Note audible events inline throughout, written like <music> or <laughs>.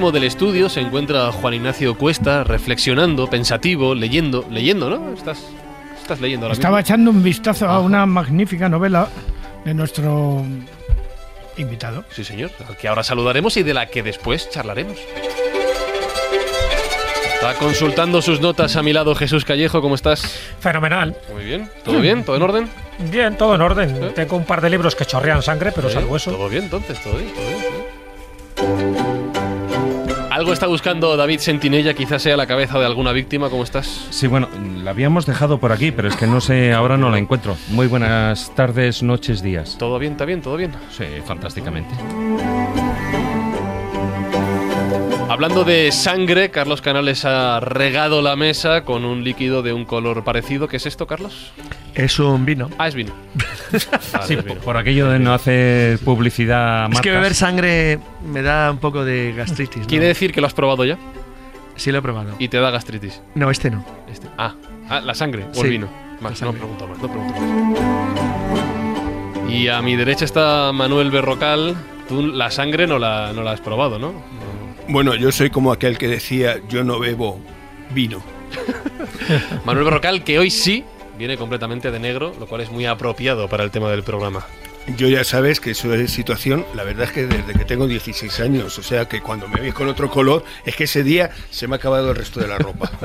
Extremo del estudio se encuentra Juan Ignacio Cuesta reflexionando, pensativo, leyendo, leyendo, ¿no? Estás, estás leyendo ahora Estaba mismo. echando un vistazo a Ajá. una magnífica novela de nuestro invitado. Sí, señor, al que ahora saludaremos y de la que después charlaremos. Está consultando sus notas a mi lado Jesús Callejo, ¿cómo estás? Fenomenal. Muy bien, ¿todo bien? ¿Todo en orden? Bien, todo en orden. ¿Eh? Tengo un par de libros que chorrean sangre, pero Sí, salvo eso. Todo bien, entonces, todo bien, todo bien. todo bien. Algo está buscando David Sentinella, quizás sea la cabeza de alguna víctima, ¿cómo estás? Sí, bueno, la habíamos dejado por aquí, pero es que no sé, ahora no la encuentro. Muy buenas tardes, noches, días. ¿Todo bien, está bien, todo bien? Sí, fantásticamente. Hablando de sangre, Carlos Canales ha regado la mesa con un líquido de un color parecido. ¿Qué es esto, Carlos? Es un vino. Ah, es vino. <laughs> Vale, Sí, es vino. por aquello de no hacer publicidad a Es que marcas. beber sangre me da un poco de gastritis. ¿no? Quiere decir que lo has probado ya Sí, lo he probado. y te da gastritis. No, este no. Este. Ah, ah, la sangre o Sí, el vino. la Más, no sangre. pregunto más, no pregunto más. Y a mi derecha está Manuel Berrocal. Tú la sangre no la, no la has probado, ¿no? Bueno, yo soy como aquel que decía, yo no bebo vino. <laughs> Manuel Berrocal, que hoy sí viene completamente de negro, lo cual es muy apropiado para el tema del programa. Yo ya sabes que eso es situación, la verdad es que desde que tengo 16 años, o sea que cuando me veis con otro color, es que ese día se me ha acabado el resto de la ropa. <laughs>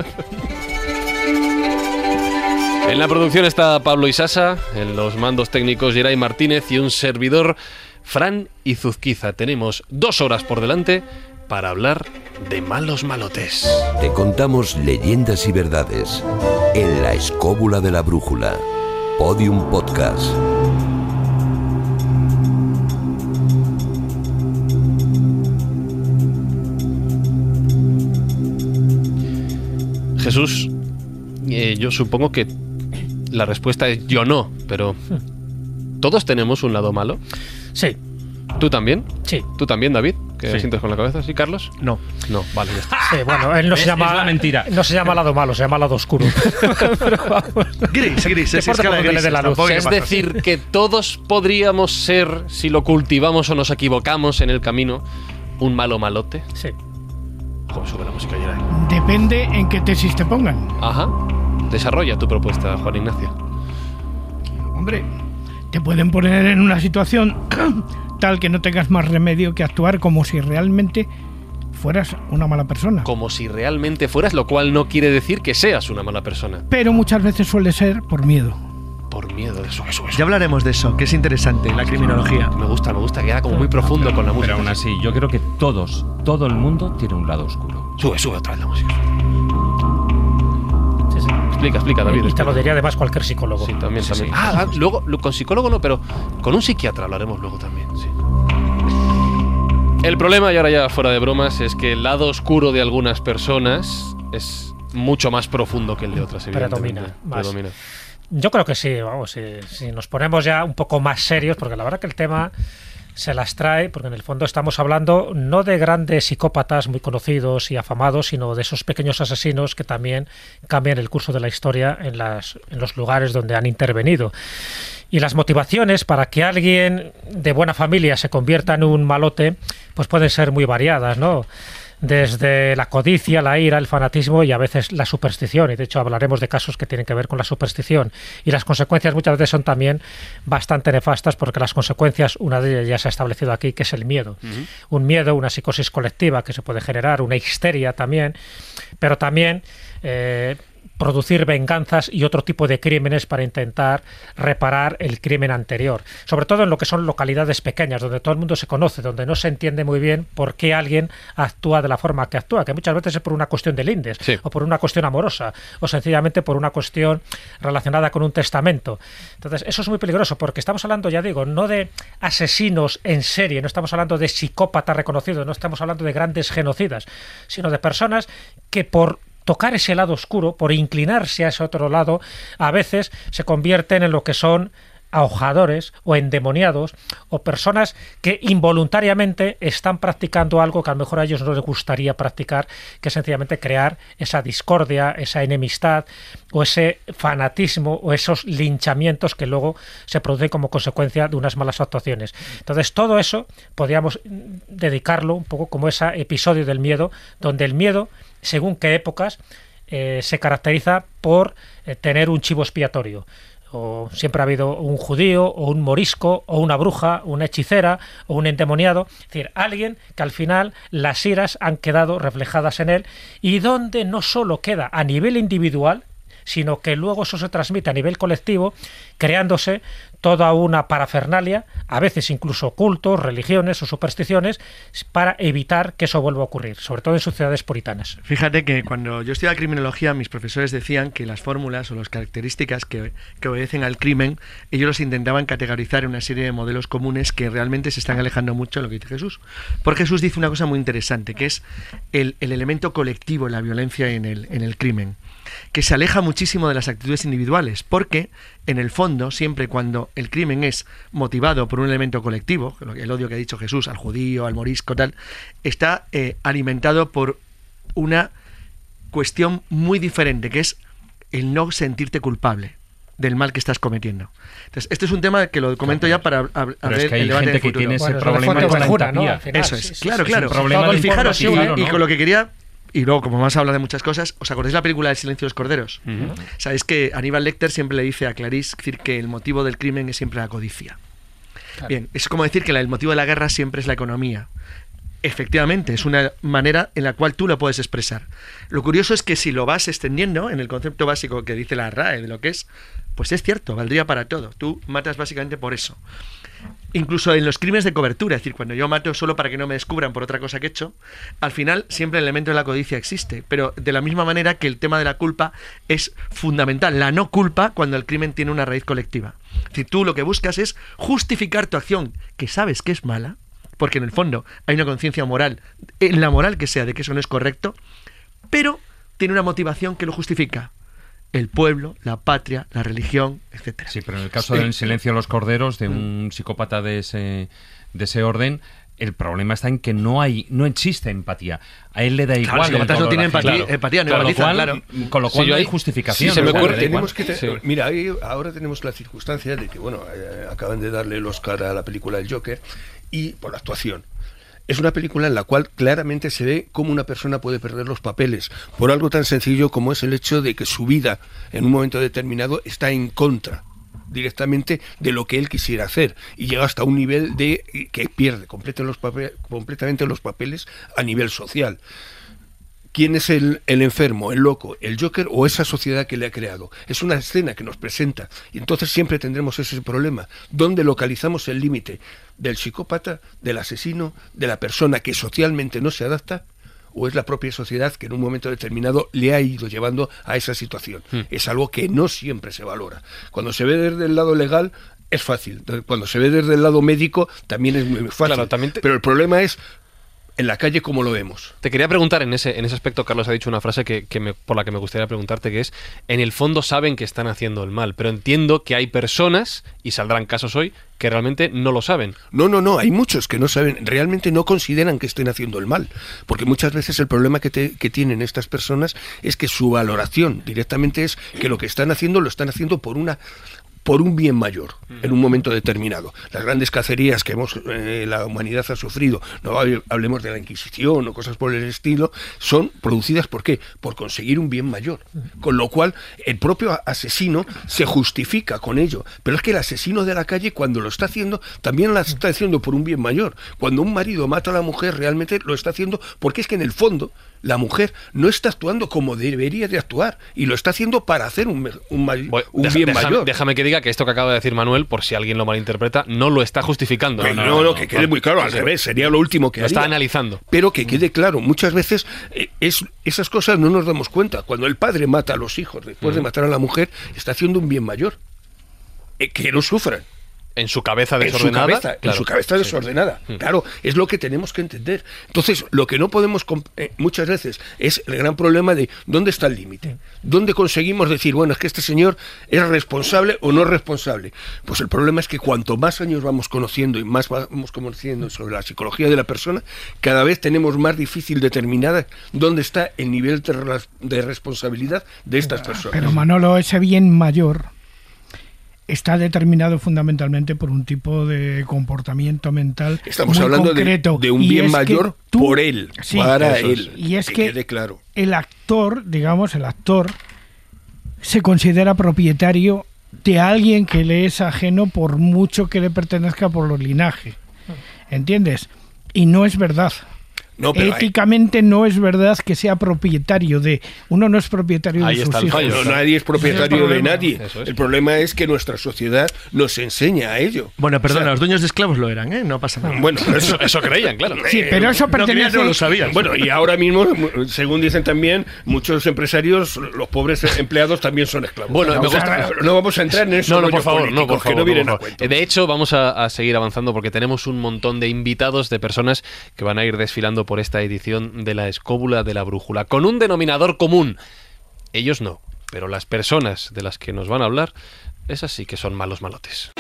En la producción está Pablo Isasa, en los mandos técnicos Geray Martínez y un servidor, Fran Izuzquiza. Tenemos dos horas por delante para hablar de malos malotes. Te contamos leyendas y verdades en la escóbula de la brújula. Podium Podcast. Jesús, eh, yo supongo que la respuesta es yo no, pero todos tenemos un lado malo. Sí, ¿Tú también? sí. ¿Tú también, David? ¿Que Sí. sientes con la cabeza? ¿Sí, Carlos? No. No, vale, ya está. Sí, bueno, él no <laughs> se Es- llama. es la mentira. No se llama lado malo, se llama lado oscuro. <laughs> Pero vamos. Gris, gris, Que es le grises, dé la luz. Es decir, que todos podríamos ser, si lo cultivamos o nos equivocamos en el camino, un malo malote. Sí. Joder, sube la música. Depende en qué tesis te pongan. Ajá. Desarrolla tu propuesta, Juan Ignacio. Hombre, te pueden poner en una situación tal que no tengas más remedio que actuar como si realmente fueras una mala persona. Como si realmente fueras, lo cual no quiere decir que seas una mala persona. Pero muchas veces suele ser por miedo. Por miedo de eso, eso, eso. Ya hablaremos de eso, que es interesante, la criminología. Me gusta, me gusta, queda como muy profundo con la música. Pero aún así, yo creo que todos, todo el mundo tiene un lado oscuro. Sube, sube otra vez la música. Explica, explica, David. Y te explica. lo diría además cualquier psicólogo. Sí, también, Sí, también. sí. Ah, ah, luego, lo- con psicólogo no, pero con un psiquiatra hablaremos luego también, sí. El problema, y ahora ya fuera de bromas, es que el lado oscuro de algunas personas es mucho más profundo que el de otras, evidentemente. Predomina más. Predomina. Yo creo que sí, vamos, si, si nos ponemos ya un poco más serios, porque la verdad que el tema se las trae, porque en el fondo estamos hablando no de grandes psicópatas muy conocidos y afamados, sino de esos pequeños asesinos que también cambian el curso de la historia en, las, en los lugares donde han intervenido. Y las motivaciones para que alguien de buena familia se convierta en un malote, pues pueden ser muy variadas, ¿no? Desde la codicia, la ira, el fanatismo y a veces la superstición. Y de hecho hablaremos de casos que tienen que ver con la superstición. Y las consecuencias muchas veces son también bastante nefastas porque las consecuencias, una de ellas ya se ha establecido aquí, que es el miedo. Un miedo, una psicosis colectiva que se puede generar, una histeria también, pero también... eh, producir venganzas y otro tipo de crímenes para intentar reparar el crimen anterior. Sobre todo en lo que son localidades pequeñas, donde todo el mundo se conoce, donde no se entiende muy bien por qué alguien actúa de la forma que actúa, que muchas veces es por una cuestión de lindes, Sí. o por una cuestión amorosa, o sencillamente por una cuestión relacionada con un testamento. Entonces, eso es muy peligroso, porque estamos hablando, ya digo, no de asesinos en serie, no estamos hablando de psicópatas reconocidos, no estamos hablando de grandes genocidas, sino de personas que por tocar ese lado oscuro, por inclinarse a ese otro lado, a veces se convierten en lo que son ahojadores o endemoniados o personas que involuntariamente están practicando algo que a lo mejor a ellos no les gustaría practicar, que es sencillamente crear esa discordia, esa enemistad o ese fanatismo o esos linchamientos que luego se producen como consecuencia de unas malas actuaciones. Entonces todo eso podríamos mm, dedicarlo un poco como ese episodio del miedo, donde el miedo, según qué épocas, eh, se caracteriza por eh, tener un chivo expiatorio. O siempre ha habido un judío o un morisco o una bruja, una hechicera o un endemoniado, es decir, alguien que al final las iras han quedado reflejadas en él y donde no solo queda a nivel individual, sino que luego eso se transmite a nivel colectivo, creándose toda una parafernalia, a veces incluso cultos, religiones o supersticiones, para evitar que eso vuelva a ocurrir, sobre todo en sociedades puritanas. Fíjate que cuando yo estudiaba criminología, mis profesores decían que las fórmulas o las características que, obedecen al crimen, ellos los intentaban categorizar en una serie de modelos comunes que realmente se están alejando mucho de lo que dice Jesús. Porque Jesús dice una cosa muy interesante, que es el, el elemento colectivo la violencia en el crimen que se aleja muchísimo de las actitudes individuales, porque en el fondo, siempre cuando el crimen es motivado por un elemento colectivo, el odio que ha dicho Jesús al judío, al morisco, tal, está eh, alimentado por una cuestión muy diferente, que es el no sentirte culpable del mal que estás cometiendo. Entonces, este es un tema que lo comento ya para es que el debate gente del que tiene ese Bueno, problema con la ¿no? Eso es, sí, claro, sí, claro. de y con lo que quería, y luego como vamos a hablar de muchas cosas, ¿os acordáis la película El silencio de los corderos? Sabéis que Aníbal Lecter siempre le dice a Clarice decir, que el motivo del crimen es siempre la codicia. Bien, es como decir que el motivo de la guerra siempre es la economía. Efectivamente, es una manera en la cual tú lo puedes expresar. Lo curioso es que si lo vas extendiendo en el concepto básico que dice la RAE de lo que es, pues es cierto, valdría para todo. Tú matas básicamente por eso. Incluso en los crímenes de cobertura, es decir, cuando yo mato solo para que no me descubran por otra cosa que he hecho, al final siempre el elemento de la codicia existe, pero de la misma manera que el tema de la culpa es fundamental, la no culpa cuando el crimen tiene una raíz colectiva. Decir, tú lo que buscas es justificar tu acción, que sabes que es mala, porque en el fondo hay una conciencia moral, en la moral que sea, de que eso no es correcto, pero tiene una motivación que lo justifica. El pueblo, la patria, la religión, etcétera. Sí, pero en el caso del silencio de los corderos, de un psicópata de ese, de ese orden, el problema está en que no hay, no existe empatía. A él le da igual. Claro, los psicópatas el no ajeno. empatía- empatía, no con lo cual, claro. Con lo cual Sí, no hay ahí- sí, justificación. se me ocurre- tenemos que te- Sí. Mira, ahí ahora tenemos la circunstancia de que, bueno, eh, acaban de darle el Oscar a la película El Joker y por la actuación. Es una película en la cual claramente se ve cómo una persona puede perder los papeles por algo tan sencillo como es el hecho de que su vida en un momento determinado está en contra directamente de lo que él quisiera hacer y llega hasta un nivel de que pierde completo los pape- completamente los papeles a nivel social. ¿Quién es el, el enfermo, el loco, el Joker o esa sociedad que le ha creado? Es una escena que nos presenta y entonces siempre tendremos ese problema. ¿Dónde localizamos el límite del psicópata, del asesino, de la persona que socialmente no se adapta? ¿O es la propia sociedad que en un momento determinado le ha ido llevando a esa situación? Es algo que no siempre se valora. Cuando se ve desde el lado legal es fácil. Cuando se ve desde el lado médico también es muy fácil. Claro, también te- Pero el problema es en la calle cómo lo vemos. Te quería preguntar en ese, en ese aspecto, Carlos ha dicho una frase que, que me- por la que me gustaría preguntarte, que es, en el fondo saben que están haciendo el mal, pero entiendo que hay personas, y saldrán casos hoy, que realmente no lo saben. No, no, no, hay muchos que no saben, realmente no consideran que estén haciendo el mal, porque muchas veces el problema que, te- que tienen estas personas es que su valoración directamente es que lo que están haciendo lo están haciendo por una por un bien mayor en un momento determinado. Las grandes cacerías que hemos eh, la humanidad ha sufrido, no hab- hablemos de la Inquisición o cosas por el estilo, son producidas por qué? Por conseguir un bien mayor. Con lo cual el propio asesino se justifica con ello. Pero es que el asesino de la calle cuando lo está haciendo también lo está haciendo por un bien mayor. Cuando un marido mata a la mujer realmente lo está haciendo porque es que en el fondo la mujer no está actuando como debería de actuar y lo está haciendo para hacer un, un, deja- bien déjame, mayor. déjame que diga que esto que acaba de decir Manuel, por si alguien lo malinterpreta, no lo está justificando. Que no, no, que quede muy claro, al revés, sería lo último que Lo está analizando. Pero que quede claro, muchas veces eh, es, esas cosas no nos damos cuenta. Cuando el padre mata a los hijos después de matar a la mujer, está haciendo un bien mayor. Eh, que no sufran. En su cabeza En su desordenada. cabeza, en su cabeza desordenada. Mm. Claro, es lo que tenemos que entender. Entonces, lo que no podemos eh, muchas veces es el gran problema de dónde está el límite. ¿Dónde conseguimos decir, bueno, es que este señor es responsable o no es responsable? Pues el problema es que cuanto más años vamos conociendo y más vamos conociendo sobre la psicología de la persona, cada vez tenemos más difícil determinar dónde está el nivel de, rela- de responsabilidad de estas personas. Pero Manolo, ese bien mayor está determinado fundamentalmente por un tipo de comportamiento mental Estamos muy hablando de, concreto. de un Y bien mayor tú- por él, Sí, para es. él. Y es que que quede claro. el actor, digamos, el actor se considera propietario de alguien que le es ajeno por mucho que le pertenezca por los linaje. ¿Entiendes? Y no es verdad. No, pero hay- Éticamente no es verdad que sea propietario de. Uno no es propietario Ahí de sus hijos. fallo. No, nadie es propietario es de nadie. Es. El problema es que nuestra sociedad nos enseña a ello. Bueno, perdona, O sea, los dueños de esclavos lo eran, ¿eh? No pasa nada. Bueno, <laughs> Eso, creían, claro. Sí, pero eso no pertenece. no lo sabías. Bueno, y ahora mismo, según dicen también, muchos empresarios, los pobres empleados también son esclavos. Bueno, no, me o sea, gusta- no vamos a entrar en eso. No, no, por favor, no, por favor. no no, vienen por a favor. De hecho, vamos a, a seguir avanzando porque tenemos un montón de invitados, de personas que van a ir desfilando por esta edición de la Escóbula de la Brújula, con un denominador común. Ellos no, pero las personas de las que nos van a hablar, esas sí que son malos malotes.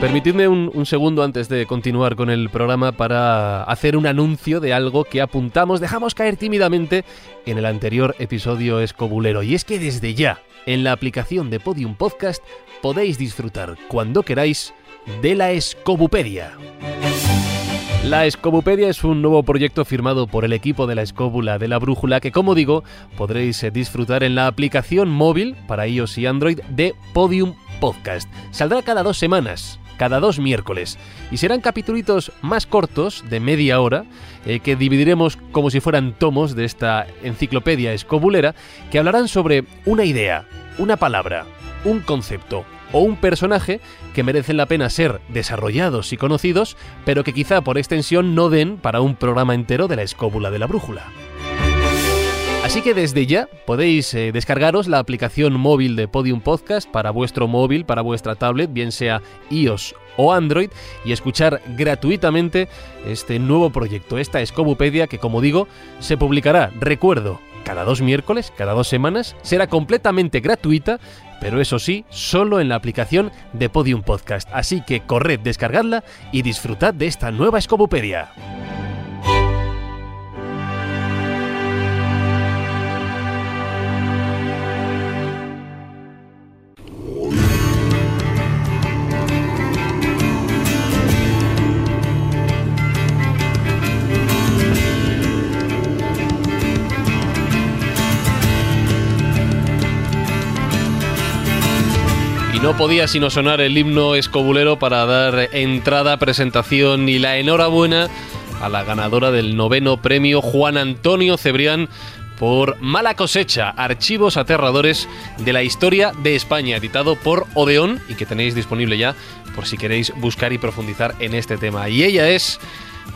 Permitidme un, un segundo antes de continuar con el programa para hacer un anuncio de algo que apuntamos, dejamos caer tímidamente en el anterior episodio escobulero. Y es que desde ya, en la aplicación de Podium Podcast, podéis disfrutar cuando queráis de la Escobupedia. La Escobupedia es un nuevo proyecto firmado por el equipo de la Escóbula de la Brújula que, como digo, podréis disfrutar en la aplicación móvil para iOS y Android de Podium Podcast. Saldrá cada dos semanas, cada dos miércoles, y serán capítulos más cortos, de media hora, eh, que dividiremos como si fueran tomos de esta enciclopedia escobulera, que hablarán sobre una idea, una palabra, un concepto o un personaje que merecen la pena ser desarrollados y conocidos, pero que quizá por extensión no den para un programa entero de la escóbula de la brújula. Así que desde ya podéis eh, descargaros la aplicación móvil de Podium Podcast para vuestro móvil, para vuestra tablet, bien sea iOS o Android, y escuchar gratuitamente este nuevo proyecto, esta Escobupedia que como digo se publicará, recuerdo, cada dos miércoles, cada dos semanas, será completamente gratuita, pero eso sí, solo en la aplicación de Podium Podcast. Así que corred, descargadla y disfrutad de esta nueva Escobupedia. No podía sino sonar el himno escobulero para dar entrada, presentación y la enhorabuena a la ganadora del noveno premio Juan Antonio Cebrián por Mala cosecha, archivos aterradores de la historia de España, editado por Odeón y que tenéis disponible ya por si queréis buscar y profundizar en este tema. Y ella es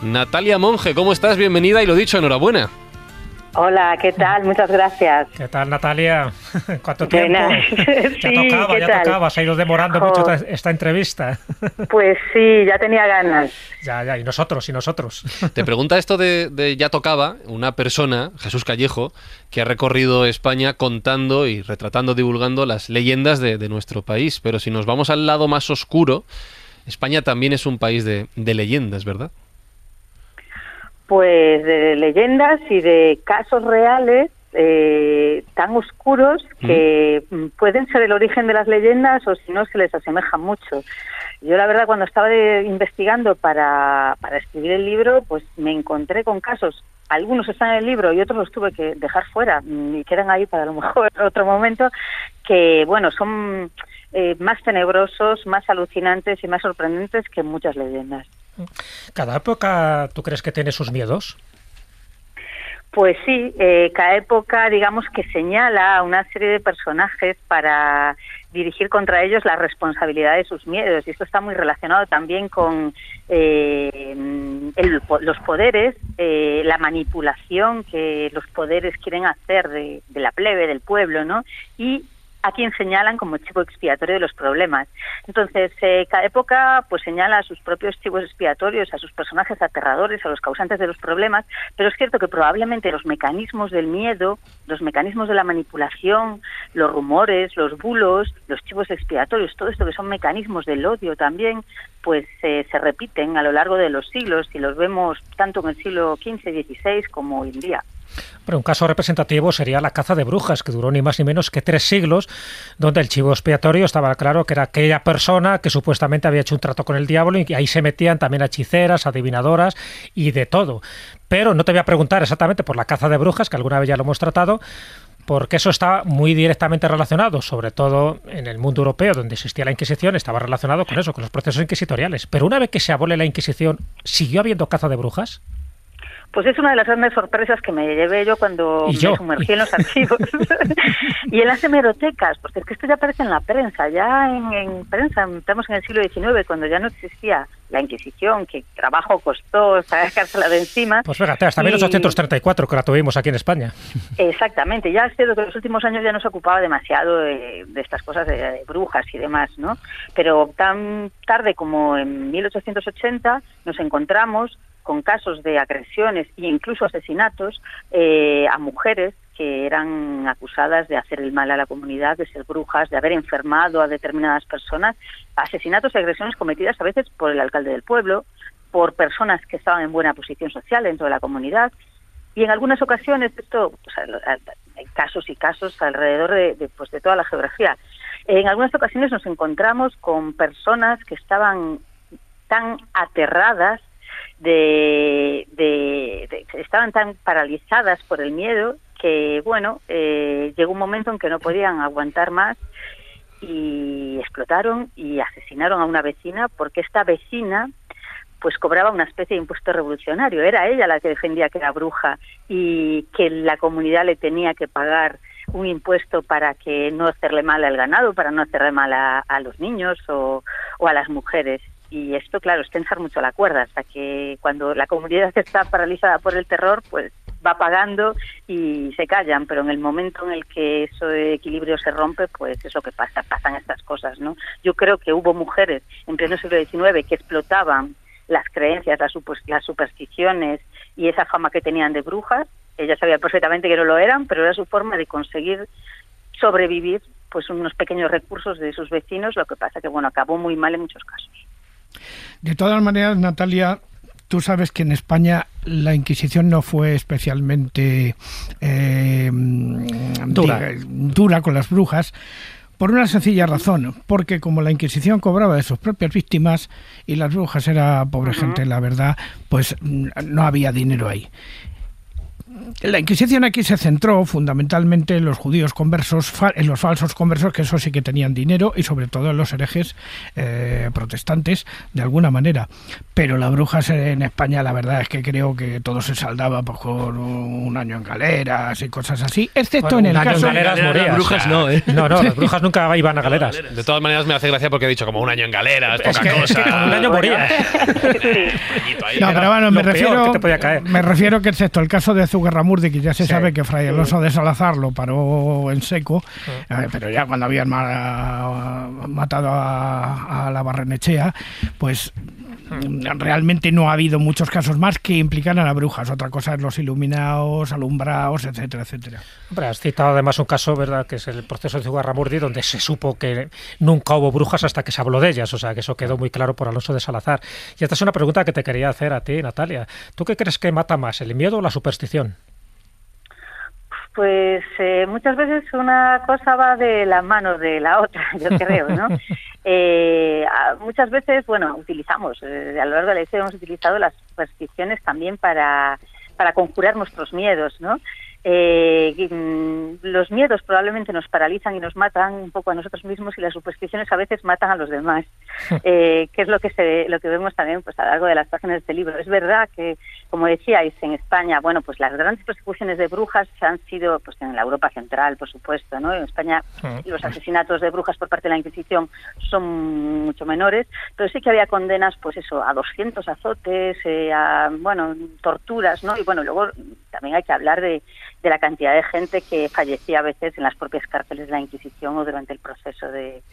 Natalia Monge, ¿cómo estás? Bienvenida y lo dicho, enhorabuena. Hola, ¿qué tal? Muchas gracias. ¿Qué tal, Natalia? <laughs> ¿Cuánto tiempo? Buenas. <laughs> ya Sí, tocaba, ¿qué ya tal? tocaba. Se ha ido demorando mucho esta, esta entrevista. <laughs> Pues sí, ya tenía ganas. ya, ya, y nosotros, y nosotros. Te pregunta esto de, de Ya Tocaba, una persona, Jesús Callejo, que ha recorrido España contando y retratando, divulgando las leyendas de, de nuestro país. Pero si nos vamos al lado más oscuro, España también es un país de, de leyendas, ¿verdad? Pues de leyendas y de casos reales eh, tan oscuros que mm, pueden ser el origen de las leyendas o si no se les asemeja mucho. Yo la verdad cuando estaba de- investigando para, para escribir el libro, pues me encontré con casos. Algunos están en el libro y otros los tuve que dejar fuera mm, y quedan ahí para a lo <laughs> mejor otro momento que, bueno, son eh, más tenebrosos, más alucinantes y más sorprendentes que muchas leyendas. ¿Cada época tú crees que tiene sus miedos? Pues sí, eh, cada época, digamos que señala a una serie de personajes para dirigir contra ellos la responsabilidad de sus miedos. Y esto está muy relacionado también con eh, el, los poderes, eh, la manipulación que los poderes quieren hacer de, de, la plebe, del pueblo, ¿no? Y a quien señalan como chivo expiatorio de los problemas. Entonces, eh, cada época pues señala a sus propios chivos expiatorios, a sus personajes aterradores, a los causantes de los problemas, pero es cierto que probablemente los mecanismos del miedo, los mecanismos de la manipulación, los rumores, los bulos, los chivos expiatorios, todo esto que son mecanismos del odio también, pues eh, se repiten a lo largo de los siglos y los vemos tanto en el siglo XV, XVI como hoy en día. Pero un caso representativo sería la caza de brujas, que duró ni más ni menos que tres siglos, donde el chivo expiatorio estaba claro que era aquella persona que supuestamente había hecho un trato con el diablo y ahí se metían también hechiceras, adivinadoras y de todo. Pero no te voy a preguntar exactamente por la caza de brujas, que alguna vez ya lo hemos tratado, porque eso está muy directamente relacionado, sobre todo en el mundo europeo, donde existía la Inquisición, estaba relacionado con eso, con los procesos inquisitoriales. Pero una vez que se abole la Inquisición, ¿siguió habiendo caza de brujas? Pues es una de las grandes sorpresas que me llevé yo cuando me sumergí <laughs> en los archivos <laughs> y en las hemerotecas, porque es que esto ya aparece en la prensa, ya en, en, prensa, estamos en el siglo XIX, cuando ya no existía la Inquisición, que trabajo costó sacársela de encima. Pues fíjate, hasta y... 1834 que la tuvimos aquí en España. <laughs> Exactamente, ya es cierto que en los últimos años ya no se ocupaba demasiado de, de estas cosas de, de, brujas y demás, ¿no? Pero tan tarde como en 1880 nos encontramos con casos de agresiones e incluso asesinatos eh, a mujeres que eran acusadas de hacer el mal a la comunidad, de ser brujas, de haber enfermado a determinadas personas, asesinatos y agresiones cometidas a veces por el alcalde del pueblo, por personas que estaban en buena posición social dentro de la comunidad, y en algunas ocasiones esto, sea, hay casos y casos alrededor de, de, pues, de toda la geografía. En algunas ocasiones nos encontramos con personas que estaban tan aterradas de, estaban tan paralizadas por el miedo que bueno eh, llegó un momento en que no podían aguantar más y explotaron y asesinaron a una vecina porque esta vecina pues cobraba una especie de impuesto revolucionario. Era ella la que defendía que era bruja y que la comunidad le tenía que pagar un impuesto para que no hacerle mal al ganado, para no hacerle mal a, los niños o a las mujeres y esto, claro, es tensar mucho la cuerda, hasta que cuando la comunidad <laughs> está paralizada por el terror, pues va pagando y se callan, pero en el momento en el que ese equilibrio se rompe, pues es lo que pasa, pasan estas cosas, ¿no? Yo creo que hubo mujeres en pleno siglo XIX que explotaban las creencias, las, las supersticiones y esa fama que tenían de brujas, ellas sabían perfectamente que no lo eran, pero era su forma de conseguir sobrevivir pues unos pequeños recursos de sus vecinos, lo que pasa que bueno, acabó muy mal en muchos casos. De todas maneras, Natalia, tú sabes que en España la Inquisición no fue especialmente eh, dura. Diga, dura con las brujas. Por una sencilla razón, porque como la Inquisición cobraba de sus propias víctimas y las brujas era pobre uh -huh. gente, la verdad, pues no había dinero ahí. La Inquisición aquí se centró fundamentalmente en los judíos conversos, en los falsos conversos, que eso sí que tenían dinero, y sobre todo en los herejes eh, protestantes, de alguna manera. Pero las brujas en España, la verdad es que creo que todo se saldaba por un año en galeras y cosas así, excepto bueno, en el caso. En galeras morías. Las brujas no, ¿eh? No, no, las brujas <laughs> nunca iban a galeras. De todas maneras, me hace gracia porque he dicho como un año en galeras, poca es que, cosa. Es <laughs> que un año moría. <laughs> no, pero bueno, me refiero, que te podía caer. me refiero que excepto el caso de Zugarramurdi, que ya se Sí. sabe que Fray Alonso de Salazar lo paró en seco, eh, pero ya cuando habían ma- matado a, a la Barrenechea, pues realmente no ha habido muchos casos más que implicaran a brujas. Otra cosa es los iluminados, alumbrados, etcétera, etcétera. Hombre, has citado además un caso, ¿verdad?, que es el proceso de Zugarramurdi, donde se supo que nunca hubo brujas hasta que se habló de ellas. O sea, que eso quedó muy claro por Alonso de Salazar. Y esta es una pregunta que te quería hacer a ti, Natalia. ¿Tú qué crees que mata más, el miedo o la superstición? Pues eh, muchas veces una cosa va de la mano de la otra, yo creo, ¿no? <laughs> eh, muchas veces, bueno, utilizamos, eh, a lo largo de la historia hemos utilizado las supersticiones también para, para conjurar nuestros miedos, ¿no? Eh, mm, los miedos probablemente nos paralizan y nos matan un poco a nosotros mismos y las supersticiones a veces matan a los demás, <laughs> eh, que es lo que se lo que vemos también pues a lo largo de las páginas de este libro. Es verdad que, como decíais, en España, bueno, pues las grandes persecuciones de brujas han sido, pues en la Europa central, por supuesto, ¿no? En España los asesinatos de brujas por parte de la Inquisición son mucho menores, pero sí que había condenas, pues eso, a 200 azotes, eh, a, bueno, torturas, ¿no? Y bueno, luego también hay que hablar de de la cantidad de gente que fallecía a veces en las propias cárceles de la Inquisición o durante el proceso de,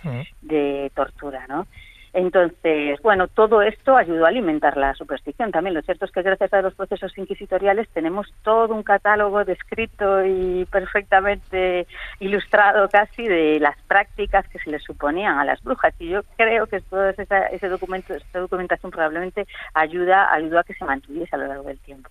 de tortura, ¿no? Entonces, bueno, todo esto ayudó a alimentar la superstición también. Lo cierto es que gracias a los procesos inquisitoriales tenemos todo un catálogo descrito y perfectamente ilustrado casi de las prácticas que se les suponían a las brujas. Y yo creo que toda esa, ese documento, esta documentación probablemente ayuda, ayudó a que se mantuviese a lo largo del tiempo.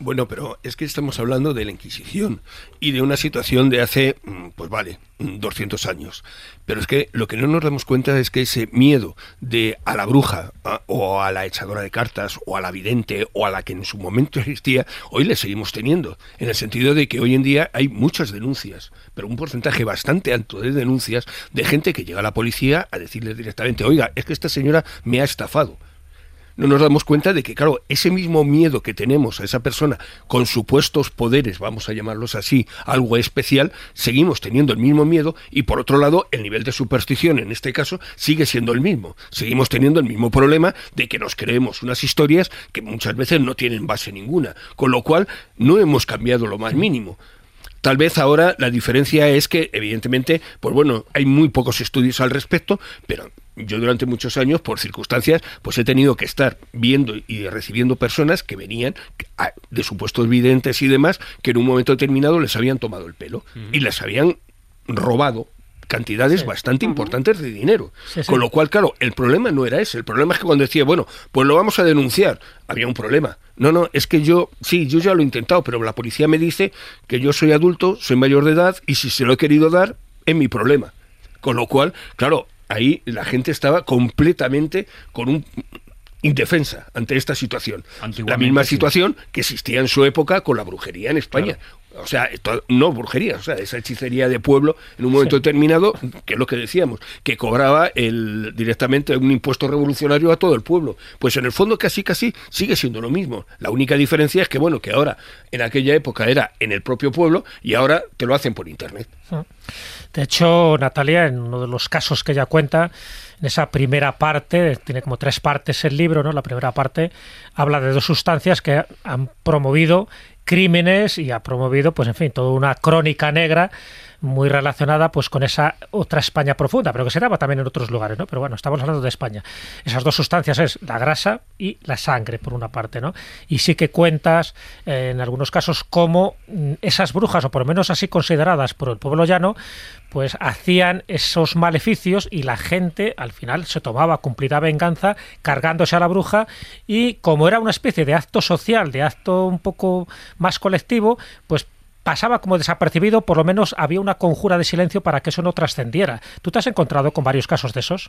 Bueno, pero es que estamos hablando de la Inquisición y de una situación de hace, mm, pues vale, 200 mm, años. Pero es que lo que no nos damos cuenta es que ese miedo de a la bruja o a la echadora de cartas o a la vidente o a la que en su momento existía, hoy le seguimos teniendo. En el sentido de que hoy en día hay muchas denuncias, pero un porcentaje bastante alto de denuncias de gente que llega a la policía a decirles directamente, oiga, es que esta señora me ha estafado no nos damos cuenta de que, claro, ese mismo miedo que tenemos a esa persona con supuestos poderes, vamos a llamarlos así, algo especial, seguimos teniendo el mismo miedo y por otro lado el nivel de superstición en este caso sigue siendo el mismo. Seguimos teniendo el mismo problema de que nos creemos unas historias que muchas veces no tienen base ninguna, con lo cual no hemos cambiado lo más mínimo. Tal vez ahora la diferencia es que, evidentemente, pues bueno, hay muy pocos estudios al respecto, pero yo durante muchos años, por circunstancias, pues he tenido que estar viendo y recibiendo personas que venían de supuestos videntes y demás, que en un momento determinado les habían tomado el pelo y les habían robado cantidades bastante importantes de dinero. Con lo cual, claro, el problema no era ese. El problema es que cuando decía, bueno, pues lo vamos a denunciar, había un problema. No, no, es que yo, sí, yo ya lo he intentado, pero la policía me dice que yo soy adulto, soy mayor de edad y si se lo he querido dar, es mi problema. Con lo cual, claro, ahí la gente estaba completamente con un indefensa ante esta situación. La misma situación que existía en su época con la brujería en España. O sea, no brujería, o sea, esa hechicería de pueblo en un momento determinado, que es lo que decíamos, que cobraba el, directamente un impuesto revolucionario a todo el pueblo. Pues en el fondo casi casi sigue siendo lo mismo. La única diferencia es que, bueno, que ahora en aquella época era en el propio pueblo y ahora te lo hacen por Internet. De hecho, Natalia, en uno de los casos que ella cuenta, en esa primera parte, tiene como tres partes el libro, ¿no? La primera parte habla de dos sustancias que han promovido crímenes y ha promovido, pues en fin, toda una crónica negra muy relacionada pues con esa otra España profunda, pero que se daba también en otros lugares, ¿no? Pero bueno, estamos hablando de España. Esas dos sustancias es la grasa y la sangre, por una parte, ¿no? Y sí que cuentas, eh, en algunos casos, cómo mm, esas brujas, o por lo menos así consideradas por el pueblo llano, pues hacían esos maleficios y la gente al final se tomaba cumplida venganza cargándose a la bruja y como era una especie de acto social, de acto un poco más colectivo, pues pasaba como desapercibido, por lo menos había una conjura de silencio para que eso no trascendiera. ¿Tú te has encontrado con varios casos de esos?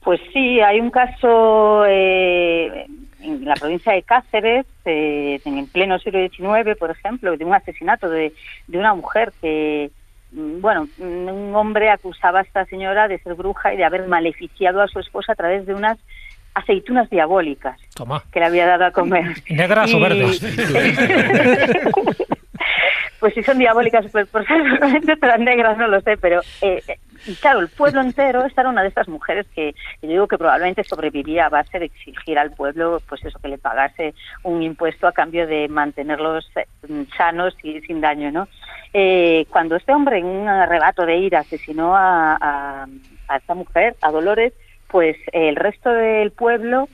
Pues sí, hay un caso eh, en la provincia de Cáceres, eh, en el pleno siglo XIX, por ejemplo, de un asesinato de, de una mujer que, mm, bueno, un hombre acusaba a esta señora de ser bruja y de haber maleficiado a su esposa a través de unas aceitunas diabólicas que le había dado a comer. ¿Negras o verdes? <laughs> <laughs> pues si son diabólicas, pues, pues <laughs> serán negras, no lo sé, pero eh, y claro, el pueblo entero, esta era una de estas mujeres que yo digo que probablemente sobrevivía a base de exigir al pueblo, pues eso, que le pagase un impuesto a cambio de mantenerlos eh, sanos y sin daño, ¿no? Eh, cuando este hombre en un arrebato de ira asesinó a, a esta mujer, a Dolores, pues el resto del pueblo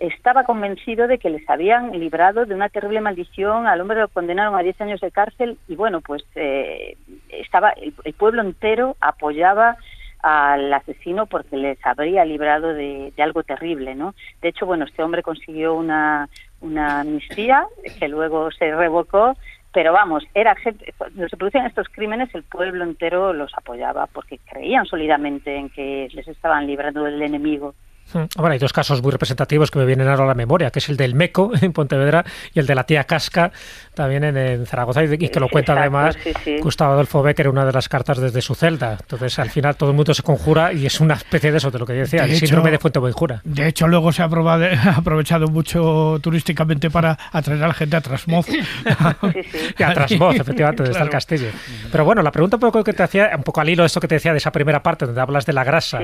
estaba convencido de que les habían librado de una terrible maldición, al hombre lo condenaron a 10 años de cárcel y bueno, pues eh, estaba el, pueblo entero apoyaba al asesino porque les habría librado de, algo terrible, ¿no? De hecho, bueno, este hombre consiguió una, una amnistía que luego se revocó, pero vamos, era gente, cuando se producían estos crímenes el pueblo entero los apoyaba porque creían sólidamente en que les estaban librando del enemigo. Mm. Bueno, hay dos casos muy representativos que me vienen ahora a la memoria, que es el del Meco <laughs> en Pontevedra y el de la tía Casca también en, Zaragoza, y que lo cuenta además Gustavo Adolfo Becker en una de las cartas desde su celda. Entonces, al final todo el mundo se conjura y es una especie de eso, de lo que decía, el síndrome de Fuente Buenjura. De hecho, luego se ha, <laughs> aprovechado mucho turísticamente para atraer a la gente a Trasmoz. <laughs> y a Trasmoz, efectivamente, desde el castillo. Pero bueno, la pregunta un poco que te hacía, un poco al hilo de esto que te decía de esa primera parte, donde hablas de la grasa,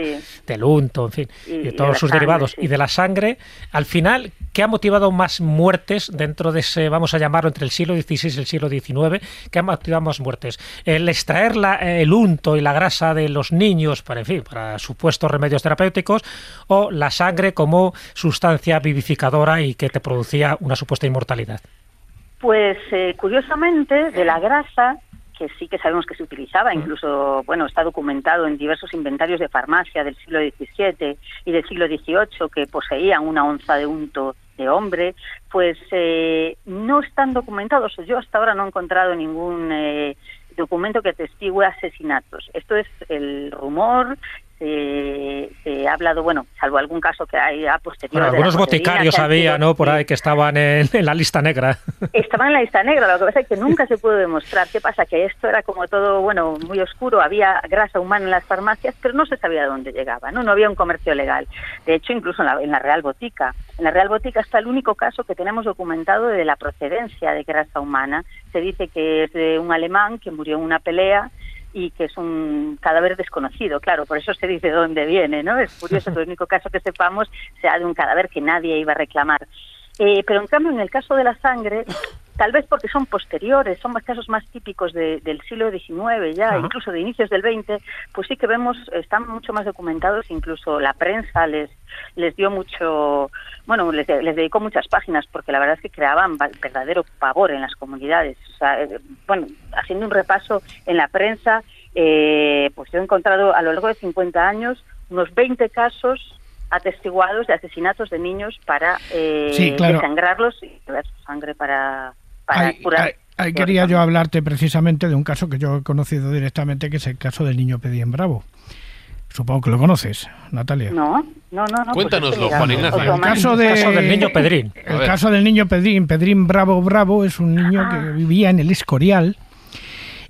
del unto, en fin, y, de todos sus derivados, y de la sangre, al final, ¿qué ha motivado más muertes dentro de ese, vamos a llamarlo, entre el siglo XVI y el siglo XIX? ¿Qué ha motivado más muertes? El extraer el unto y la grasa de los niños para, en fin, para supuestos remedios terapéuticos, o la sangre como sustancia vivificadora y que te producía una supuesta inmortalidad. Pues eh, curiosamente, de la grasa que sí que sabemos que se utilizaba, incluso, bueno, está documentado en diversos inventarios de farmacia del siglo XVII y del siglo XVIII que poseían una onza de unto de hombre, pues eh, no están documentados. Yo hasta ahora no he encontrado ningún eh, documento que atestigue asesinatos. Esto es el rumor se, ha hablado, bueno, salvo algún caso que hay a posteriori. algunos boticarios había, ¿no? Por ahí que estaban en, la lista negra. Estaban en la lista negra, lo que pasa es que nunca se pudo demostrar. ¿Qué pasa? Que esto era como todo, bueno, muy oscuro, había grasa humana en las farmacias, pero no se sabía de dónde llegaba, ¿no? No había un comercio legal. De hecho, incluso en la, en la Real Botica. En la Real Botica está el único caso que tenemos documentado de la procedencia de grasa humana. Se dice que es de un alemán que murió en una pelea y que es un cadáver desconocido, claro, por eso se dice dónde viene, ¿no? Es curioso que el único caso que sepamos sea de un cadáver que nadie iba a reclamar. Eh, pero en cambio, en el caso de la sangre, tal vez porque son posteriores, son casos más típicos del siglo XIX ya, incluso de inicios del XX, pues sí que vemos, están mucho más documentados, incluso la prensa les les dio mucho, bueno, les, dedicó muchas páginas porque la verdad es que creaban verdadero pavor en las comunidades. O sea, eh, bueno, haciendo un repaso en la prensa, eh, pues yo he encontrado a lo largo de 50 años unos 20 casos atestiguados de asesinatos de niños para eh, desangrarlos y dar su sangre para, para curar. Ahí quería yo hablarte precisamente de un caso que yo he conocido directamente, que es el caso del niño Pedín Bravo. Supongo que lo conoces, Natalia. No, no, no. no pues Cuéntanoslo, Juan Ignacio. El caso, del niño Pedrín. El caso del niño Pedrín, Pedrín Bravo Bravo, es un niño que vivía en el Escorial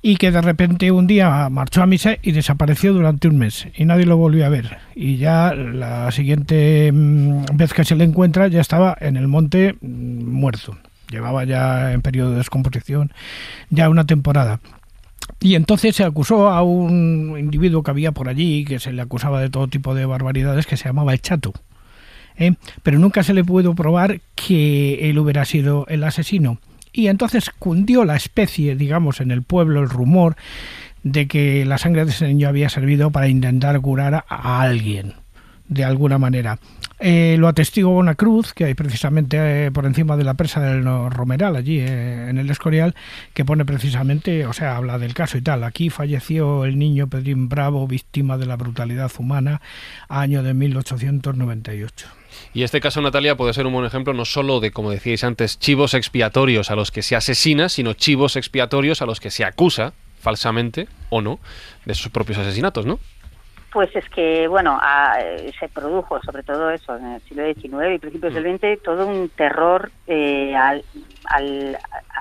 y que de repente un día marchó a misa y desapareció durante un mes y nadie lo volvió a ver. Y ya la siguiente mm, vez que se le encuentra ya estaba en el monte mm, muerto. Llevaba ya en periodo de descomposición ya una temporada. Y entonces se acusó a un individuo que había por allí, que se le acusaba de todo tipo de barbaridades, que se llamaba el Chato. ¿eh? Pero nunca se le pudo probar que él hubiera sido el asesino. Y entonces cundió la especie, digamos, en el pueblo el rumor de que la sangre de ese niño había servido para intentar curar a alguien, de alguna manera. Eh, lo atestigua una cruz que hay precisamente eh, por encima de la presa del Romeral, allí eh, en el Escorial, que pone precisamente, o sea, habla del caso y tal. Aquí falleció el niño Pedrín Bravo, víctima de la brutalidad humana, año de 1898. Y este caso, Natalia, puede ser un buen ejemplo no solo de, como decíais antes, chivos expiatorios a los que se asesina, sino chivos expiatorios a los que se acusa, falsamente o no, de sus propios asesinatos, ¿no? Pues es que, bueno, se produjo sobre todo eso en el siglo XIX y principios del XX todo un terror eh, al, al,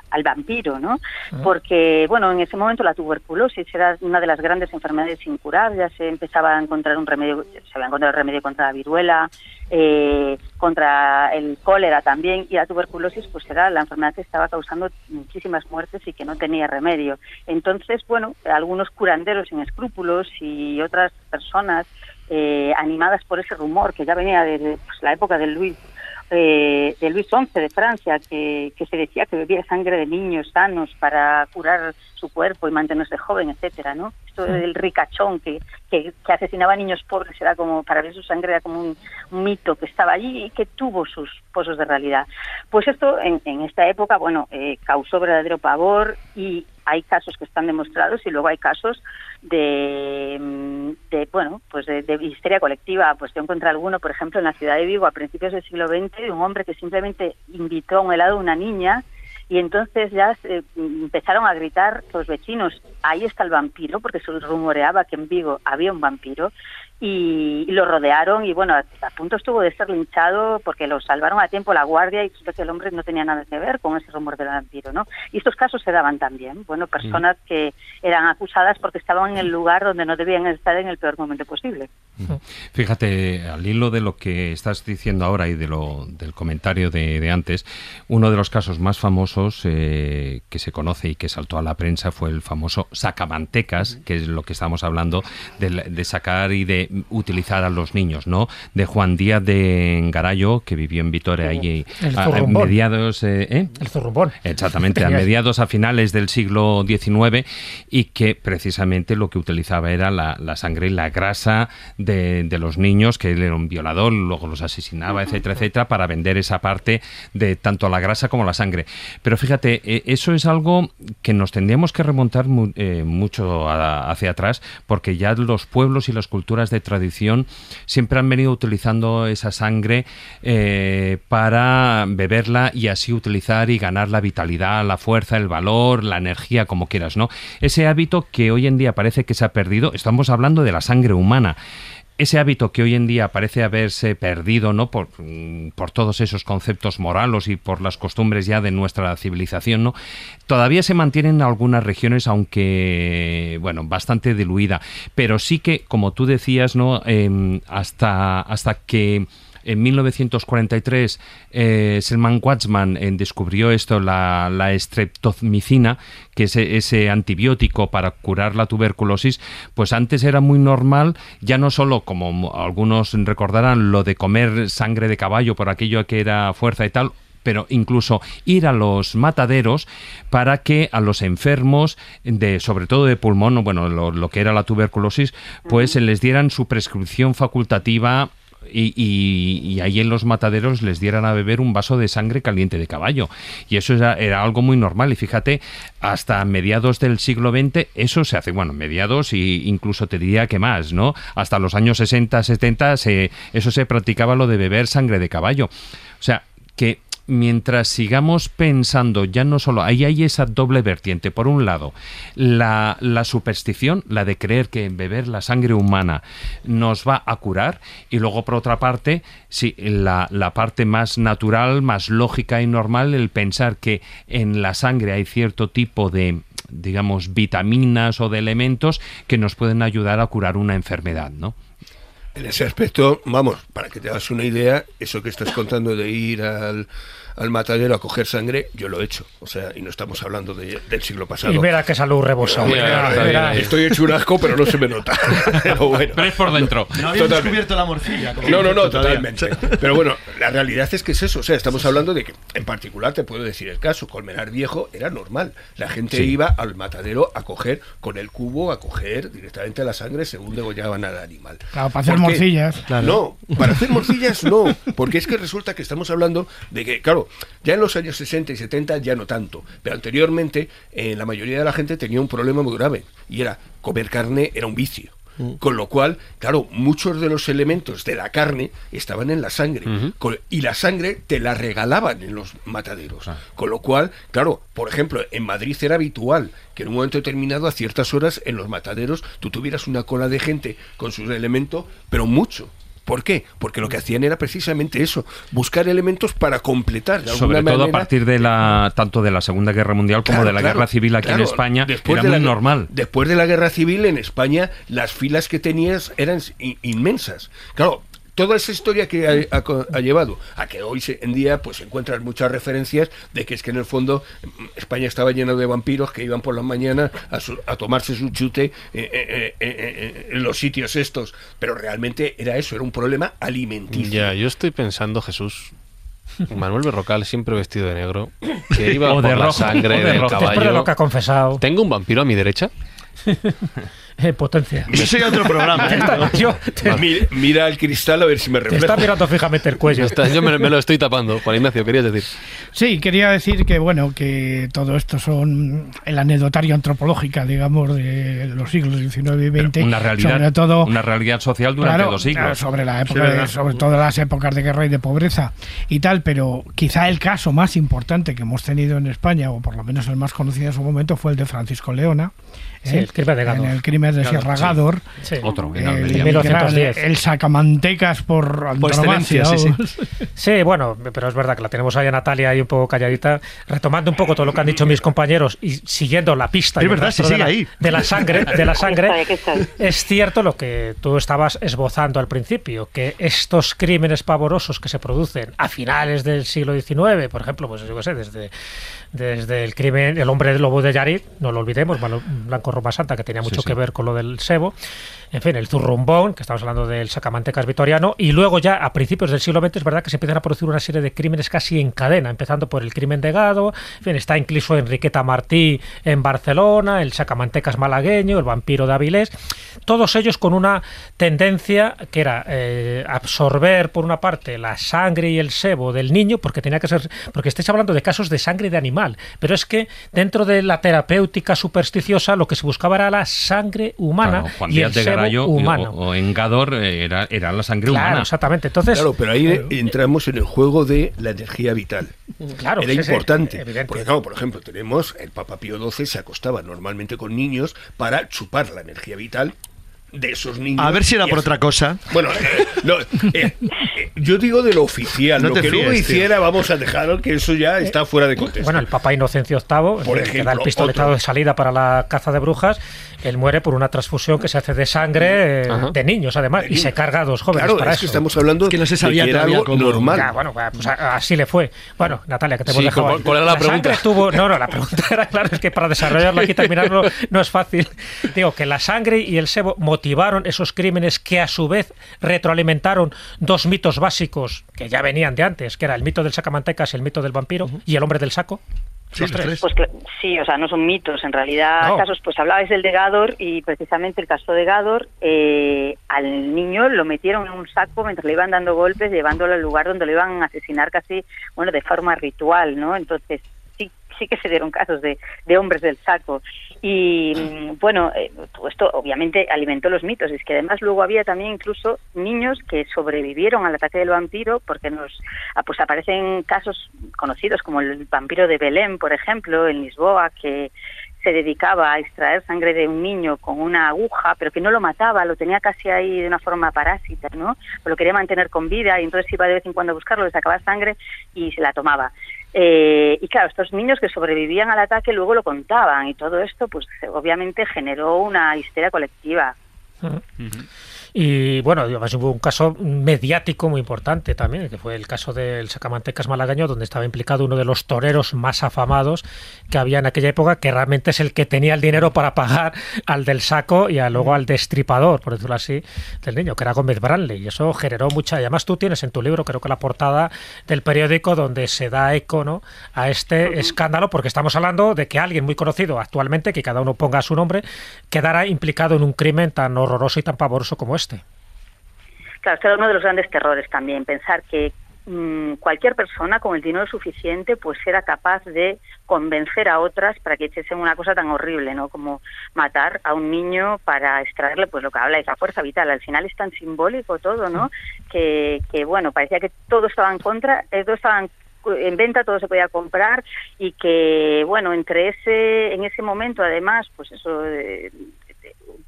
al, vampiro, ¿no? Porque, bueno, en ese momento la tuberculosis era una de las grandes enfermedades sin curar, ya se empezaba a encontrar un remedio, se había encontrado el remedio contra la viruela, eh, contra el cólera también, y la tuberculosis pues era la enfermedad que estaba causando muchísimas muertes y que no tenía remedio. Entonces, bueno, algunos curanderos sin escrúpulos y otras personas eh, animadas por ese rumor que ya venía desde pues, la época de Luis de, Luis XI de Francia, que, se decía que bebía sangre de niños sanos para curar su cuerpo y mantenerse joven, etcétera, ¿no? Esto del ricachón que, que, asesinaba a niños pobres era como, para ver su sangre era como un, mito que estaba allí y que tuvo sus pozos de realidad. Pues esto en, en esta época, bueno, eh, causó verdadero pavor y hay casos que están demostrados y luego hay casos de, mm, de bueno, pues de, histeria colectiva. Pues yo encontré alguno, por ejemplo, en la ciudad de Vigo a principios del siglo XX, de un hombre que simplemente invitó a un helado a una niña Y entonces ya se- empezaron a gritar los vecinos, ahí está el vampiro, porque se rumoreaba que en Vigo había un vampiro, y, lo rodearon y bueno, a, punto estuvo de ser linchado porque lo salvaron a tiempo la guardia y que el hombre no tenía nada que ver con ese rumor del vampiro, ¿no? Y estos casos se daban también, bueno, personas que eran acusadas porque estaban en el lugar donde no debían estar en el peor momento posible. Fíjate, al hilo de lo que estás diciendo ahora y de lo, del comentario de, de antes, uno de los casos más famosos eh, que se conoce y que saltó a la prensa fue el famoso sacamantecas, que es lo que estamos hablando de, de sacar y de utilizar a los niños, ¿no? De Juan Díaz de Garayo, que vivió en Vitoria ahí El a- a mediados... eh, ¿eh? El zurrumbón. Exactamente, a <laughs> mediados a finales del siglo XIX y que precisamente lo que utilizaba era la, la sangre y la grasa de, de los niños, que él era un violador, luego los asesinaba, etcétera, etcétera, para vender esa parte de tanto la grasa como la sangre. Pero fíjate, eh, eso es algo que nos tendríamos que remontar mu- eh, mucho a- hacia atrás, porque ya los pueblos y las culturas de tradición siempre han venido utilizando esa sangre eh, para beberla y así utilizar y ganar la vitalidad, la fuerza, el valor, la energía, como quieras, ¿no? Ese hábito que hoy en día parece que se ha perdido, estamos hablando de la sangre humana. Ese hábito que hoy en día parece haberse perdido, ¿no? Por, mm, por todos esos conceptos morales y por las costumbres ya de nuestra civilización, ¿no? Todavía se mantiene en algunas regiones, aunque, bueno, bastante diluida. Pero sí que, como tú decías, ¿no? Em, hasta, hasta que en 1943 eh, Selman Watzman eh, descubrió esto, la, la streptomicina, que es e- ese antibiótico para curar la tuberculosis, pues antes era muy normal, ya no solo como mo- algunos recordarán lo de comer sangre de caballo por aquello que era fuerza y tal, pero incluso ir a los mataderos para que a los enfermos de sobre todo de pulmón, bueno, lo, lo que era la tuberculosis, pues se les dieran su prescripción facultativa y, y- ahí en los mataderos les dieran a beber un vaso de sangre caliente de caballo. Y eso era, era algo muy normal. Y fíjate, hasta mediados del siglo XX eso se hace, bueno, mediados y incluso te diría que más, ¿no? Hasta los años 60, 70 se, eso se practicaba lo de beber sangre de caballo. O sea, que mientras sigamos pensando, ya no solo, ahí hay esa doble vertiente. Por un lado, la, la superstición, la de creer que beber la sangre humana nos va a curar, y luego por otra parte, sí, la, la parte más natural, más lógica y normal, el pensar que en la sangre hay cierto tipo de digamos vitaminas o de elementos que nos pueden ayudar a curar una enfermedad, ¿no? En ese aspecto, vamos, para que te hagas una idea, eso que estás contando de ir al, al matadero a coger sangre, yo lo he hecho. O sea, y no estamos hablando de- del siglo pasado. Y mira qué salud rebosa. Mira, Mira, mira, mira. Estoy hecho un asco, pero no se me nota. <laughs> Pero bueno. Pero es por dentro. No habías descubierto la morcilla. como No, no, no, totalmente. Pero bueno, la realidad es que es eso. O sea, estamos hablando de que, en particular, te puedo decir el caso, Colmenar Viejo era normal. La gente Sí. iba al matadero a coger con el cubo, a coger directamente la sangre según degollaban al animal. Claro, para hacer morcillas. No, para hacer morcillas no, porque es que resulta que estamos hablando de que, claro, ya en los años 60 y 70 ya no tanto, pero anteriormente eh, la mayoría de la gente tenía un problema muy grave y era comer carne era un vicio. Con lo cual, claro, muchos de los elementos de la carne estaban en la sangre. Y la sangre te la regalaban en los mataderos. Con lo cual, claro, por ejemplo, en Madrid era habitual que en un momento determinado, a ciertas horas, en los mataderos, tú tuvieras una cola de gente con sus elementos, pero mucho. ¿Por qué? Porque lo que hacían era precisamente eso, buscar elementos para completar. De Sobre todo a partir de la tanto de la Segunda Guerra Mundial como Claro, de la claro, Guerra Civil aquí claro. en España, Después era de muy la- normal. Después de la guerra civil en España, las filas que tenías eran in- inmensas. Claro, toda esa historia que ha, ha co- ha llevado a que hoy se- en día pues encuentras muchas referencias de que es que en el fondo mm, España estaba lleno de vampiros que iban por las mañanas a, su- a tomarse su chute eh, eh, eh, en los sitios estos. Pero realmente era eso, era un problema alimenticio. Ya, yo estoy pensando, Jesús. Manuel Berrocal, siempre vestido de negro, que <laughs> iba O por de la rojo, sangre o de del rojo. De lo que caballo. ha confesado. ¿Tengo un vampiro a mi derecha? <laughs> eh, potencia. Eso sería otro programa. <laughs> ¿eh? Yo- te, Mira, mira el cristal a ver si me te está mirando fijamente el cuello. Está, yo me, me lo estoy tapando. Juan Ignacio, querías decir. Sí, quería decir que bueno, que todo esto son el anecdotario antropológica, digamos, de los siglos XIX y XX, Una realidad, sobre todo una realidad social durante Claro, dos siglos. sobre la época, sobre todo las épocas de guerra y de pobreza y tal, pero quizá el caso más importante que hemos tenido en España, o por lo menos el más conocido en su momento, fue el de Francisco Leona. Sí, ¿eh? el crimen de Gádor. En el crimen de Sierra sí. Gádor. Sí. Otro, en El, Almería. el 1910. gran- el sacamantecas por, Por antonomasia, <laughs> sí, bueno, pero es verdad que la tenemos ahí a Natalia ahí un poco calladita, retomando un poco todo lo que han dicho mis compañeros y siguiendo la pista Es el verdad, de, la, sigue ahí. de la sangre, de la <laughs> sangre. Es cierto lo que tú estabas esbozando al principio, que estos crímenes pavorosos que se producen a finales del siglo XIX, por ejemplo, pues yo qué sé, desde, desde el crimen, el hombre del lobo de Yarit, no lo olvidemos, Blanco Roma Santa, que tenía mucho sí. que ver con lo del sebo, en fin, el zurrumbón, que estamos hablando del sacamantecas vitoriano, y luego ya a principios del siglo XX es verdad que se empiezan a producir una serie de crímenes casi en cadena, empezando por el crimen de Gado, en fin, está incluso Enriqueta Martí en Barcelona, el sacamantecas malagueño, el vampiro de Avilés, todos ellos con una tendencia que era eh, absorber por una parte la sangre y el sebo del niño, porque tenía que ser, porque estáis hablando de casos de sangre de animal, pero es que dentro de la terapéutica supersticiosa lo que se buscaba era la sangre humana Claro, y el Díaz de humano. o, o en Gador eh, era, era la sangre Claro, humana. exactamente. Entonces, Claro, pero ahí entramos en el juego de la energía vital. claro, Era sí, importante. porque, claro, por ejemplo, tenemos el Papa Pío XII se acostaba normalmente con niños para chupar la energía vital de esos niños. A ver si era y por otra cosa. Bueno, eh, no, eh, eh, yo digo de lo oficial. No lo te que luego hiciera, vamos a dejar que eso ya está fuera de contexto. Bueno, el Papa Inocencio VIII, Por el que da ejemplo, el pistoletado otro. de salida para la caza de brujas, él muere por una transfusión que se hace de sangre eh, de niños, además, De y se carga a dos jóvenes claro, para es eso. que estamos hablando Es que no se de sabía que era algo cómo- normal. Ya, bueno, pues a- así le fue. Bueno, Natalia, que te hemos Sí, dejado ¿cuál- era la pregunta? sangre tuvo... No, no, la pregunta <laughs> era claro, es que para desarrollarlo aquí, terminarlo, no es fácil. Digo, que la sangre y el sebo motivaron esos crímenes que a su vez retroalimentaron dos mitos básicos que ya venían de antes, que era el mito del sacamantecas, el mito del vampiro y el hombre del saco. Sí, tres. Pues sí, o sea, no son mitos, en realidad No. casos, pues hablabais del de Gador y precisamente el caso de Gador, eh, al niño lo metieron en un saco mientras le iban dando golpes, llevándolo al lugar donde lo iban a asesinar casi, bueno, de forma ritual, ¿no? Entonces, sí, que se dieron casos de, de hombres del saco. Y mm, bueno, eh, todo esto obviamente alimentó los mitos. Es que además luego había también incluso niños que sobrevivieron al ataque del vampiro, porque nos ah, pues aparecen casos conocidos como el vampiro de Belén, por ejemplo, en Lisboa, que se dedicaba a extraer sangre de un niño con una aguja, pero que no lo mataba, lo tenía casi ahí de una forma parásita, ¿no? Lo quería mantener con vida y entonces iba de vez en cuando a buscarlo, le sacaba sangre y se la tomaba. Eh, y claro, estos niños que sobrevivían al ataque luego lo contaban y todo esto, pues obviamente generó una histeria colectiva. Y bueno, además hubo un caso mediático muy importante también, que fue el caso del Sacamantecas malagueño, donde estaba implicado uno de los toreros más afamados que había en aquella época, que realmente es el que tenía el dinero para pagar al del saco y a, luego al destripador, por decirlo así, del niño, que era Gómez Branley. Y eso generó mucha. Y además tú tienes en tu libro, creo que la portada del periódico, donde se da eco ¿no? a este escándalo, porque estamos hablando de que alguien muy conocido actualmente, que cada uno ponga su nombre, quedara implicado en un crimen tan horroroso y tan pavoroso como este. Claro, este era uno de los grandes terrores también, pensar que mm, cualquier persona con el dinero suficiente pues era capaz de convencer a otras para que hiciesen una cosa tan horrible, ¿no? Como matar a un niño para extraerle pues lo que habla es la fuerza vital. Al final es tan simbólico todo, ¿no? Que, que bueno, parecía que todo estaba en contra, eh, todo estaba en en venta todo se podía comprar y que bueno entre ese en ese momento además pues eso de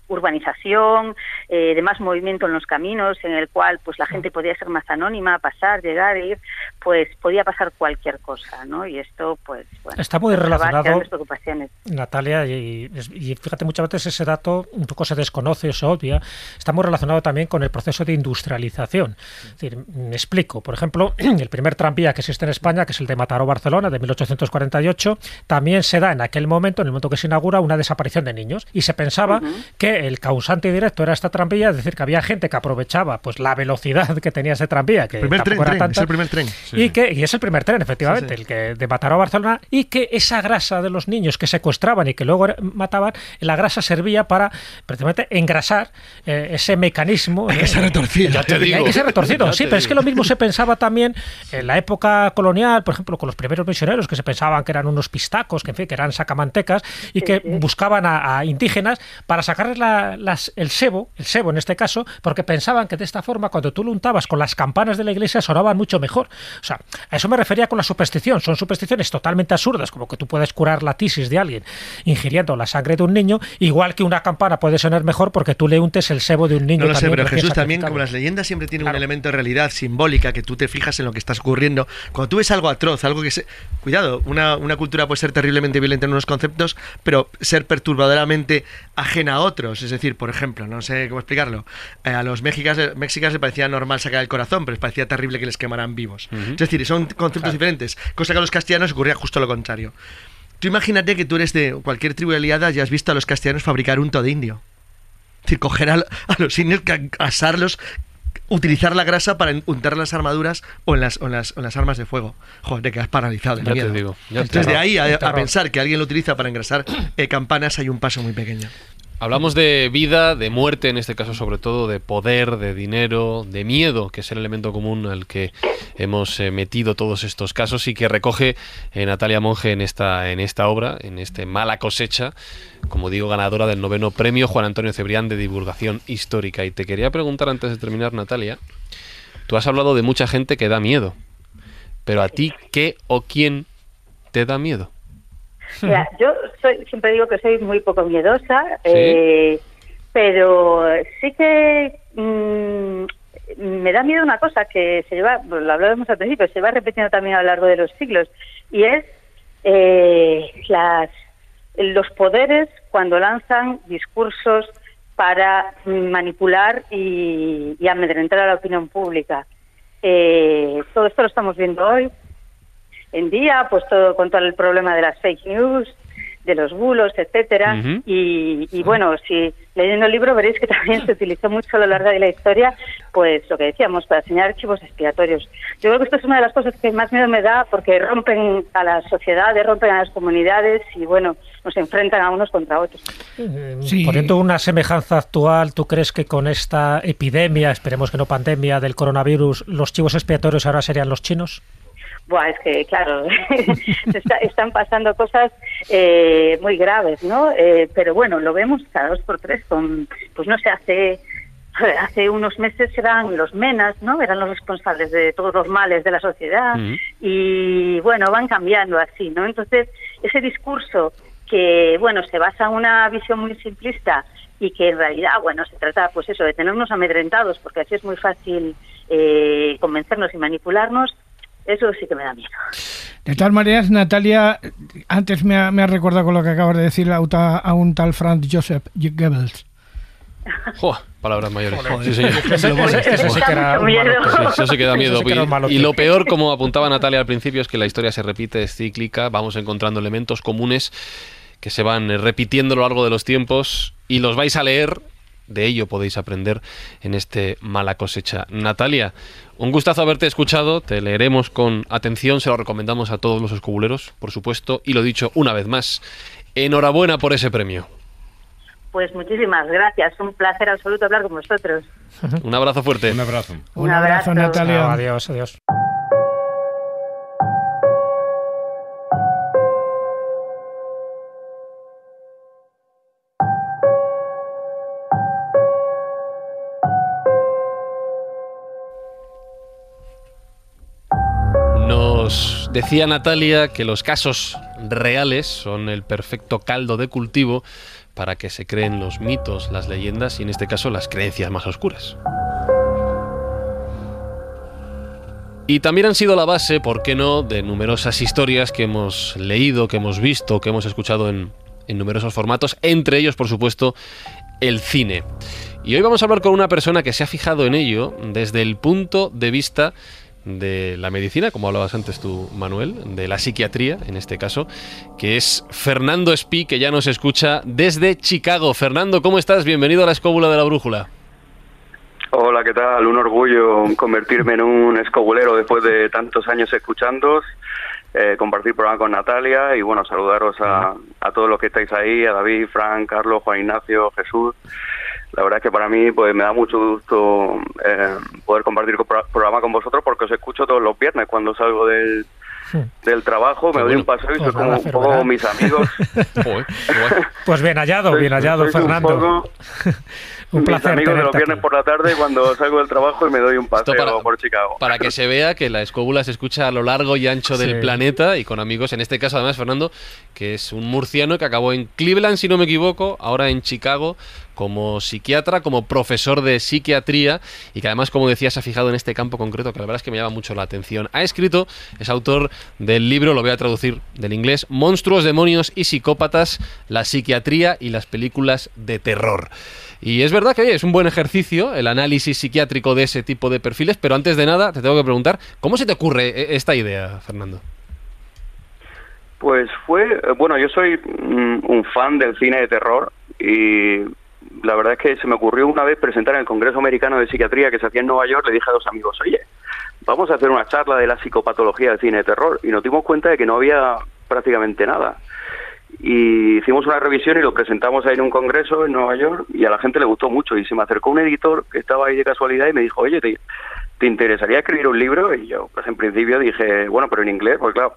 urbanización eh, de más movimiento en los caminos en el cual pues la gente podía ser más anónima pasar llegar ir pues podía pasar cualquier cosa no y esto pues bueno Está muy acaba relacionado- preocupaciones. Natalia, y, y fíjate, muchas veces ese dato un poco se desconoce se obvia, está muy relacionado también con el proceso de industrialización. Es decir, me explico, por ejemplo, <clears throat> el primer tranvía que existe en España, que es el de Mataró-Barcelona, de 1848, también se da en aquel momento, en el momento que se inaugura, una desaparición de niños. Y se pensaba que que el causante directo era esta tranvía, es decir, que había gente que aprovechaba pues la velocidad que tenía ese tranvía, que Primer tren, era tren, tanta, es el primer tren. y que y es el primer tren, efectivamente, Sí, sí. el que de Mataró a Barcelona, y que esa grasa de los niños que secuestraban y que luego mataban, la grasa servía para precisamente engrasar eh, ese mecanismo. Hay que ser retorcido. Ya te Hay digo. que ser retorcido, sí, pero es que lo mismo se pensaba <laughs> también en la época colonial, por ejemplo, con los primeros misioneros que se pensaban que eran unos pistacos, que en fin, que eran sacamantecas y que buscaban a, a indígenas para sacarles la- las- el sebo, el sebo en este caso, porque pensaban que de esta forma, cuando tú lo untabas con las campanas de la iglesia, sonaban mucho mejor. O sea, a eso me refería con la superstición. Son supersticiones totalmente absurdas, como que tú puedes curar la tisis de alguien ingiriendo la sangre de un niño, igual que una campana puede sonar mejor porque tú le untes el sebo de un niño. No lo sé, pero Jesús también, como las leyendas siempre tienen Claro. un elemento de realidad simbólica, que tú te fijas en lo que está ocurriendo. Cuando tú ves algo atroz, algo que se... Cuidado, una, una cultura puede ser terriblemente violenta en unos conceptos, pero ser perturbadoramente ajena a otros. Es decir, por ejemplo, no sé cómo explicarlo, eh, a los mexicas, mexicanos les parecía normal sacar el corazón, pero les parecía terrible que les quemaran vivos. Es decir, son conceptos diferentes, cosa que a los castellanos ocurría justo lo contrario. Tú imagínate que tú eres de cualquier tribu aliada y has visto a los castellanos fabricar un todo indio. Es decir, coger a, a los indios, asarlos, utilizar la grasa para untar las armaduras o en las, o en las, o en las armas de fuego. Joder, te quedas paralizado. de Ya te digo, ya te Entonces, de ahí a, pensar que alguien lo utiliza para engrasar eh, campanas hay un paso muy pequeño. Hablamos de vida, de muerte, en este caso sobre todo, de poder, de dinero, de miedo, que es el elemento común al que hemos eh, metido todos estos casos y que recoge eh, Natalia Monge en esta, en esta obra, en este Mala cosecha, como digo, ganadora del noveno premio Juan Antonio Cebrián de Divulgación Histórica. Y te quería preguntar antes de terminar, Natalia, tú has hablado de mucha gente que da miedo, pero a ti, ¿qué o quién te da miedo? <laughs> Mira, yo soy, siempre digo que soy muy poco miedosa, eh, pero sí que mm, me da miedo una cosa que se lleva, pues lo hablábamos al principio, se va repitiendo también a lo largo de los siglos, y es eh, las, los poderes cuando lanzan discursos para manipular y, y amedrentar a la opinión pública. Eh, todo esto lo estamos viendo hoy en día, pues todo con todo el problema de las fake news, de los bulos, etcétera. Y, y bueno, si leyendo el libro veréis que también se utilizó mucho a lo largo de la historia, pues lo que decíamos, para enseñar archivos expiatorios. Yo creo que esto es una de las cosas que más miedo me da porque rompen a las sociedades, rompen a las comunidades y bueno, nos enfrentan a unos contra otros. Sí. Poniendo una semejanza actual, ¿tú crees que con esta epidemia, esperemos que no pandemia, del coronavirus, los chivos expiatorios ahora serían los chinos? Buah, es que, claro, <laughs> está- están pasando cosas eh, muy graves, ¿no? Eh, pero bueno, lo vemos cada dos por tres con, pues no sé, hace, hace unos meses eran los menas, ¿no? Eran los responsables de todos los males de la sociedad y bueno, van cambiando así, ¿no? Entonces, ese discurso que, bueno, se basa en una visión muy simplista y que en realidad, bueno, se trata, pues eso, de tenernos amedrentados, porque así es muy fácil eh, convencernos y manipularnos, eso sí que me da miedo. De todas maneras, Natalia, antes me ha, me ha recordado con lo que acabas de decir a, un ta- a un tal Franz Joseph Goebbels. <laughs> Palabras mayores. Sí, señor. Eso sí que era un Miedo. malo Sí, tío. eso sí que da miedo. Sí y, lo peor, como apuntaba Natalia al principio, es que la historia se repite, es cíclica, vamos encontrando elementos comunes que se van eh, repitiendo a lo largo de los tiempos y los vais a leer, de ello podéis aprender en este Mala cosecha. Natalia, un gustazo haberte escuchado, te leeremos con atención, se lo recomendamos a todos los escobuleros, por supuesto, y lo dicho una vez más, enhorabuena por ese premio. Pues muchísimas gracias, un placer absoluto hablar con vosotros. Un abrazo fuerte. Un abrazo. Un abrazo, abrazo. Natalia. Adiós, adiós. Decía Natalia que los casos reales son el perfecto caldo de cultivo para que se creen los mitos, las leyendas y en este caso las creencias más oscuras. Y también han sido la base, ¿por qué no?, de numerosas historias que hemos leído, que hemos visto, que hemos escuchado en numerosos formatos, entre ellos, por supuesto, el cine. Y hoy vamos a hablar con una persona que se ha fijado en ello desde el punto de vista de la medicina, como hablabas antes tú, Manuel, de la psiquiatría, en este caso, que es Fernando Espí, que ya nos escucha desde Chicago. Fernando, ¿cómo estás? Bienvenido a la escóbula de la brújula. Hola, ¿qué tal? Un orgullo convertirme en un escobulero después de tantos años escuchándos, eh, compartir programa con Natalia y bueno, saludaros a, a todos los que estáis ahí, a David, Frank, Carlos, Juan Ignacio, Jesús. La verdad es que para mí pues me da mucho gusto eh, poder compartir el programa con vosotros porque os escucho todos los viernes cuando salgo del, del trabajo, me doy un paseo y soy como un poco mis amigos. <laughs> <laughs> pues bien hallado, bien hallado, Fernando. <laughs> un placer. Mis amigos de los viernes por la tarde cuando salgo del trabajo y me doy un paseo por Chicago. Para que se vea que la escóbula se escucha a lo largo y ancho del planeta y con amigos, en este caso además Fernando, que es un murciano que acabó en Cleveland, si no me equivoco, ahora en Chicago como psiquiatra, como profesor de psiquiatría y que además, como decía, se ha fijado en este campo concreto que la verdad es que me llama mucho la atención. Ha escrito, es autor del libro, lo voy a traducir del inglés, Monstruos, Demonios y Psicópatas, la psiquiatría y las películas de terror. Y es verdad que es un buen ejercicio el análisis psiquiátrico de ese tipo de perfiles, pero antes de nada te tengo que preguntar, ¿cómo se te ocurre e-, esta idea, Fernando? Pues fue, eh, bueno, yo soy mm, un fan del cine de terror y la verdad es que se me ocurrió una vez presentar en el Congreso Americano de Psiquiatría que se hacía en Nueva York, le dije a dos amigos, oye, vamos a hacer una charla de la psicopatología del cine de terror. Y nos dimos cuenta de que no había prácticamente nada. Y hicimos una revisión y lo presentamos ahí en un congreso en Nueva York y a la gente le gustó mucho. Y se me acercó un editor que estaba ahí de casualidad y me dijo, oye, ¿te, ¿te interesaría escribir un libro? Y yo, pues en principio dije, bueno, pero en inglés, porque claro,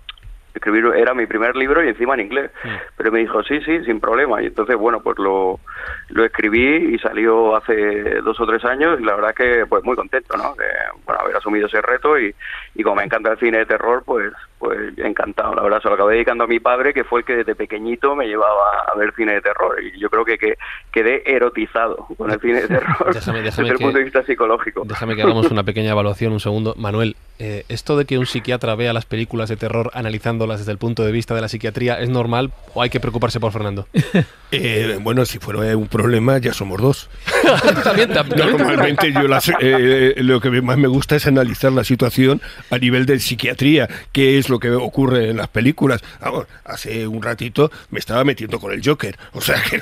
escribir era mi primer libro y encima en inglés. Mm. Pero me dijo, sí, sí, sin problema. Y entonces, bueno, pues lo, lo escribí y salió hace dos o tres años y la verdad es que pues muy contento, ¿no? De, bueno, haber asumido ese reto y, y como me encanta el cine de terror, pues pues encantado, la verdad, se lo acabé dedicando a mi padre, que fue el que desde pequeñito me llevaba a ver cine de terror, y yo creo que, que quedé erotizado con el cine de <laughs> terror desde el punto de vista psicológico. Déjame que hagamos una pequeña evaluación, un segundo. Manuel, eh, ¿esto de que un psiquiatra vea las películas de terror analizándolas desde el punto de vista de la psiquiatría es normal o hay que preocuparse por Fernando? <laughs> Eh, bueno, si fuera un problema, ya somos dos. <laughs> también, Normalmente yo eh, lo que más me gusta es analizar la situación a nivel de psiquiatría, que es lo que ocurre en las películas. Vamos, hace un ratito me estaba metiendo con el Joker, o sea que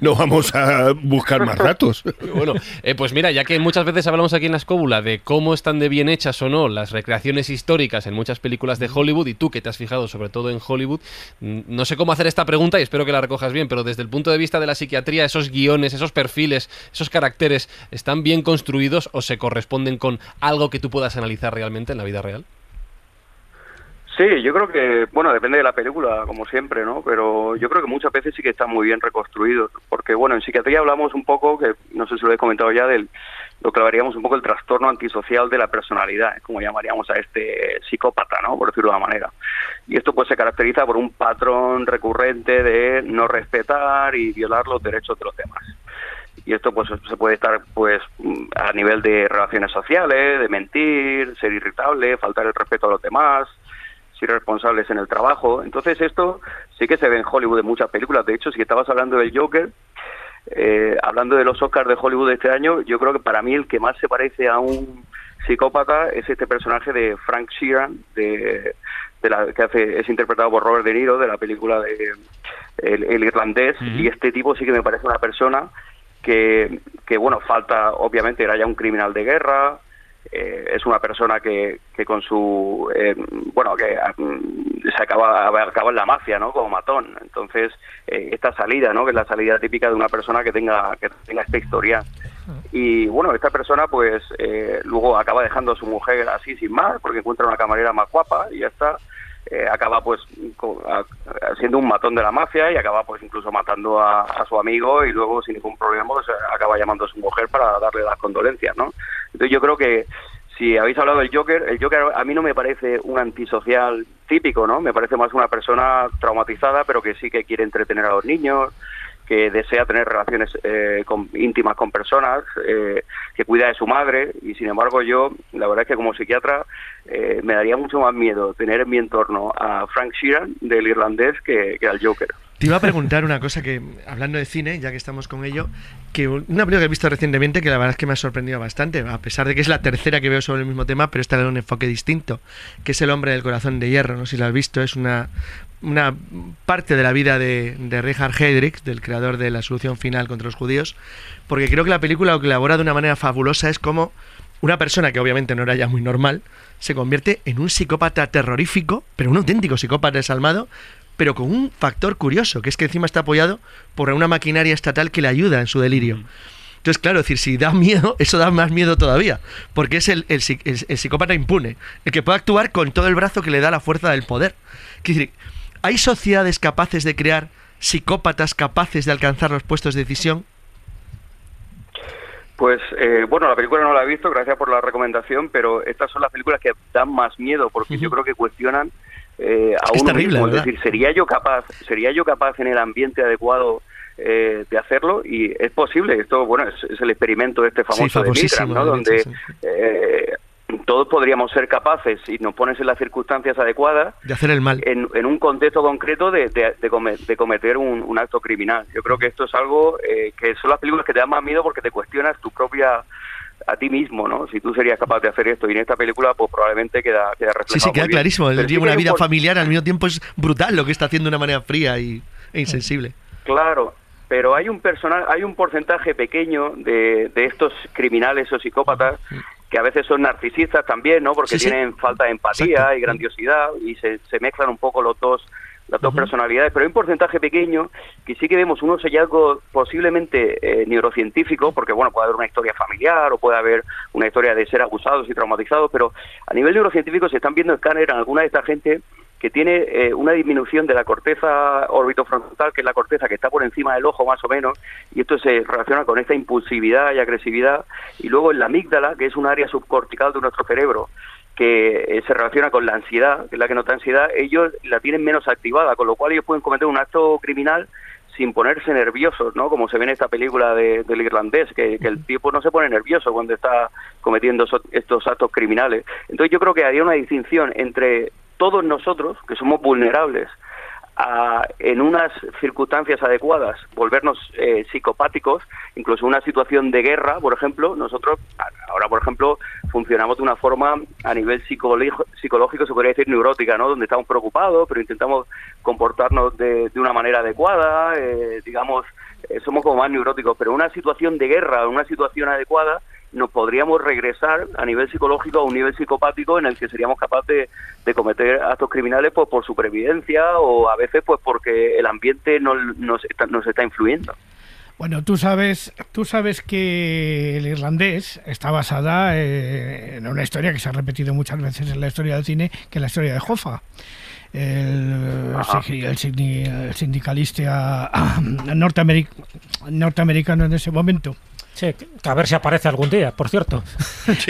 no, <laughs> vamos a buscar más datos. Bueno, pues mira, ya que muchas veces hablamos aquí en la escóbula de cómo están de bien hechas o no las recreaciones históricas en muchas películas de Hollywood, y tú que te has fijado sobre todo en Hollywood, no sé cómo hacer esta pregunta y espero que la recojas bien, pero desde el punto de vista de la psiquiatría, esos guiones, esos perfiles, esos caracteres, ¿están bien construidos o se corresponden con algo que tú puedas analizar realmente en la vida real? Sí, yo creo que, bueno, depende de la película, como siempre, ¿no? Pero yo creo que muchas veces sí que están muy bien reconstruidos, porque, bueno, en psiquiatría hablamos un poco, que no sé si lo he comentado ya, del lo que hablaríamos un poco el trastorno antisocial de la personalidad, como llamaríamos a este psicópata, ¿no? Por decirlo de una manera. Y esto pues se caracteriza por un patrón recurrente de no respetar y violar los derechos de los demás y esto pues se puede estar pues a nivel de relaciones sociales, de mentir, ser irritable, faltar el respeto a los demás, responsables en el trabajo. Entonces esto sí que se ve en Hollywood en muchas películas. De hecho, si estabas hablando del Joker, eh, hablando de los Oscars de Hollywood de este año, yo creo que para mí el que más se parece a un psicópata es este personaje de Frank Sheeran, de, la, que hace, es interpretado por Robert De Niro, de la película de El, Irlandés, y este tipo sí que me parece una persona que, que bueno, falta, obviamente, era ya un criminal de guerra, eh, es una persona que, que con su eh, bueno que mm, se acaba acaba en la mafia no como matón. Entonces eh, esta salida no que es la salida típica de una persona que tenga que tenga esta historia. Y bueno esta persona pues luego acaba dejando a su mujer así sin más porque encuentra una camarera más guapa y ya está eh, acaba pues siendo un matón de la mafia y acaba pues incluso matando a, su amigo y luego sin ningún problema pues, acaba llamando a su mujer para darle las condolencias, ¿no? Entonces yo creo que si habéis hablado del Joker, el Joker a mí no me parece un antisocial típico, ¿no? Me parece más una persona traumatizada pero que sí que quiere entretener a los niños, que desea tener relaciones eh, íntimas con personas, eh, que cuida de su madre y sin embargo yo, la verdad es que como psiquiatra eh, me daría mucho más miedo tener en mi entorno a Frank Sheeran del irlandés que, al Joker. Te iba a preguntar una cosa que, hablando de cine, ya que estamos con ello, que una película que he visto recientemente que la verdad es que me ha sorprendido bastante, a pesar de que es la tercera que veo sobre el mismo tema, pero esta da un enfoque distinto, que es El hombre del corazón de hierro, no sé si la has visto, es una, una parte de la vida de, de Richard Heydrich, del creador de La solución final contra los judíos, porque creo que la película lo que elabora de una manera fabulosa es como una persona que obviamente no era ya muy normal, se convierte en un psicópata terrorífico, pero un auténtico psicópata desalmado, pero con un factor curioso, que es que encima está apoyado por una maquinaria estatal que le ayuda en su delirio. Entonces, claro, decir, si da miedo, eso da más miedo todavía, porque es el, el, el- el psicópata impune, el que puede actuar con todo el brazo que le da la fuerza del poder. Quiere decir, ¿hay sociedades capaces de crear psicópatas capaces de alcanzar los puestos de decisión? Pues eh, bueno, la película no la he visto, gracias por la recomendación, pero estas son las películas que dan más miedo porque yo creo que cuestionan eh, a Es uno terrible, mismo. Es decir, ¿sería yo capaz, sería yo capaz en el ambiente adecuado eh, de hacerlo? Y es posible. Esto, bueno, es, es el experimento este famoso de famosísimo, Milgram, ¿no? de Donde sí. eh, todos podríamos ser capaces, si nos pones en las circunstancias adecuadas, De hacer el mal. en, en un contexto concreto de, de- de come- de cometer un, un acto criminal. Yo creo que esto es algo eh, que son las películas que te dan más miedo porque te cuestionas tu propia a ti mismo, ¿no? Si tú serías capaz de hacer esto y en esta película pues probablemente queda, queda reflejado. Sí, sí, queda clarísimo. Él lleva una vida por- familiar, al mismo tiempo es brutal lo que está haciendo de una manera fría y, e insensible. Claro, pero hay un personal, hay un porcentaje pequeño de, de estos criminales o psicópatas que a veces son narcisistas también, ¿no? Porque Sí, sí. tienen falta de empatía Exacto. y grandiosidad y se, se mezclan un poco los dos las dos personalidades, pero hay un porcentaje pequeño que sí que vemos unos hallazgos posiblemente eh, neurocientíficos, porque bueno, puede haber una historia familiar o puede haber una historia de ser abusados y traumatizados, pero a nivel neurocientífico se están viendo escáner en alguna de esta gente que tiene eh, una disminución de la corteza orbitofrontal, que es la corteza que está por encima del ojo más o menos, y esto se relaciona con esta impulsividad y agresividad, y luego en la amígdala, que es un área subcortical de nuestro cerebro, que eh, se relaciona con la ansiedad, que es la que nota ansiedad, ellos la tienen menos activada, con lo cual ellos pueden cometer un acto criminal sin ponerse nerviosos, ¿no? Como se ve en esta película de- del irlandés, que, que el tipo no se pone nervioso cuando está cometiendo so- estos actos criminales. Entonces yo creo que haría una distinción entre todos nosotros, que somos vulnerables, a, en unas circunstancias adecuadas, volvernos eh, psicopáticos, incluso una situación de guerra, por ejemplo, nosotros ahora, por ejemplo, funcionamos de una forma a nivel psicológico, se podría decir neurótica, ¿no? Donde estamos preocupados, pero intentamos comportarnos de, de una manera adecuada, eh, digamos, eh, somos como más neuróticos, pero una situación de guerra, una situación adecuada, nos podríamos regresar a nivel psicológico a un nivel psicopático en el que seríamos capaces de, de cometer actos criminales pues por supervivencia o a veces pues porque el ambiente nos, nos, está, nos está influyendo. Bueno, tú sabes, tú sabes que el irlandés está basada eh, en una historia que se ha repetido muchas veces en la historia del cine, que es la historia de Hoffa. El, el el sindicalista ah, norteameric- norteamericano en ese momento. Sí, que a ver si aparece algún día, por cierto.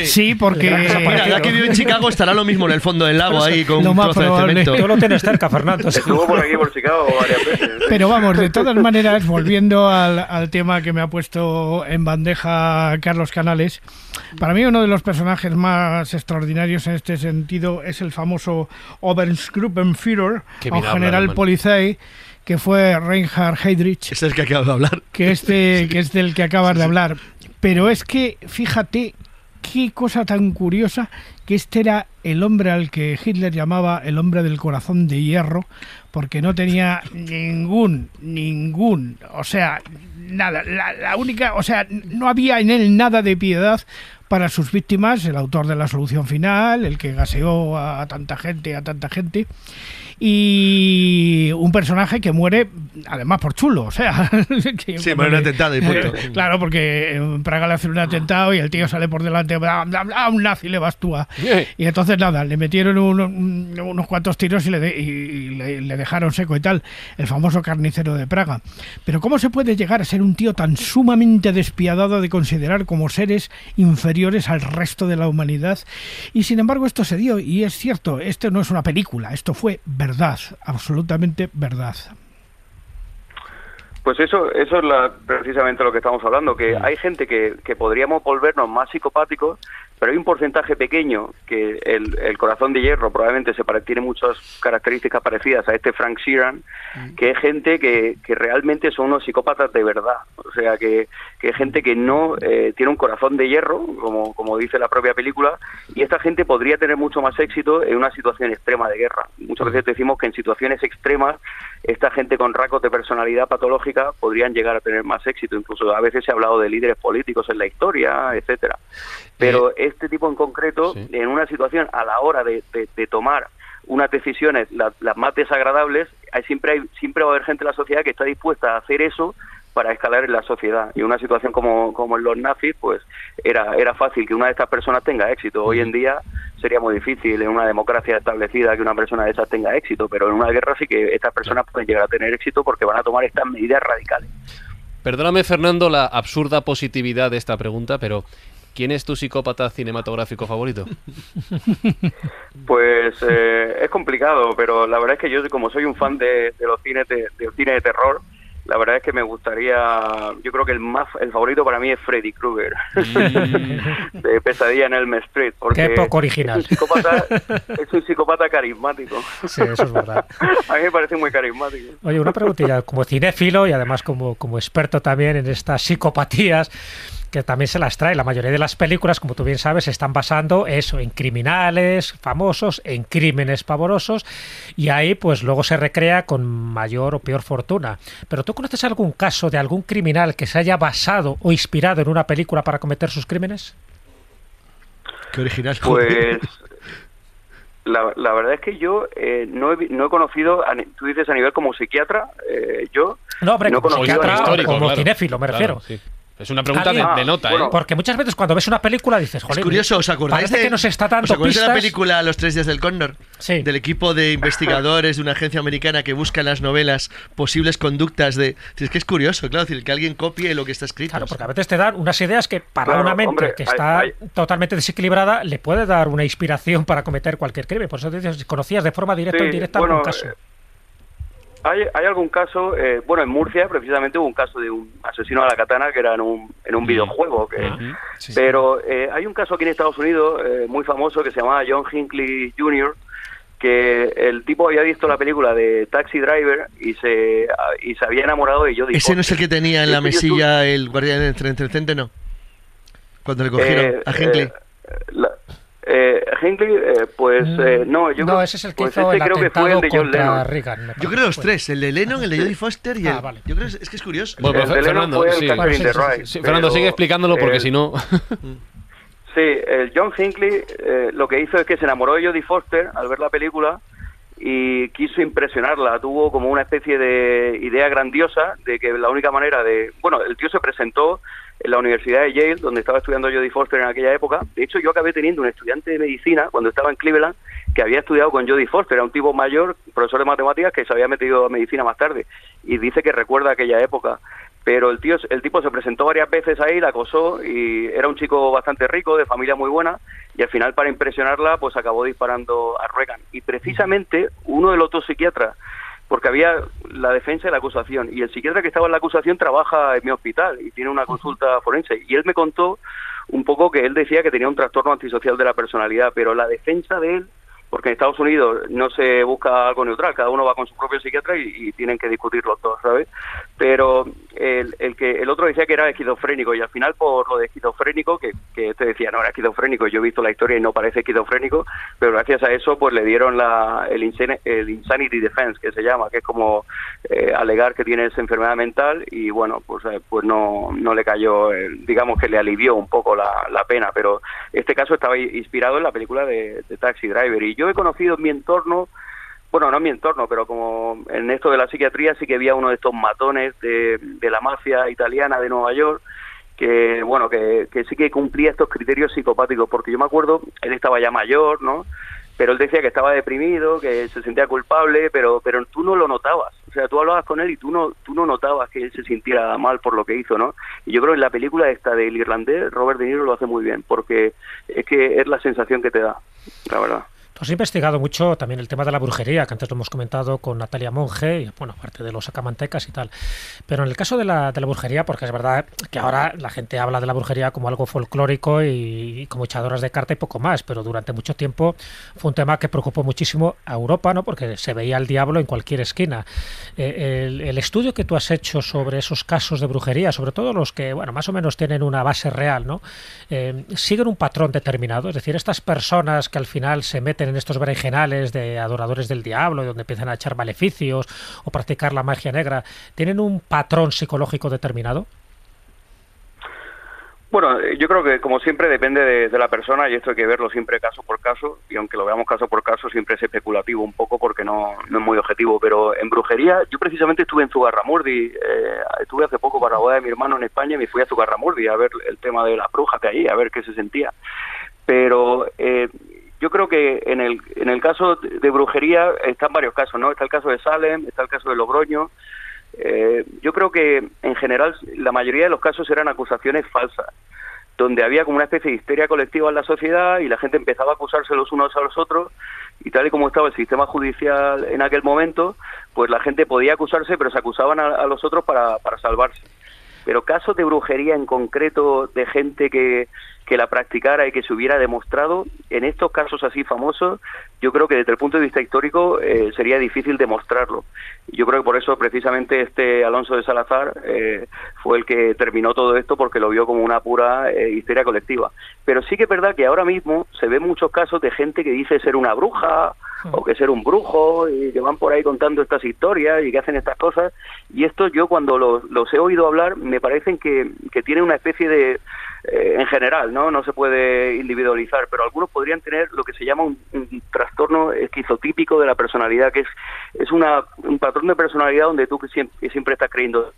Sí, porque Mira, ya que vive en Chicago estará lo mismo en el fondo del lago ahí con Lo un trozo de cemento. Tú lo tienes cerca, Fernando. Estuvo por aquí, por Chicago, varias veces. Pero vamos, de todas maneras, volviendo al, al tema que me ha puesto en bandeja Carlos Canales, para mí uno de los personajes más extraordinarios en este sentido es el famoso Obergruppenführer, Qué o general alemán. Que fue Reinhard Heydrich, es el que acabo de hablar. que, este, <laughs> que es del que acabas de hablar. Pero es que, fíjate, qué cosa tan curiosa, que este era el hombre al que Hitler llamaba el hombre del corazón de hierro, porque no tenía ningún, ningún, o sea, nada, la, la única, o sea, no había en él nada de piedad para sus víctimas, el autor de la solución final, el que gaseó a, tanta gente, a tanta gente, y un personaje que muere además por chulo, o sea, <laughs> que Sí, un atentado y punto. <laughs> Claro, porque en Praga le hacen un atentado y el tío sale por delante, bla, bla, bla, un nazi le bastúa. Y entonces nada, le metieron un- un- unos cuantos tiros y, le, de- y- y le, le dejaron seco y tal, el famoso carnicero de Praga. Pero ¿cómo se puede llegar a ser un tío tan sumamente despiadado de considerar como seres inferiores al resto de la humanidad? Y sin embargo esto se dio y es cierto, esto no es una película, esto fue verdad, absolutamente verdad. Pues eso, eso es la- precisamente lo que estamos hablando, que hay gente que, que podríamos volvernos más psicopáticos pero hay un porcentaje pequeño que el, el corazón de hierro probablemente se pare- tiene muchas características parecidas a este Frank Sheeran, que es gente que, que realmente son unos psicópatas de verdad, o sea, que, que es gente que no eh, tiene un corazón de hierro, como, como dice la propia película, y esta gente podría tener mucho más éxito en una situación extrema de guerra. Muchas veces decimos que en situaciones extremas esta gente con rasgos de personalidad patológica podrían llegar a tener más éxito. Incluso a veces se ha hablado de líderes políticos en la historia, etcétera. Pero este tipo en concreto, en una situación a la hora de, de- de tomar unas decisiones la- las más desagradables, hay, siempre hay, siempre va a haber gente en la sociedad que está dispuesta a hacer eso para escalar en la sociedad. Y una situación como, como en los nazis, pues era, era fácil que una de estas personas tenga éxito. Hoy en día sería muy difícil en una democracia establecida que una persona de esas tenga éxito, pero en una guerra sí que estas personas pueden llegar a tener éxito porque van a tomar estas medidas radicales. Perdóname, Fernando, la absurda positividad de esta pregunta, pero ¿quién es tu psicópata cinematográfico favorito? <laughs> Pues eh, es complicado, pero la verdad es que yo como soy un fan de, de los cines de, cine de terror, la verdad es que me gustaría, yo creo que el más el favorito para mí es Freddy Krueger <laughs> de Pesadilla en Elm Street, porque Qué poco original. Es un psicópata, es un psicópata carismático. Sí, eso es verdad. <laughs> A mí me parece muy carismático. Oye, una preguntilla, como cinéfilo y además como, como experto también en estas psicopatías, que también se las trae. La mayoría de las películas, como tú bien sabes, se están basando eso en criminales famosos, en crímenes pavorosos, y ahí pues luego se recrea con mayor o peor fortuna. Pero ¿tú conoces algún caso de algún criminal que se haya basado o inspirado en una película para cometer sus crímenes? Qué original. Pues <laughs> la, la verdad es que yo eh, no, he, no he conocido, a tú dices a nivel como psiquiatra, eh, yo No, hombre, no como psiquiatra como cinéfilo, me Claro, refiero. sí. Es una pregunta de, de nota, ¿eh? Porque muchas veces cuando ves una película dices, Es joder, curioso, ¿os acordáis parece de, que nos está dando ¿os acordáis de la película Los tres días del cóndor? Sí. Del equipo de investigadores de una agencia americana que busca en las novelas posibles conductas de... Es que es curioso, claro, es decir, que alguien copie lo que está escrito. Claro, porque a veces te dan unas ideas que para Claro, una mente hombre, que está hay- totalmente desequilibrada le puede dar una inspiración para cometer cualquier crimen. Por eso te dices, conocías de forma directa o Sí, indirecta bueno, algún caso. Hay, hay algún caso, eh, bueno, en Murcia precisamente hubo un caso de un asesino a la katana que era en un, en un videojuego. Que, pero eh, hay un caso aquí en Estados Unidos eh, muy famoso que se llamaba John Hinckley Jr., que el tipo había visto la película de Taxi Driver y se, y se había enamorado de Jodie Ese no es el que tenía en la mesilla el guardián entre entrecente, no. Cuando le cogieron Eh, a Hinckley. eh, la- eh, Hinckley, eh, pues eh, no, yo no, creo, ese es el que pues hizo ese el creo que fue el de John contra Lennon. Reagan. Yo creo los tres, el de Lennon, el de Jodie Foster y el... Ah, vale. Yo creo es, es que es curioso. Bueno, El de Fernando, fue el sí. Catherine Sí, sí, Wright, sí, Fernando, sigue explicándolo porque eh, si no... <laughs> Sí, el John Hinckley eh, lo que hizo es que se enamoró de Jodie Foster al ver la película y quiso impresionarla. Tuvo como una especie de idea grandiosa de que la única manera de... Bueno, el tío se presentó en la Universidad de Yale, donde estaba estudiando Jodie Foster en aquella época. De hecho, yo acabé teniendo un estudiante de medicina cuando estaba en Cleveland que había estudiado con Jodie Foster. Era un tipo mayor, profesor de matemáticas, que se había metido a medicina más tarde. Y dice que recuerda aquella época pero el tío el tipo se presentó varias veces ahí la acosó y era un chico bastante rico de familia muy buena y al final para impresionarla pues acabó disparando a Reagan y precisamente uno de los dos psiquiatras porque había la defensa y la acusación. Y el psiquiatra que estaba en la acusación trabaja en mi hospital y tiene una consulta forense. Y él me contó un poco que él decía que tenía un trastorno antisocial de la personalidad pero la defensa de él porque en Estados Unidos no se busca algo neutral, cada uno va con su propio psiquiatra y, y tienen que discutir los dos, ¿sabes? Pero el, el que el otro decía que era esquizofrénico y al final por lo de esquizofrénico, que, que este decía no era esquizofrénico, yo he visto la historia y no parece esquizofrénico, pero gracias a eso pues le dieron la, el, insane- el Insanity Defense, que se llama, que es como eh, alegar que tienes enfermedad mental y bueno, pues, eh, pues no, no le cayó, eh, digamos que le alivió un poco la, la pena, pero este caso estaba inspirado en la película de, de Taxi Driver y yo he conocido en mi entorno bueno, no en mi entorno, pero como en esto de la psiquiatría sí que había uno de estos matones de, la mafia italiana de Nueva York que, bueno, que, que sí que cumplía estos criterios psicopáticos, porque yo me acuerdo, él estaba ya mayor, ¿no? Pero él decía que estaba deprimido, que se sentía culpable, pero pero tú no lo notabas. O sea, tú hablabas con él y tú no tú no notabas que él se sintiera mal por lo que hizo, ¿no? Y yo creo que en la película esta del irlandés, Robert De Niro lo hace muy bien, porque es que es la sensación que te da, la verdad. Tú has investigado mucho también el tema de la brujería, que antes lo hemos comentado con Natalia Monge, y bueno, aparte de los acamantecas y tal. Pero en el caso de la, de la brujería, porque es verdad que ahora la gente habla de la brujería como algo folclórico y, como echadoras de carta y poco más, pero durante mucho tiempo fue un tema que preocupó muchísimo a Europa, ¿no? Porque se veía el diablo en cualquier esquina. Eh, el, el estudio que tú has hecho sobre esos casos de brujería, sobre todo los que, bueno, más o menos tienen una base real, ¿no? Eh, siguen un patrón determinado, es decir, estas personas que al final se meten en estos berenjenales de adoradores del diablo, donde empiezan a echar maleficios o practicar la magia negra, ¿tienen un patrón psicológico determinado? Bueno, eh, yo creo que como siempre depende de, la persona y esto hay que verlo siempre caso por caso y aunque lo veamos caso por caso siempre es especulativo un poco porque no, es muy objetivo, pero en brujería yo precisamente estuve en Zugarramurdi, eh, estuve hace poco para la boda de mi hermano en España y me fui a Zugarramurdi a ver el tema de la bruja que hay, a ver qué se sentía. Pero eh, yo creo que en el, en el caso de brujería están varios casos, ¿no? Está el caso de Salem, está el caso de Logroño, eh, yo creo que en general la mayoría de los casos eran acusaciones falsas, donde había como una especie de histeria colectiva en la sociedad y la gente empezaba a acusarse los unos a los otros y tal y como estaba el sistema judicial en aquel momento, pues la gente podía acusarse, pero se acusaban a, los otros para, para salvarse. Pero casos de brujería en concreto de gente que, que la practicara y que se hubiera demostrado, en estos casos así famosos, yo creo que desde el punto de vista histórico eh, sería difícil demostrarlo. Yo creo que por eso precisamente este Alonso de Salazar eh, fue el que terminó todo esto porque lo vio como una pura eh, histeria colectiva. Pero sí que es verdad que ahora mismo se ven muchos casos de gente que dice ser una bruja o que ser un brujo y que van por ahí contando estas historias y que hacen estas cosas. Y esto yo cuando los, los he oído hablar me parecen que, que tienen una especie de eh, en general, ¿no? No se puede individualizar, pero algunos podrían tener lo que se llama un, trastorno esquizotípico de la personalidad, que es, es una, un patrón de personalidad donde tú siempre, siempre estás creyendo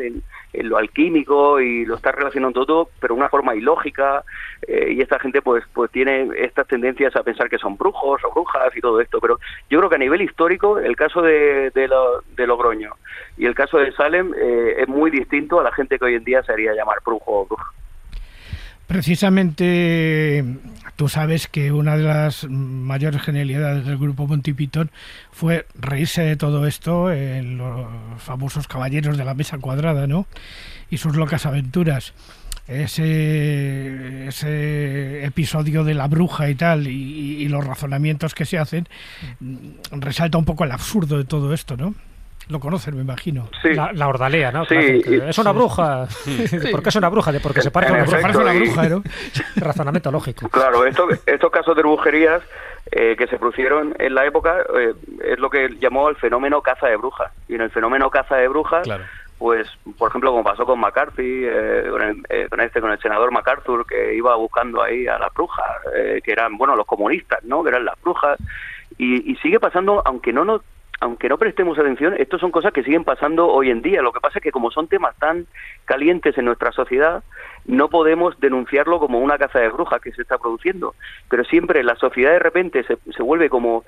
en, lo alquímico y lo está relacionando todo, pero de una forma ilógica. Eh, y esta gente pues pues tiene estas tendencias a pensar que son brujos o brujas y todo esto. Pero yo creo que a nivel histórico, el caso de, de, lo, de Logroño y el caso de Salem eh, es muy distinto a la gente que hoy en día se haría llamar brujo o bruja. Precisamente tú sabes que una de las mayores genialidades del grupo Monty Python fue reírse de todo esto en los famosos caballeros de la mesa cuadrada, ¿no? Y sus locas aventuras. Ese, ese episodio de la bruja y tal, y, y los razonamientos que se hacen, resalta un poco el absurdo de todo esto, ¿no? Lo conocen, me imagino. La, la, ordalea, ¿no? Sí, es una bruja. <laughs> ¿Por qué es una bruja? Porque se parece a una bruja. Parece una bruja, ¿no? <laughs> <laughs> Razonamiento lógico. Claro, esto, estos casos de brujerías eh, que se produjeron en la época eh, es lo que llamó el fenómeno caza de brujas. Y en el fenómeno caza de brujas, pues, por ejemplo, como pasó con McCarthy, eh, con, el, con, este, con el senador MacArthur, que iba buscando ahí a las brujas, que eran, bueno, los comunistas, ¿no? Que eran las brujas. Y, y sigue pasando, aunque no nos aunque no prestemos atención, esto son cosas que siguen pasando hoy en día. Lo que pasa es que como son temas tan calientes en nuestra sociedad, no podemos denunciarlo como una caza de brujas que se está produciendo. Pero siempre la sociedad de repente se, se vuelve como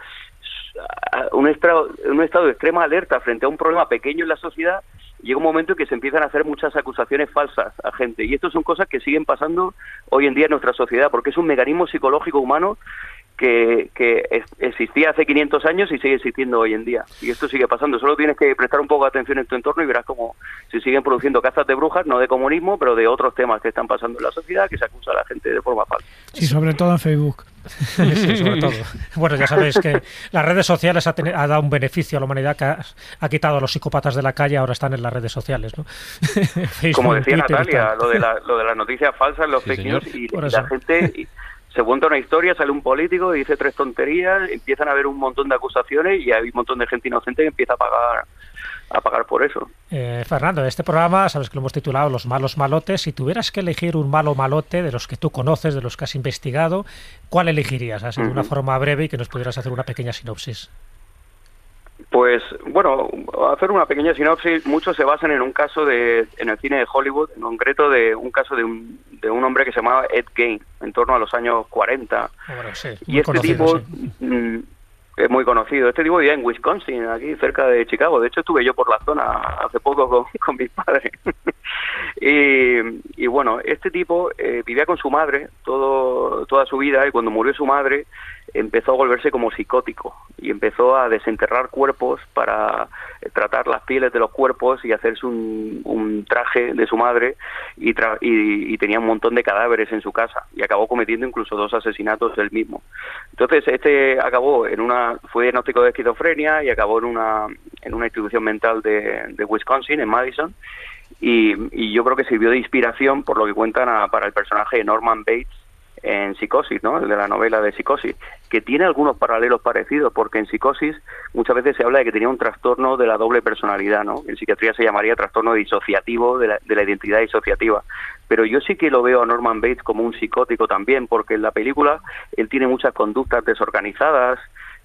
un estado, un estado de extrema alerta frente a un problema pequeño en la sociedad llega un momento en que se empiezan a hacer muchas acusaciones falsas a gente. Y esto son cosas que siguen pasando hoy en día en nuestra sociedad, porque es un mecanismo psicológico humano que, que existía hace 500 años y sigue existiendo hoy en día. Y esto sigue pasando. Solo tienes que prestar un poco de atención en tu entorno y verás cómo se siguen produciendo cazas de brujas, no de comunismo, pero de otros temas que están pasando en la sociedad, que se acusa a la gente de forma falsa. Sí, sobre todo en Facebook. sí, sobre todo. <laughs> Bueno, ya sabéis que las redes sociales ha, ha, dado un beneficio a la humanidad que ha, quitado a los psicópatas de la calle, ahora están en las redes sociales, ¿no? <laughs> Como decía Natalia, lo de, la, lo de las noticias falsas, los fake news y, la gente <laughs> se cuenta una historia, sale un político, dice tres tonterías, empiezan a haber un montón de acusaciones y hay un montón de gente inocente que empieza a pagar a pagar por eso. Eh, Fernando, este programa, sabes que lo hemos titulado Los malos malotes. Si tuvieras que elegir un malo malote de los que tú conoces, de los que has investigado, ¿cuál elegirías? Así de una forma breve y que nos pudieras hacer una pequeña sinopsis. Pues bueno, hacer una pequeña sinopsis, muchos se basan en un caso de, en el cine de Hollywood, en concreto de un caso de un, de un hombre que se llamaba Ed Gein, en torno a los años 40. y este tipo mm, es muy conocido. Este tipo vivía en Wisconsin, aquí cerca de Chicago. De hecho, estuve yo por la zona hace poco con, <laughs> con mis padres. <laughs> y, y, bueno, este tipo eh, vivía con su madre todo, toda su vida y cuando murió su madre, empezó a volverse como psicótico y empezó a desenterrar cuerpos para eh, tratar las pieles de los cuerpos y hacerse un, un traje de su madre y, tra- y, y tenía un montón de cadáveres en su casa y acabó cometiendo incluso dos asesinatos él mismo. Entonces este acabó en una fue diagnóstico de esquizofrenia y acabó en una en una institución mental de, de Wisconsin en Madison y, y yo creo que sirvió de inspiración por lo que cuentan a- para el personaje de Norman Bates en Psicosis, ¿no? El de la novela de Psicosis, que tiene algunos paralelos parecidos, porque en Psicosis muchas veces se habla de que tenía un trastorno de la doble personalidad, ¿no? En psiquiatría se llamaría trastorno disociativo de la, de la identidad disociativa. Pero yo sí que lo veo a Norman Bates como un psicótico también, porque en la película él tiene muchas conductas desorganizadas,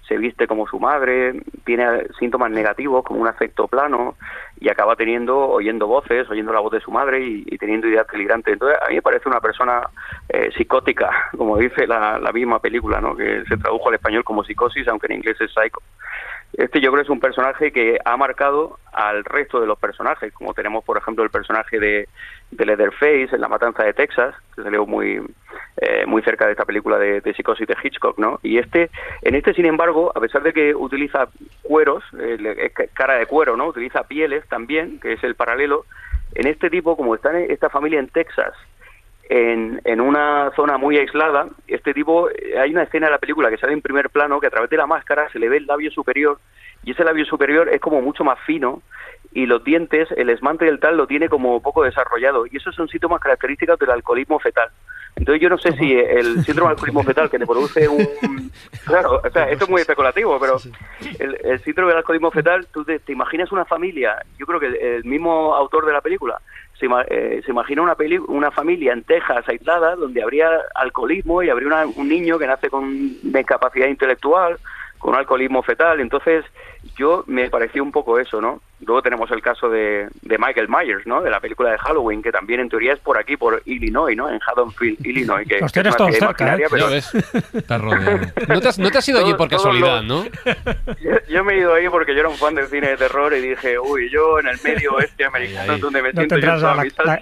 se viste como su madre, tiene síntomas negativos como un afecto plano y acaba teniendo, oyendo voces, oyendo la voz de su madre y, teniendo ideas delirantes. Entonces, a mí me parece una persona eh, psicótica, <laughs> como dice la, la misma película, ¿no? que se tradujo al español como psicosis, aunque en inglés es psycho. Este yo creo es un personaje que ha marcado al resto de los personajes, como tenemos por ejemplo el personaje de, de Leatherface en La Matanza de Texas, que salió muy eh, muy cerca de esta película de, de psicosis de Hitchcock, ¿no? Y este, en este sin embargo, a pesar de que utiliza cueros, eh, cara de cuero, ¿no? Utiliza pieles también, que es el paralelo. En este tipo, como está en esta familia en Texas, en, en una zona muy aislada, este tipo, eh, hay una escena de la película que sale en primer plano que a través de la máscara se le ve el labio superior y ese labio superior es como mucho más fino y los dientes, el esmante del tal lo tiene como poco desarrollado y esos son síntomas característicos del alcoholismo fetal. Entonces yo no sé si el síndrome de alcoholismo fetal que te produce un... <laughs> Claro, o sea, esto es muy especulativo, pero el, el síndrome del alcoholismo fetal, tú te, te imaginas una familia, yo creo que el, el mismo autor de la película se, eh, se imagina una, peli, una familia en Texas aislada donde habría alcoholismo y habría una- un niño que nace con discapacidad intelectual, con alcoholismo fetal. Entonces, yo me pareció un poco eso, ¿no? Luego tenemos el caso de, de Michael Myers, ¿no? De la película de Halloween, que también en teoría es por aquí, por Illinois, ¿no? En Haddonfield, <laughs> Illinois. Que, Los que es todos cerca, ¿eh? pero- ves. Está. No te has, no te has ido allí por casualidad, lo- ¿no? <laughs> Yo, yo me he ido ahí porque yo era un fan del cine de terror y dije, uy, yo en el medio oeste americano ahí. donde me No siento yo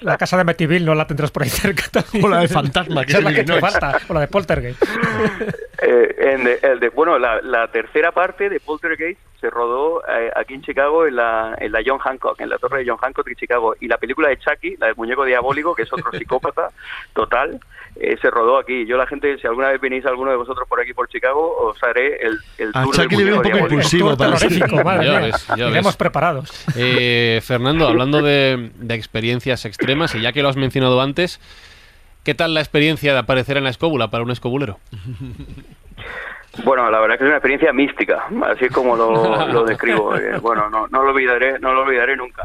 la, casa de Metiville, no la tendrás por ahí cerca también. O la de Fantasma, que <laughs> es la que te falta. O la de Poltergeist. Eh, en de- el de- bueno, la, la tercera parte de Poltergeist se rodó eh, aquí en Chicago, en la, en la John Hancock, en la torre de John Hancock en Chicago. Y la película de Chucky, la del muñeco diabólico, que es otro <laughs> psicópata total, eh, se rodó aquí. Yo la gente, si alguna vez venís alguno de vosotros por aquí por Chicago, os haré el, el A tour Chucky del muñeco un poco diabólico. impulsivo. Terrorífico, madre Ya mía. ves, ya Iremos ves. preparados. Eh, Fernando, hablando de, de experiencias extremas, y ya que lo has mencionado antes, ¿qué tal la experiencia de aparecer en la escóbula para un escobulero? <laughs> Bueno, la verdad es que es una experiencia mística, así es como lo, <laughs> lo describo. Eh, bueno, no, no lo olvidaré, no lo olvidaré nunca.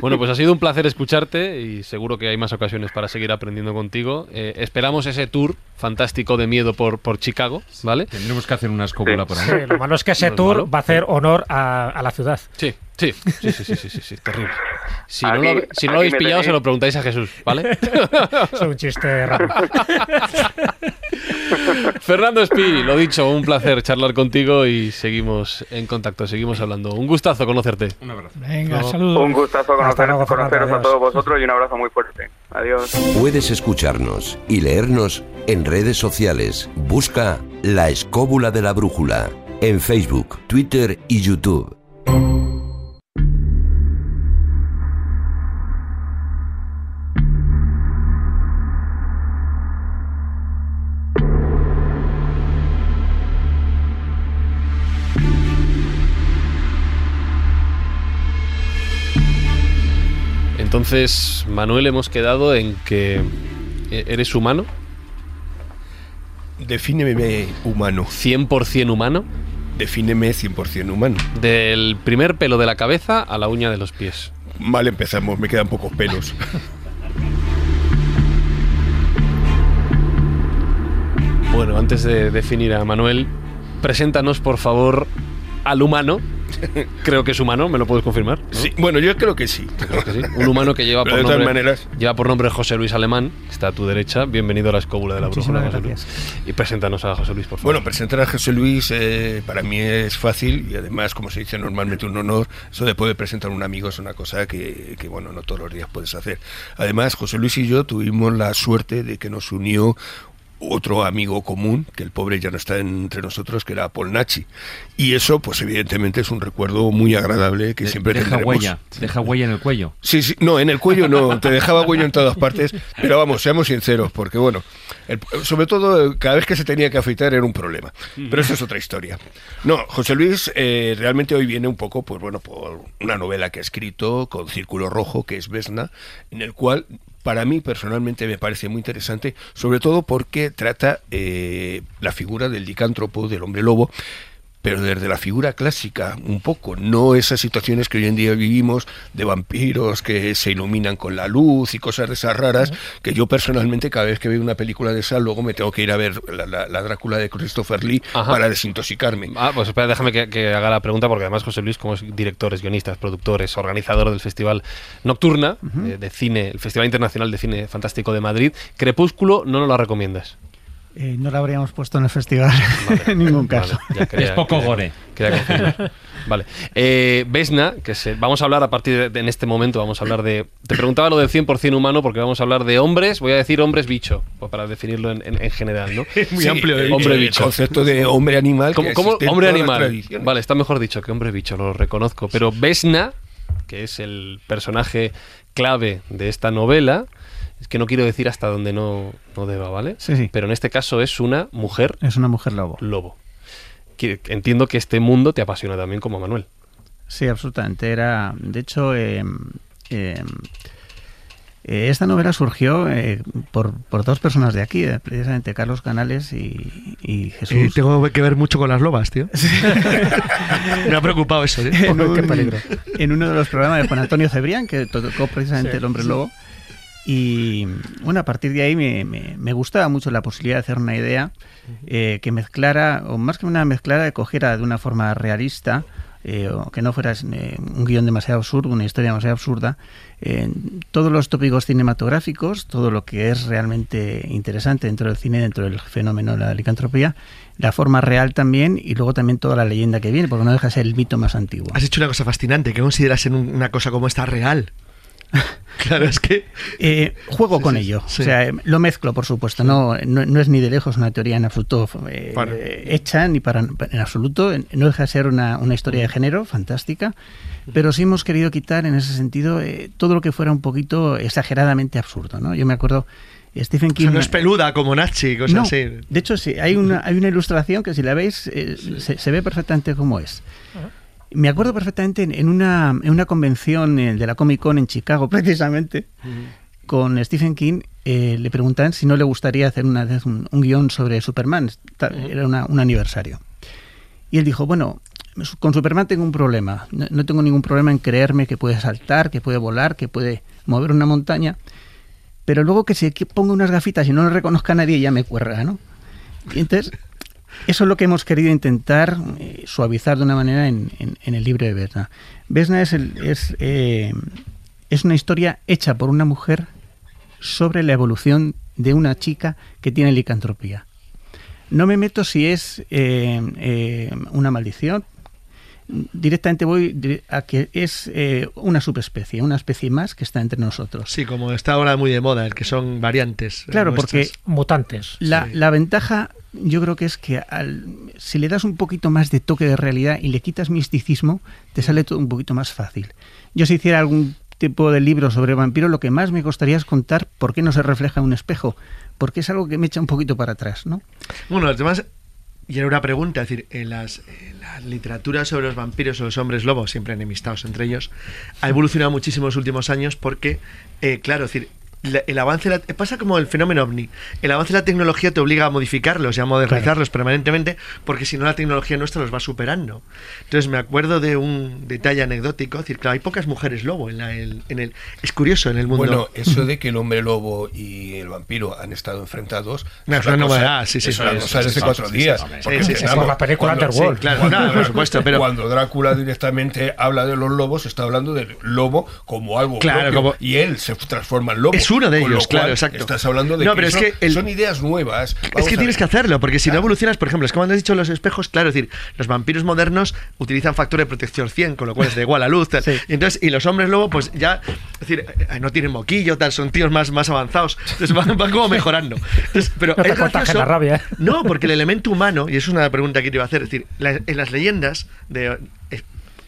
Bueno, pues ha sido un placer escucharte y seguro que hay más ocasiones para seguir aprendiendo contigo. Eh, esperamos ese tour fantástico de miedo por, por Chicago, ¿vale? Tendremos que hacer una escóbula por ahí. Sí, lo malo es que ese No tour va a hacer honor a, a la ciudad. Sí, sí, sí, sí, sí, sí, sí, sí, terrible. Si no, lo, si no lo aquí habéis pillado, tenéis. se lo preguntáis a Jesús, ¿vale? <laughs> Es un chiste raro. <laughs> Fernando Espi, lo dicho, un placer charlar contigo y seguimos en contacto, seguimos hablando. Un gustazo conocerte. Un abrazo. Venga, No. saludos. Un gustazo Hasta conocer, luego, Fernando, conoceros a todos vosotros y un abrazo muy fuerte. Adiós. Puedes escucharnos y leernos en redes sociales. Busca La Escóbula de la Brújula en Facebook, Twitter y YouTube. Entonces, Manuel, hemos quedado en que eh, eres humano, Defíneme humano. 100% humano, Defíneme 100% humano. del primer pelo de la cabeza a la uña de los pies. Mal empezamos, me quedan pocos pelos. Bueno, antes de definir a Manuel, preséntanos por favor al humano. <laughs> Creo que es humano, ¿me lo puedes confirmar? ¿no? Sí, bueno, yo creo que sí. Creo que sí. Un humano que lleva por, de nombre, maneras- lleva por nombre José Luis Alemán, está a tu derecha. Bienvenido a la escóbula de la brújula, José Luis. Y preséntanos a José Luis, por favor. Bueno, presentar a José Luis eh, para mí es fácil y además, como se dice normalmente, un honor. Eso de poder presentar a un amigo es una cosa que, que, bueno, no todos los días puedes hacer. Además, José Luis y yo tuvimos la suerte de que nos unió otro amigo común, que el pobre ya no está entre nosotros, que era Paul Nachi. Y eso, pues evidentemente es un recuerdo muy agradable que De- siempre deja tendremos. huella, deja huella en el cuello. Sí, sí, no, en el cuello no, te dejaba huello en todas partes, pero vamos, seamos sinceros, porque bueno, el- sobre todo cada vez que se tenía que afeitar era un problema, pero eso es otra historia. No, José Luis eh, realmente hoy viene un poco, pues bueno, por una novela que ha escrito con Círculo Rojo, que es Vesna, en el cual para mí personalmente me parece muy interesante, sobre todo porque trata eh, la figura del licántropo, del hombre lobo, pero desde la figura clásica, un poco, no esas situaciones que hoy en día vivimos de vampiros que se iluminan con la luz y cosas de esas raras, que yo personalmente cada vez que veo una película de esa, luego me tengo que ir a ver la, la- la Drácula de Christopher Lee Ajá. para desintoxicarme. Ah, pues espera, déjame que, que haga la pregunta, porque además José Luis, como es director, es guionista, es productor, es organizador del Festival Nocturna, eh, de cine, el Festival Internacional de Cine Fantástico de Madrid, Crepúsculo no nos la recomiendas. Eh, no lo habríamos puesto en el festival <laughs> en ningún caso. Vale, ya quería- Es poco quería- gore. quería. Vale. Eh, Vesna, que se, vamos a hablar a partir de, de- en este momento, vamos a hablar de... Te preguntaba lo del 100% humano porque vamos a hablar de hombres, voy a decir hombres bicho, pues para definirlo en, en- en general, ¿no? <laughs> Muy amplio el, hombre el bicho. concepto de hombre animal. ¿Cómo, hombre animal? Vale, está mejor dicho que hombre bicho, lo reconozco. Pero Vesna, que es el personaje clave de esta novela, es que no quiero decir hasta donde no, no deba, ¿vale? Sí, sí. Pero en este caso es una mujer Es una mujer lobo. lobo. Que- entiendo que este mundo te apasiona también como a Manuel. Sí, absolutamente. Era, de hecho, eh, eh, eh, esta novela surgió eh, por, por dos personas de aquí, eh, precisamente Carlos Canales y, y Jesús. Eh, tengo que ver mucho con las lobas, tío. <laughs> Me ha preocupado eso, ¿eh? en, un, Qué peligro. en uno de los programas de Juan Antonio Cebrián, que tocó precisamente Sí, el hombre sí. Y bueno, a partir de ahí me, me- me gustaba mucho la posibilidad de hacer una idea eh, que mezclara, o más que una mezclara, que cogiera de una forma realista, eh, o que no fuera eh, un guion demasiado absurdo, una historia demasiado absurda, todos los tópicos cinematográficos, todo lo que es realmente interesante dentro del cine, dentro del fenómeno de la licantropía, la forma real también, y luego también toda la leyenda que viene, porque no deja de ser el mito más antiguo. Has hecho una cosa fascinante. ¿Qué consideras en un- una cosa como esta real? <laughs> claro, es que... Eh, juego Sí, con sí, ello. sí. O sea, eh, lo mezclo, por supuesto. No, no, no es ni de lejos una teoría en absoluto eh, Para. hecha, ni para en absoluto. No deja de ser una, una historia de género fantástica. Pero sí hemos querido quitar en ese sentido eh, todo lo que fuera un poquito exageradamente absurdo. ¿no? Yo me acuerdo. Stephen O King. sea, no es peluda como Nachi, cosas No, así. De hecho, sí, hay una, hay una ilustración que si la veis eh, se, se ve perfectamente cómo es. Me acuerdo perfectamente en, una, en una convención eh, de la Comic Con en Chicago, <laughs> precisamente, con Stephen King, eh, le preguntaban si no le gustaría hacer una vez un, un guion sobre Superman. Era una- un aniversario. Y él dijo, bueno, con Superman tengo un problema. No, no tengo ningún problema en creerme que puede saltar, que puede volar, que puede mover una montaña. Pero luego que se ponga unas gafitas y no lo reconozca a nadie ya me cuerga, ¿no? Y entonces, eso es lo que hemos querido intentar eh, suavizar de una manera en, en- en el libro de Vesna. Vesna es, el- es, eh, es una historia hecha por una mujer sobre la evolución de una chica que tiene licantropía. No me meto si es eh, eh, una maldición. Directamente voy a que es eh, una subespecie, una especie más que está entre nosotros. Sí, como está ahora muy de moda, el que son variantes. Claro, porque. Mutantes. la, Sí. la ventaja yo creo que es que al- si le das un poquito más de toque de realidad y le quitas misticismo, te sale todo un poquito más fácil. Yo si hiciera algún tipo de libro sobre vampiros, lo que más me costaría es contar por qué no se refleja en un espejo, porque es algo que me echa un poquito para atrás, ¿no? Bueno, además, y era una pregunta, es decir, en las, en la literatura sobre los vampiros o los hombres lobos, siempre enemistados entre ellos, ha evolucionado muchísimo en los últimos años porque, eh, claro, es decir, la- el avance de la- pasa como el fenómeno ovni. El avance de la tecnología te obliga a modificarlos y a modernizarlos permanentemente, porque si no la tecnología nuestra los va superando. Entonces me acuerdo de un detalle anecdótico, es decir, claro, hay pocas mujeres lobo en, la- el- en el es curioso en el mundo. Bueno, eso de que el hombre lobo y el vampiro han estado enfrentados. No, es una novedad, sí, sí, Es una sí, cosa sí, de sí, hace cuatro días. porque, sí, sí, vamos, por la película cuando- Underworld. Claro, claro, por supuesto, pero Cuando Drácula directamente habla de los lobos, está hablando del lobo como algo Claro, propio, como- y él se transforma en lobo. es uno de ellos, claro, exacto. Estás hablando de No, que, pero es son, que el- son ideas nuevas. Es que a tienes que hacerlo, porque si no Claro. evolucionas, por ejemplo, es como has dicho los espejos, claro, es decir, los vampiros modernos utilizan factor de protección 100, con lo cual es de igual la luz. tal. Y entonces, y los hombres luego, pues ya, es decir, eh, no tienen moquillo, tal, son tíos más, más avanzados. Entonces van, van como mejorando. Entonces, pero No te es gracioso- la rabia, ¿eh? No, porque el elemento humano, y es una pregunta que te iba a hacer, es decir, la- en las leyendas de.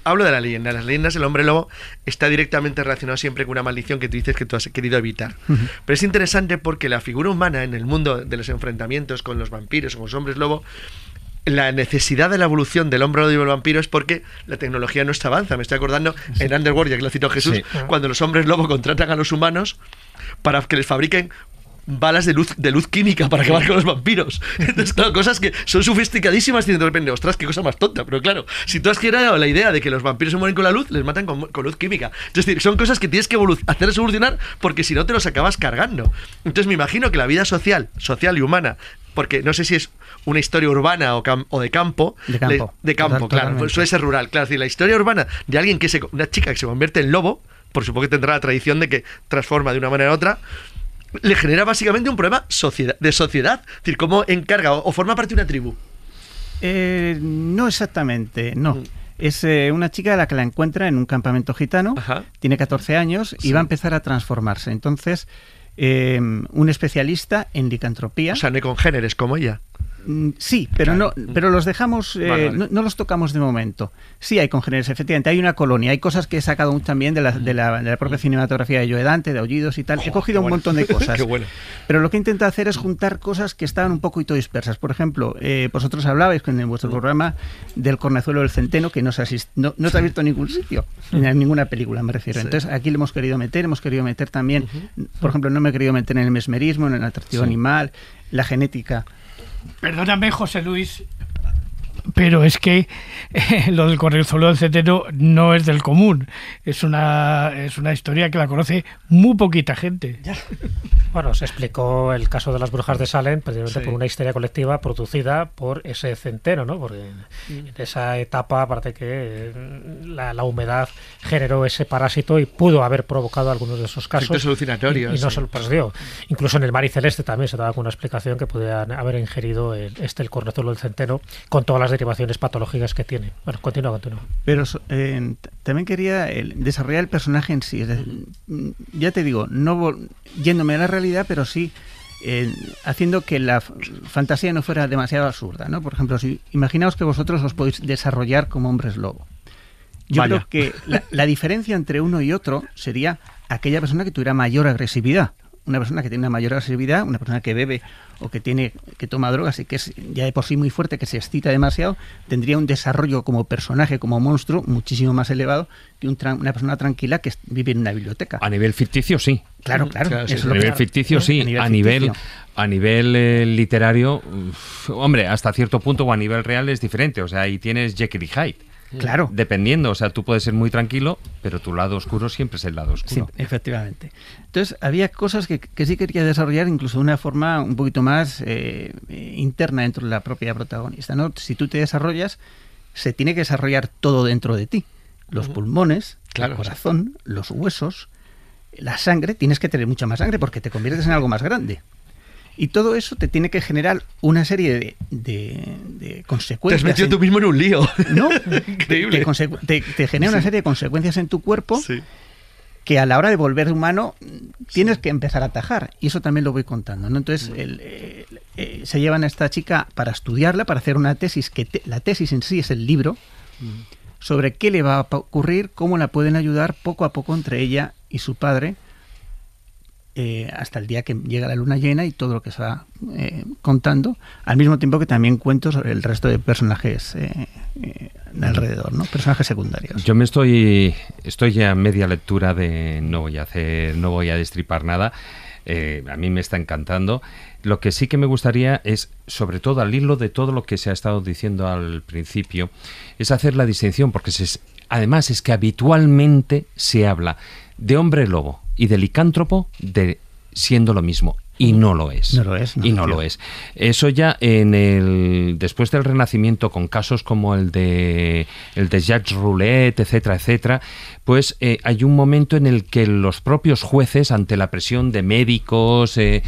Hablo de la leyenda. En las leyendas el hombre lobo está directamente relacionado siempre con una maldición que tú dices que tú has querido evitar. Pero es interesante porque la figura humana en el mundo de los enfrentamientos con los vampiros o con los hombres lobo, la necesidad de la evolución del hombre lobo y el vampiro es porque la tecnología no está avanza. Me estoy acordando en Underworld, ya que lo citó Jesús, Sí. cuando los hombres lobo contratan a los humanos para que les fabriquen balas de luz de luz química para acabar con los vampiros. <laughs> Entonces, claro, cosas que son sofisticadísimas y de repente, ostras, qué cosa más tonta. Pero claro, si tú has creado la idea de que los vampiros se mueren con la luz, les matan con, con luz química. Es decir, son cosas que tienes que hacer evolucionar porque si no te los acabas cargando. Entonces me imagino que la vida social, social y humana, porque no sé si es una historia urbana o, cam- o de campo. De campo. le- de campo, claro. totalmente. Suele ser rural. Claro, es decir, la historia urbana de alguien que se. Una chica que se convierte en lobo, por supuesto que tendrá la tradición de que transforma de una manera u otra. Le genera básicamente un problema sociedad, de sociedad. Es decir, cómo encarga o, o forma parte de una tribu. Eh, no exactamente, no. Mm. Es eh, una chica a la que la encuentra en un campamento gitano, tiene 14 años y Sí. va a empezar a transformarse. Entonces, eh, un especialista en licantropía. O sea, no hay congéneres como ella. Mm, Sí, pero no, pero los dejamos, eh, Vale. No, no los tocamos de momento. Sí hay congéneres, efectivamente, hay una colonia, hay cosas que he sacado también de la, de la, de la propia cinematografía de Joe Dante, de Aullidos y tal. he cogido un bueno. montón de <laughs> cosas. Bueno. Pero lo que intenta hacer es juntar cosas que estaban un poquito dispersas. Por ejemplo, eh, vosotros hablabais en Mm. vuestro programa del cornezuelo del centeno que no se, asist- no, no se ha visto en ningún sitio, en ninguna película me refiero. Sí. Entonces aquí le hemos querido meter, hemos querido meter también, por ejemplo, no me he querido meter en el mesmerismo, en el atractivo Sí. animal, la genética. Perdóname, José Luis, pero es que eh, lo del correzuelo del cetero no es del común. Es una, es una historia que la conoce muy poquita gente. Bueno, se explicó el caso de las brujas de Salem precisamente Sí. por una histeria colectiva producida por ese centeno, ¿no? Porque en esa etapa parece que eh, la, la humedad generó ese parásito y pudo haber provocado algunos de esos casos. Efectos alucinatorios, Y, y no sí. solo, pues digo, incluso en el mar y celeste también se daba con una explicación que podían haber ingerido el- este el cornezuelo del centeno con todas las derivaciones patológicas que tiene. Bueno, continúa, continúa. Pero eh, también quería el- desarrollar el personaje en sí. Es decir, mm, ya te digo, no yéndome a la realidad, pero sí eh, haciendo que la fantasía no fuera demasiado absurda. ¿no? Por ejemplo, si imaginaos que vosotros os podéis desarrollar como hombres lobo. Yo Vaya. creo que la, la diferencia entre uno y otro sería aquella persona que tuviera mayor agresividad. Una persona que tiene una mayor agresividad, una persona que bebe o que tiene que toma drogas y que es ya de por sí muy fuerte, que se excita demasiado, tendría un desarrollo como personaje, como monstruo, muchísimo más elevado que un tran- una persona tranquila que vive en una biblioteca. A nivel ficticio, sí. Claro, claro. Sí, A nivel ficticio, sí. A nivel A nivel, ficticio. a nivel eh, literario, uf, hombre, hasta cierto punto o a nivel real es diferente. O sea, ahí tienes Jekyll y Hyde. Claro. Dependiendo, o sea, tú puedes ser muy tranquilo, pero tu lado oscuro siempre es el lado Sí, oscuro. efectivamente. Entonces, había cosas que, que sí quería desarrollar incluso de una forma un poquito más eh, eh, interna dentro de la propia protagonista. ¿no? Si tú te desarrollas, se tiene que desarrollar todo dentro de ti. Los pulmones, Claro, el corazón, los huesos, la sangre. Tienes que tener mucha más sangre porque te conviertes en algo más grande. Y todo eso te tiene que generar una serie de, de- de Te has consecuencias. metido en- tú mismo en un lío. <laughs> ¿No? <laughs> Increíble. Te, consecu- te- te genera una serie de consecuencias en tu cuerpo Sí. que a la hora de volver humano mm, tienes que empezar a atajar. Y eso también lo voy contando. ¿no? Entonces, el, eh, eh, se llevan a esta chica para estudiarla, para hacer una tesis, que te- la tesis en sí es el libro, sobre qué le va a ocurrir, cómo la pueden ayudar poco a poco entre ella y su padre, eh, hasta el día que llega la luna llena y todo lo que se va eh, contando, al mismo tiempo que también cuento sobre el resto de personajes eh, eh, de alrededor, ¿no? personajes secundarios. Yo me estoy, estoy ya en media lectura de no voy a hacer, no voy a destripar nada. A mí me está encantando. Lo que sí que me gustaría es, sobre todo al hilo de todo lo que se ha estado diciendo al principio, es hacer la distinción, porque se- además es que habitualmente se habla de hombre lobo y de licántropo de siendo lo mismo y no lo es. No lo es, no, y no tío. lo es. Eso ya en el después del Renacimiento con casos como el de el de Jacques Roulette, etcétera, etcétera, pues eh, hay un momento en el que los propios jueces ante la presión de médicos eh,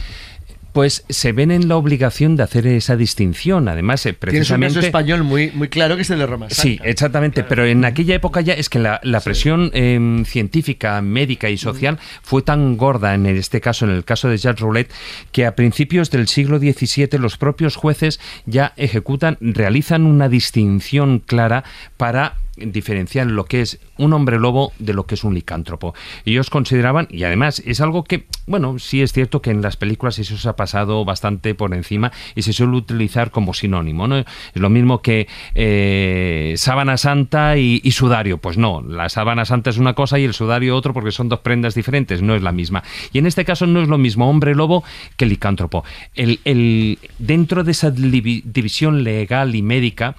pues se ven en la obligación de hacer esa distinción. Además, eh, Tienes un precisamente español muy, muy claro que es el de Roma. Sí, exactamente, pero en aquella época ya es que la, la presión eh, científica, médica y social fue tan gorda en este caso, en el caso de Jacques Roulette, que a principios del siglo XVII los propios jueces ya ejecutan, realizan una distinción clara para diferenciar lo que es un hombre lobo de lo que es un licántropo. Ellos consideraban, y además es algo que, bueno, sí es cierto que en las películas eso se ha pasado bastante por encima y se suele utilizar como sinónimo, ¿no? Es lo mismo que eh, sábana santa y, sudario. Pues no, la sábana santa es una cosa y el sudario otro porque son dos prendas diferentes, no es la misma. Y en este caso no es lo mismo hombre lobo que licántropo. El, el- dentro de esa divi- división legal y médica,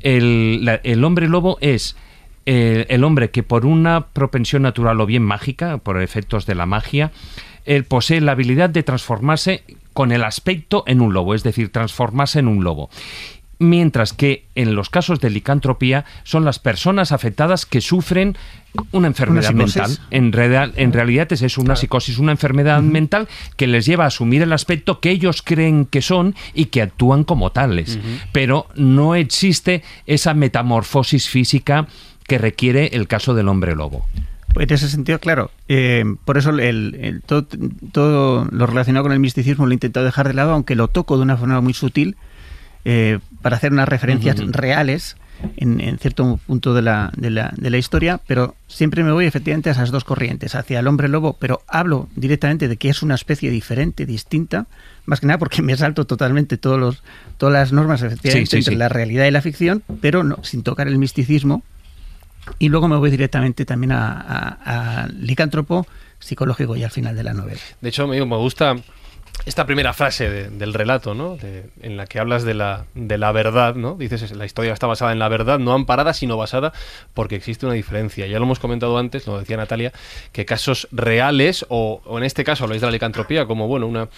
el, la- el hombre lobo es eh, el hombre que por una propensión natural o bien mágica, por efectos de la magia, él posee la habilidad de transformarse con el aspecto en un lobo, es decir, transformarse en un lobo. Mientras que en los casos de licantropía son las personas afectadas que sufren una enfermedad mental. En, real- en realidad es eso, una psicosis, una enfermedad mental que les lleva a asumir el aspecto que ellos creen que son y que actúan como tales. Pero no existe esa metamorfosis física que requiere el caso del hombre lobo. Pues en ese sentido, claro. eh, por eso el, el- todo, todo lo relacionado con el misticismo lo he intentado dejar de lado, aunque lo toco de una forma muy sutil eh, para hacer unas referencias reales en, en cierto punto de la, de, la, de la historia, pero siempre me voy efectivamente a esas dos corrientes, hacia el hombre lobo, pero hablo directamente de que es una especie diferente, distinta, más que nada porque me salto totalmente todos los, todas las normas efectivamente Sí, sí, entre sí. la realidad y la ficción, pero no, sin tocar el misticismo, y luego me voy directamente también a, a- a licántropo psicológico y al final de la novela. De hecho, me gusta esta primera frase de- del relato, ¿no? De- en la que hablas de la, de la verdad, ¿no? Dices, la historia está basada en la verdad, no amparada, sino basada porque existe una diferencia. Ya lo hemos comentado antes, lo decía Natalia, que casos reales, o, o en este caso habláis de la licantropía como, bueno, una...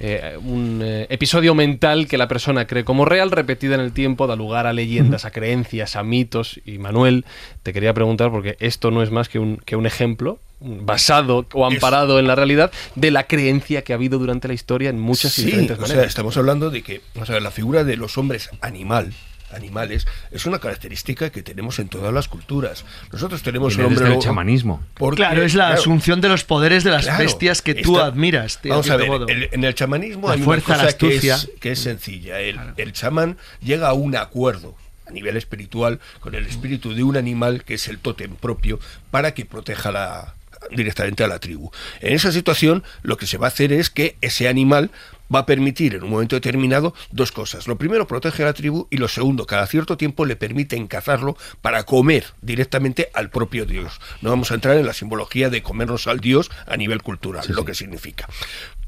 eh, un eh, episodio mental que la persona cree como real, repetida en el tiempo, da lugar a leyendas, a creencias, a mitos. Y Manuel, te quería preguntar, porque esto no es más que un, que un ejemplo basado o amparado en la realidad de la creencia que ha habido durante la historia en muchas y Sí, diferentes o maneras. sea, estamos hablando de que o sea, la figura de los hombres animal animales es una característica que tenemos en todas las culturas. Nosotros tenemos el hombre lobo chamanismo. porque- Claro, es la asunción de los poderes de las Claro, bestias que tú esta- admiras. tío, Vamos a ver, modo. el- en el chamanismo La hay fuerza, una la cosa que astucia. es, que es sencilla. El, el chamán llega a un acuerdo a nivel espiritual con el espíritu de un animal que es el tótem propio para que proteja la directamente a la tribu. En esa situación lo que se va a hacer es que ese animal va a permitir en un momento determinado dos cosas. Lo primero, protege a la tribu y lo segundo, cada cierto tiempo le permiten cazarlo para comer directamente al propio dios. No vamos a entrar en la simbología de comernos al dios a nivel cultural, lo que significa.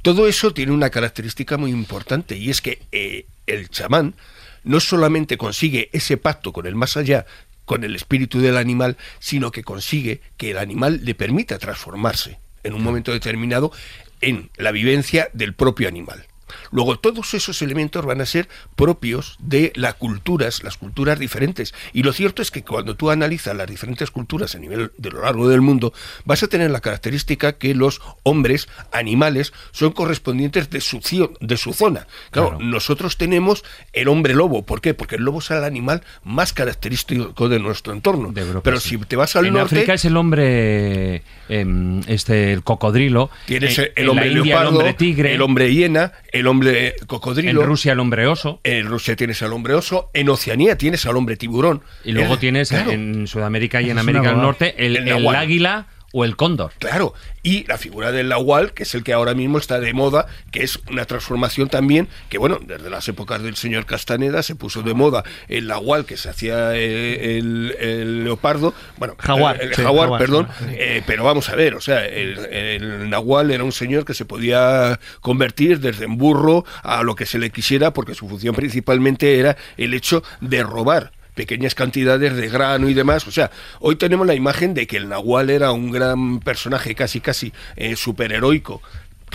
Todo eso tiene una característica muy importante y es que eh, el chamán no solamente consigue ese pacto con el más allá, con el espíritu del animal, sino que consigue que el animal le permita transformarse en un momento determinado en la vivencia del propio animal. Luego, todos esos elementos van a ser propios de las culturas, las culturas diferentes. Y lo cierto es que cuando tú analizas las diferentes culturas a nivel de lo largo del mundo, vas a tener la característica que los hombres, animales, son correspondientes de su, de su zona. Claro, Claro. nosotros tenemos el hombre lobo. ¿Por qué? Porque el lobo es el animal más característico de nuestro entorno. De Europa, Pero sí. si te vas al en norte, África es el hombre, em, este, el cocodrilo. tienes el en la hombre leopardo, el hombre tigre. el hombre hiena, el hombre cocodrilo. en Rusia el hombre oso. En Rusia tienes al hombre oso, en Oceanía tienes al hombre tiburón. Y luego Eh, tienes claro, en Sudamérica y en América del. Norte el, El el águila o el cóndor. Claro, y la figura del nahual, que es el que ahora mismo está de moda, que es una transformación también, que bueno, desde las épocas del señor Castaneda se puso de moda el nahual, que se hacía eh, el, el leopardo, bueno, Jaguar, el, el sí, jaguar, jaguar, perdón, sí. eh, pero vamos a ver, o sea, el, el nahual era un señor que se podía convertir desde en burro a lo que se le quisiera, porque su función principalmente era el hecho de robar pequeñas cantidades de grano y demás. O sea, hoy tenemos la imagen de que el Nahual era un gran personaje casi casi eh, superheroico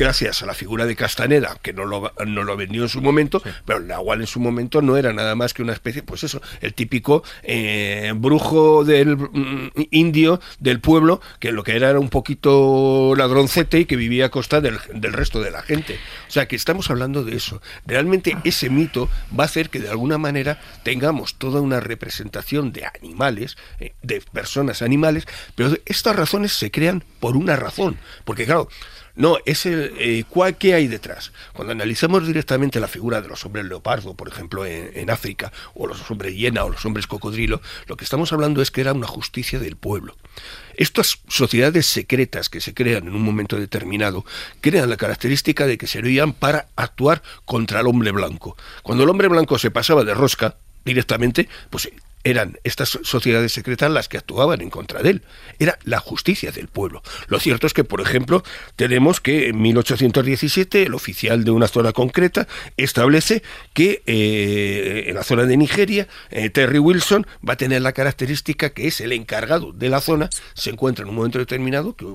gracias a la figura de Castaneda, que no lo, no lo vendió en su momento, pero el Nahual en su momento no era nada más que una especie, pues eso, el típico eh, brujo del mm, indio del pueblo, que lo que era era un poquito ladroncete y que vivía a costa del, del resto de la gente. O sea, que estamos hablando de eso. Realmente ese mito va a hacer que de alguna manera tengamos toda una representación de animales, eh, de personas animales, pero estas razones se crean por una razón. Porque claro, no, es el, eh, ¿cuál, ¿qué hay detrás? Cuando analizamos directamente la figura de los hombres leopardo, por ejemplo, en, en África, o los hombres hiena o los hombres cocodrilo, lo que estamos hablando es que era una justicia del pueblo. Estas sociedades secretas que se crean en un momento determinado crean la característica de que servían para actuar contra el hombre blanco. Cuando el hombre blanco se pasaba de rosca directamente, pues eran estas sociedades secretas las que actuaban en contra de él. Era la justicia del pueblo. Lo cierto es que, por ejemplo, tenemos que en 1817 el oficial de una zona concreta establece que eh, en la zona de Nigeria, eh, Terry Wilson va a tener la característica que es el encargado de la zona, se encuentra en un momento determinado que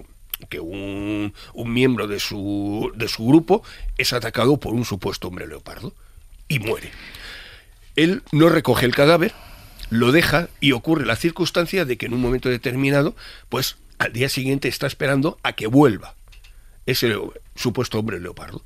que un, un miembro de su, de su grupo es atacado por un supuesto hombre leopardo y muere. Él no recoge el cadáver, lo deja y ocurre la circunstancia de que en un momento determinado, pues al día siguiente está esperando a que vuelva ese supuesto hombre leopardo.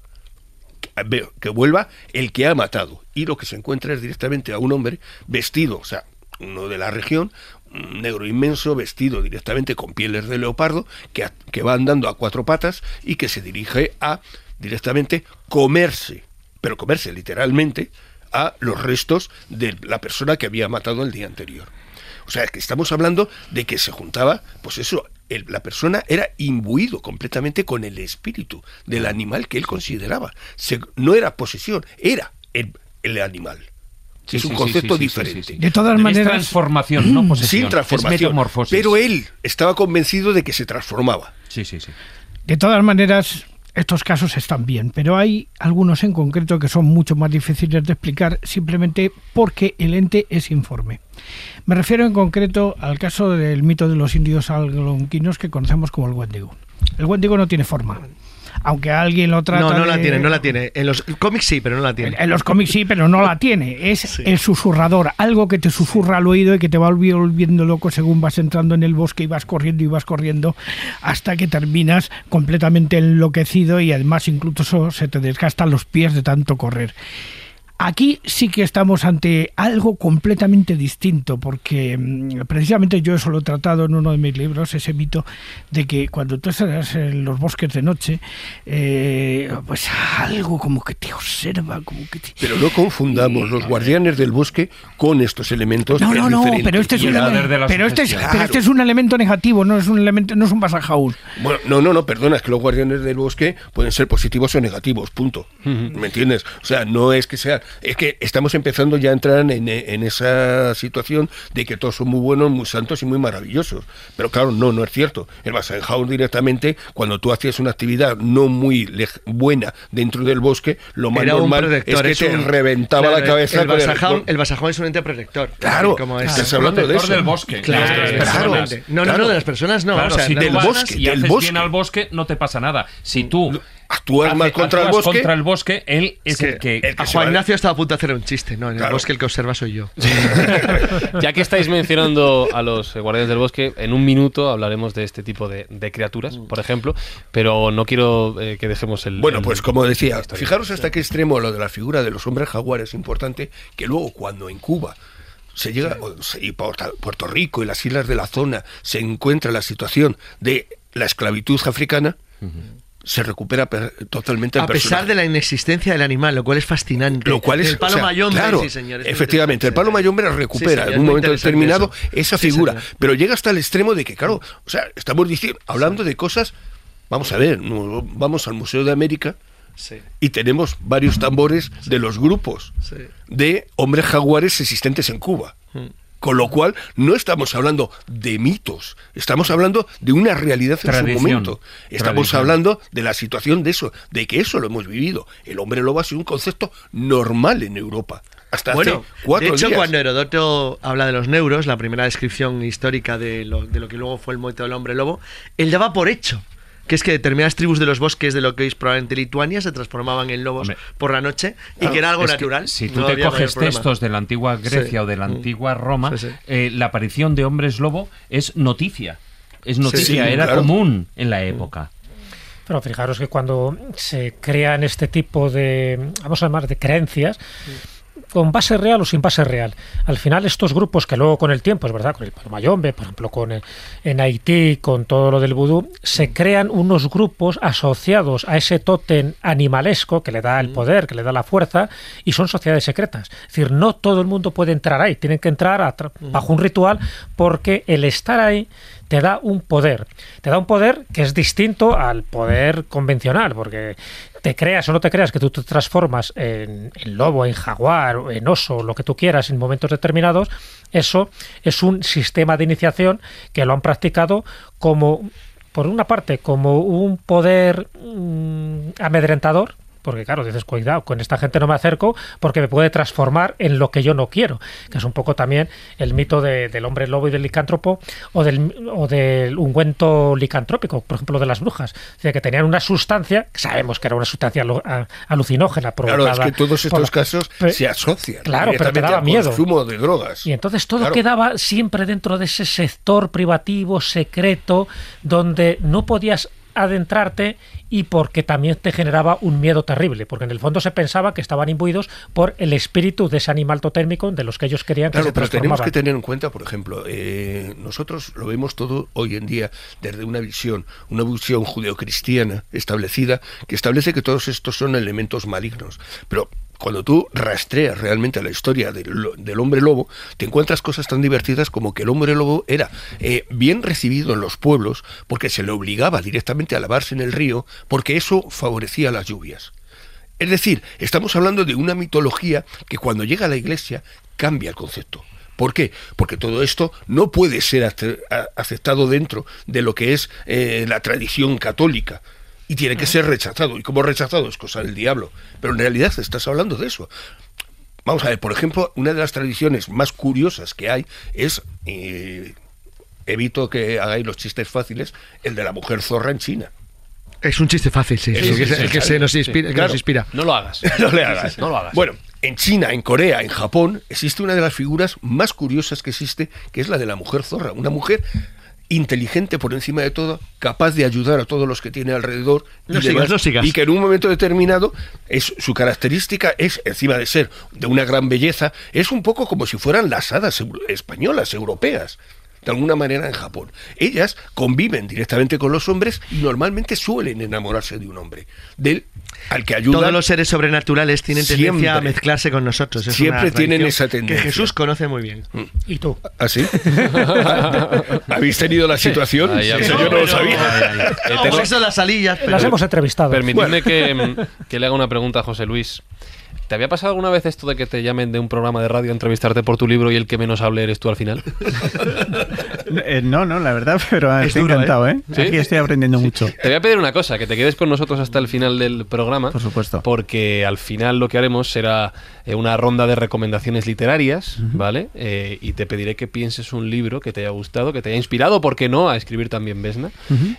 Que, que vuelva el que ha matado. Y lo que se encuentra es directamente a un hombre vestido, o sea, uno de la región, un negro inmenso, vestido directamente con pieles de leopardo, que, que va andando a cuatro patas y que se dirige a directamente comerse, pero comerse literalmente, a los restos de la persona que había matado el día anterior. O sea, que estamos hablando de que se juntaba, pues eso, el- la persona era imbuido completamente con el espíritu del animal que él consideraba. Se- no era posesión, era el, el animal. Sí, es sí, un sí, concepto sí, sí, diferente. sí, sí. De todas Es maneras- transformación, no posesión. Sin transformación. Es metamorfosis. Pero él estaba convencido de que se transformaba. Sí, sí, sí. De todas maneras, estos casos están bien, pero hay algunos en concreto que son mucho más difíciles de explicar simplemente porque el ente es informe. Me refiero en concreto al caso del mito de los indios algonquinos que conocemos como el Wendigo. El Wendigo no tiene forma. Aunque alguien lo trata No, no la de- tiene, no la tiene. En los cómics sí, pero no la tiene. En los cómics sí, pero no la tiene. Es el susurrador, algo que te susurra al oído y que te va volvi- volviendo loco según vas entrando en el bosque y vas corriendo y vas corriendo hasta que terminas completamente enloquecido y además incluso se te desgastan los pies de tanto correr. Aquí sí que estamos ante algo completamente distinto, porque mm, precisamente yo eso lo he tratado en uno de mis libros, ese mito de que cuando tú estás en los bosques de noche, eh, pues algo como que te observa, como que te... Pero no confundamos los guardianes del bosque con estos elementos. No, que no, no, pero este es un el elemento- haber de la pero este es, sugestión. pero este es un elemento negativo, no es un elemento, no es un basajaúl. Bueno, no, no, no, perdona, es que los guardianes del bosque pueden ser positivos o negativos, punto. ¿Me entiendes? O sea, no es que sea. Es que estamos empezando ya a entrar en, en esa situación de que todos son muy buenos, muy santos y muy maravillosos. Pero claro, no, no es cierto. El Basenhaus directamente, cuando tú hacías una actividad no muy buena dentro del bosque, lo más Era normal es que te un- reventaba claro, la cabeza. El con Basajón, el Basajón es un ente protector. Claro, como es. estás hablando de eso. del bosque. Claro, de. No, no, no, de las personas no. Claro, o sea, si del bosque, y del haces bosque. bien al bosque, no te pasa nada. Si tú actúas mal contra el bosque- contra el bosque, él es, el que... el que A Juan Ignacio estaba a punto de hacer un chiste. No, en el bosque el que observa soy yo. <laughs> Ya que estáis mencionando a los guardianes del bosque, en un minuto hablaremos de este tipo de, de criaturas, por ejemplo, pero no quiero eh, que dejemos el... Bueno, el- pues como decía, fijaros hasta qué extremo lo de la figura de los hombres jaguares es importante, que luego cuando en Cuba se llega, y Puerto Puerto Rico y las islas de la zona se encuentra la situación de la esclavitud africana, se recupera per- totalmente el A pesar personaje. de la inexistencia del animal, lo cual es fascinante. Lo cual es El palo o sea, mayombe, claro, sí, señor, efectivamente, el palo mayombe recupera señor, en un momento determinado eso. esa figura, pero llega hasta el extremo de que, claro, o sea, estamos diciendo, hablando de cosas, vamos a ver, vamos al Museo de América Sí. y tenemos varios tambores de los grupos Sí. de hombres jaguares existentes en Cuba. Con lo cual, no estamos hablando de mitos, estamos hablando de una realidad en su momento. Estamos Tradición. hablando de la situación de eso, de que eso lo hemos vivido. El hombre lobo ha sido un concepto normal en Europa. Hasta Bueno, hace cuatro de hecho, días. cuando Herodoto habla de los neuros, la primera descripción histórica de lo, de lo que luego fue el mito del hombre lobo, él daba por hecho que es que determinadas tribus de los bosques de lo que es probablemente Lituania se transformaban en lobos por la noche y que era algo Es natural. si tú No te coges textos de la antigua Grecia Sí. o de la Mm. antigua Roma, Sí, sí. eh, la aparición de hombres lobo es noticia. Es noticia, sí, era claro. común en la época. Pero fijaros que cuando se crean este tipo de, vamos a llamar, de creencias, con base real o sin base real. Al final estos grupos que luego con el tiempo, es verdad, con el Mayombe, por ejemplo, con el- en Haití, con todo lo del vudú, se crean unos grupos asociados a ese tótem animalesco que le da el poder, que le da la fuerza, y son sociedades secretas. Es decir, no todo el mundo puede entrar ahí, tienen que entrar a tra- bajo un ritual porque el estar ahí te da un poder. Te da un poder que es distinto al poder convencional, porque te creas o no te creas que tú te transformas en, lobo, en jaguar, en oso, lo que tú quieras en momentos determinados, eso es un sistema de iniciación que lo han practicado como, por una parte, como un poder mm, amedrentador, porque claro, dices, cuidado, con esta gente no me acerco porque me puede transformar en lo que yo no quiero, que es un poco también el mito de- del hombre lobo y del licántropo o del, o del ungüento licantrópico, por ejemplo, de las brujas, o sea, que tenían una sustancia, sabemos que era una sustancia alucinógena Claro, provocada es que todos estos la- casos se asocian Claro, pero te daba miedo. consumo de drogas. Y entonces todo Claro. quedaba siempre dentro de ese sector privativo, secreto, donde no podías adentrarte y porque también te generaba un miedo terrible, porque en el fondo se pensaba que estaban imbuidos por el espíritu de ese animal totérmico de los que ellos querían que Claro, se pero tenemos que tener en cuenta, por ejemplo, eh, nosotros lo vemos todo hoy en día desde una visión, una visión judeocristiana establecida, que establece que todos estos son elementos malignos. Pero cuando tú rastreas realmente la historia del, hombre lobo, te encuentras cosas tan divertidas como que el hombre lobo era eh, bien recibido en los pueblos porque se le obligaba directamente a lavarse en el río, porque eso favorecía las lluvias. Es decir, estamos hablando de una mitología que cuando llega a la iglesia cambia el concepto. ¿Por qué? Porque todo esto no puede ser aceptado dentro de lo que es eh, la tradición católica y tiene que ser rechazado. Y como rechazado es cosa del diablo. Pero en realidad estás hablando de eso. Vamos a ver, por ejemplo, una de las tradiciones más curiosas que hay es, eh, evito que hagáis los chistes fáciles, el de la mujer zorra en China. Es un chiste fácil, sí. Que, el que se nos inspira. Sí, que nos claro. inspira. No lo hagas. <laughs> no le hagas. No lo hagas. Bueno, en China, en Corea, en Japón, existe una de las figuras más curiosas que existe, que es la de la mujer zorra. Una mujer inteligente por encima de todo, capaz de ayudar a todos los que tiene alrededor y, No sigas, demás, no sigas. y que en un momento determinado es su característica es encima de ser de una gran belleza, es un poco como si fueran las hadas españolas, europeas. De alguna manera en Japón. Ellas conviven directamente con los hombres y normalmente suelen enamorarse de un hombre, del al que ayudan. Todos los seres sobrenaturales tienen tendencia a mezclarse con nosotros. Es Siempre una tienen esa tendencia. Que Jesús conoce muy bien. ¿Y tú? ¿Ah, sí? <laughs> ¿Habéis tenido la situación? Eso no, yo no lo sabía. No, pues eso las salillas. pero- Las hemos entrevistado. Permitidme que, mm, que le haga una pregunta a José Luis. ¿Te había pasado alguna vez esto de que te llamen de un programa de radio a entrevistarte por tu libro y el que menos hable eres tú al final? <laughs> Eh, no, no, la verdad, <laughs> pero Es estoy duro, encantado, ¿eh? ¿Sí? Aquí estoy aprendiendo mucho. Te voy a pedir una cosa, que te quedes con nosotros hasta el final del programa. Por supuesto. Porque al final lo que haremos será eh, una ronda de recomendaciones literarias, ¿vale? Eh, y te pediré que pienses un libro que te haya gustado, que te haya inspirado, ¿por qué no?, a escribir también Vesna,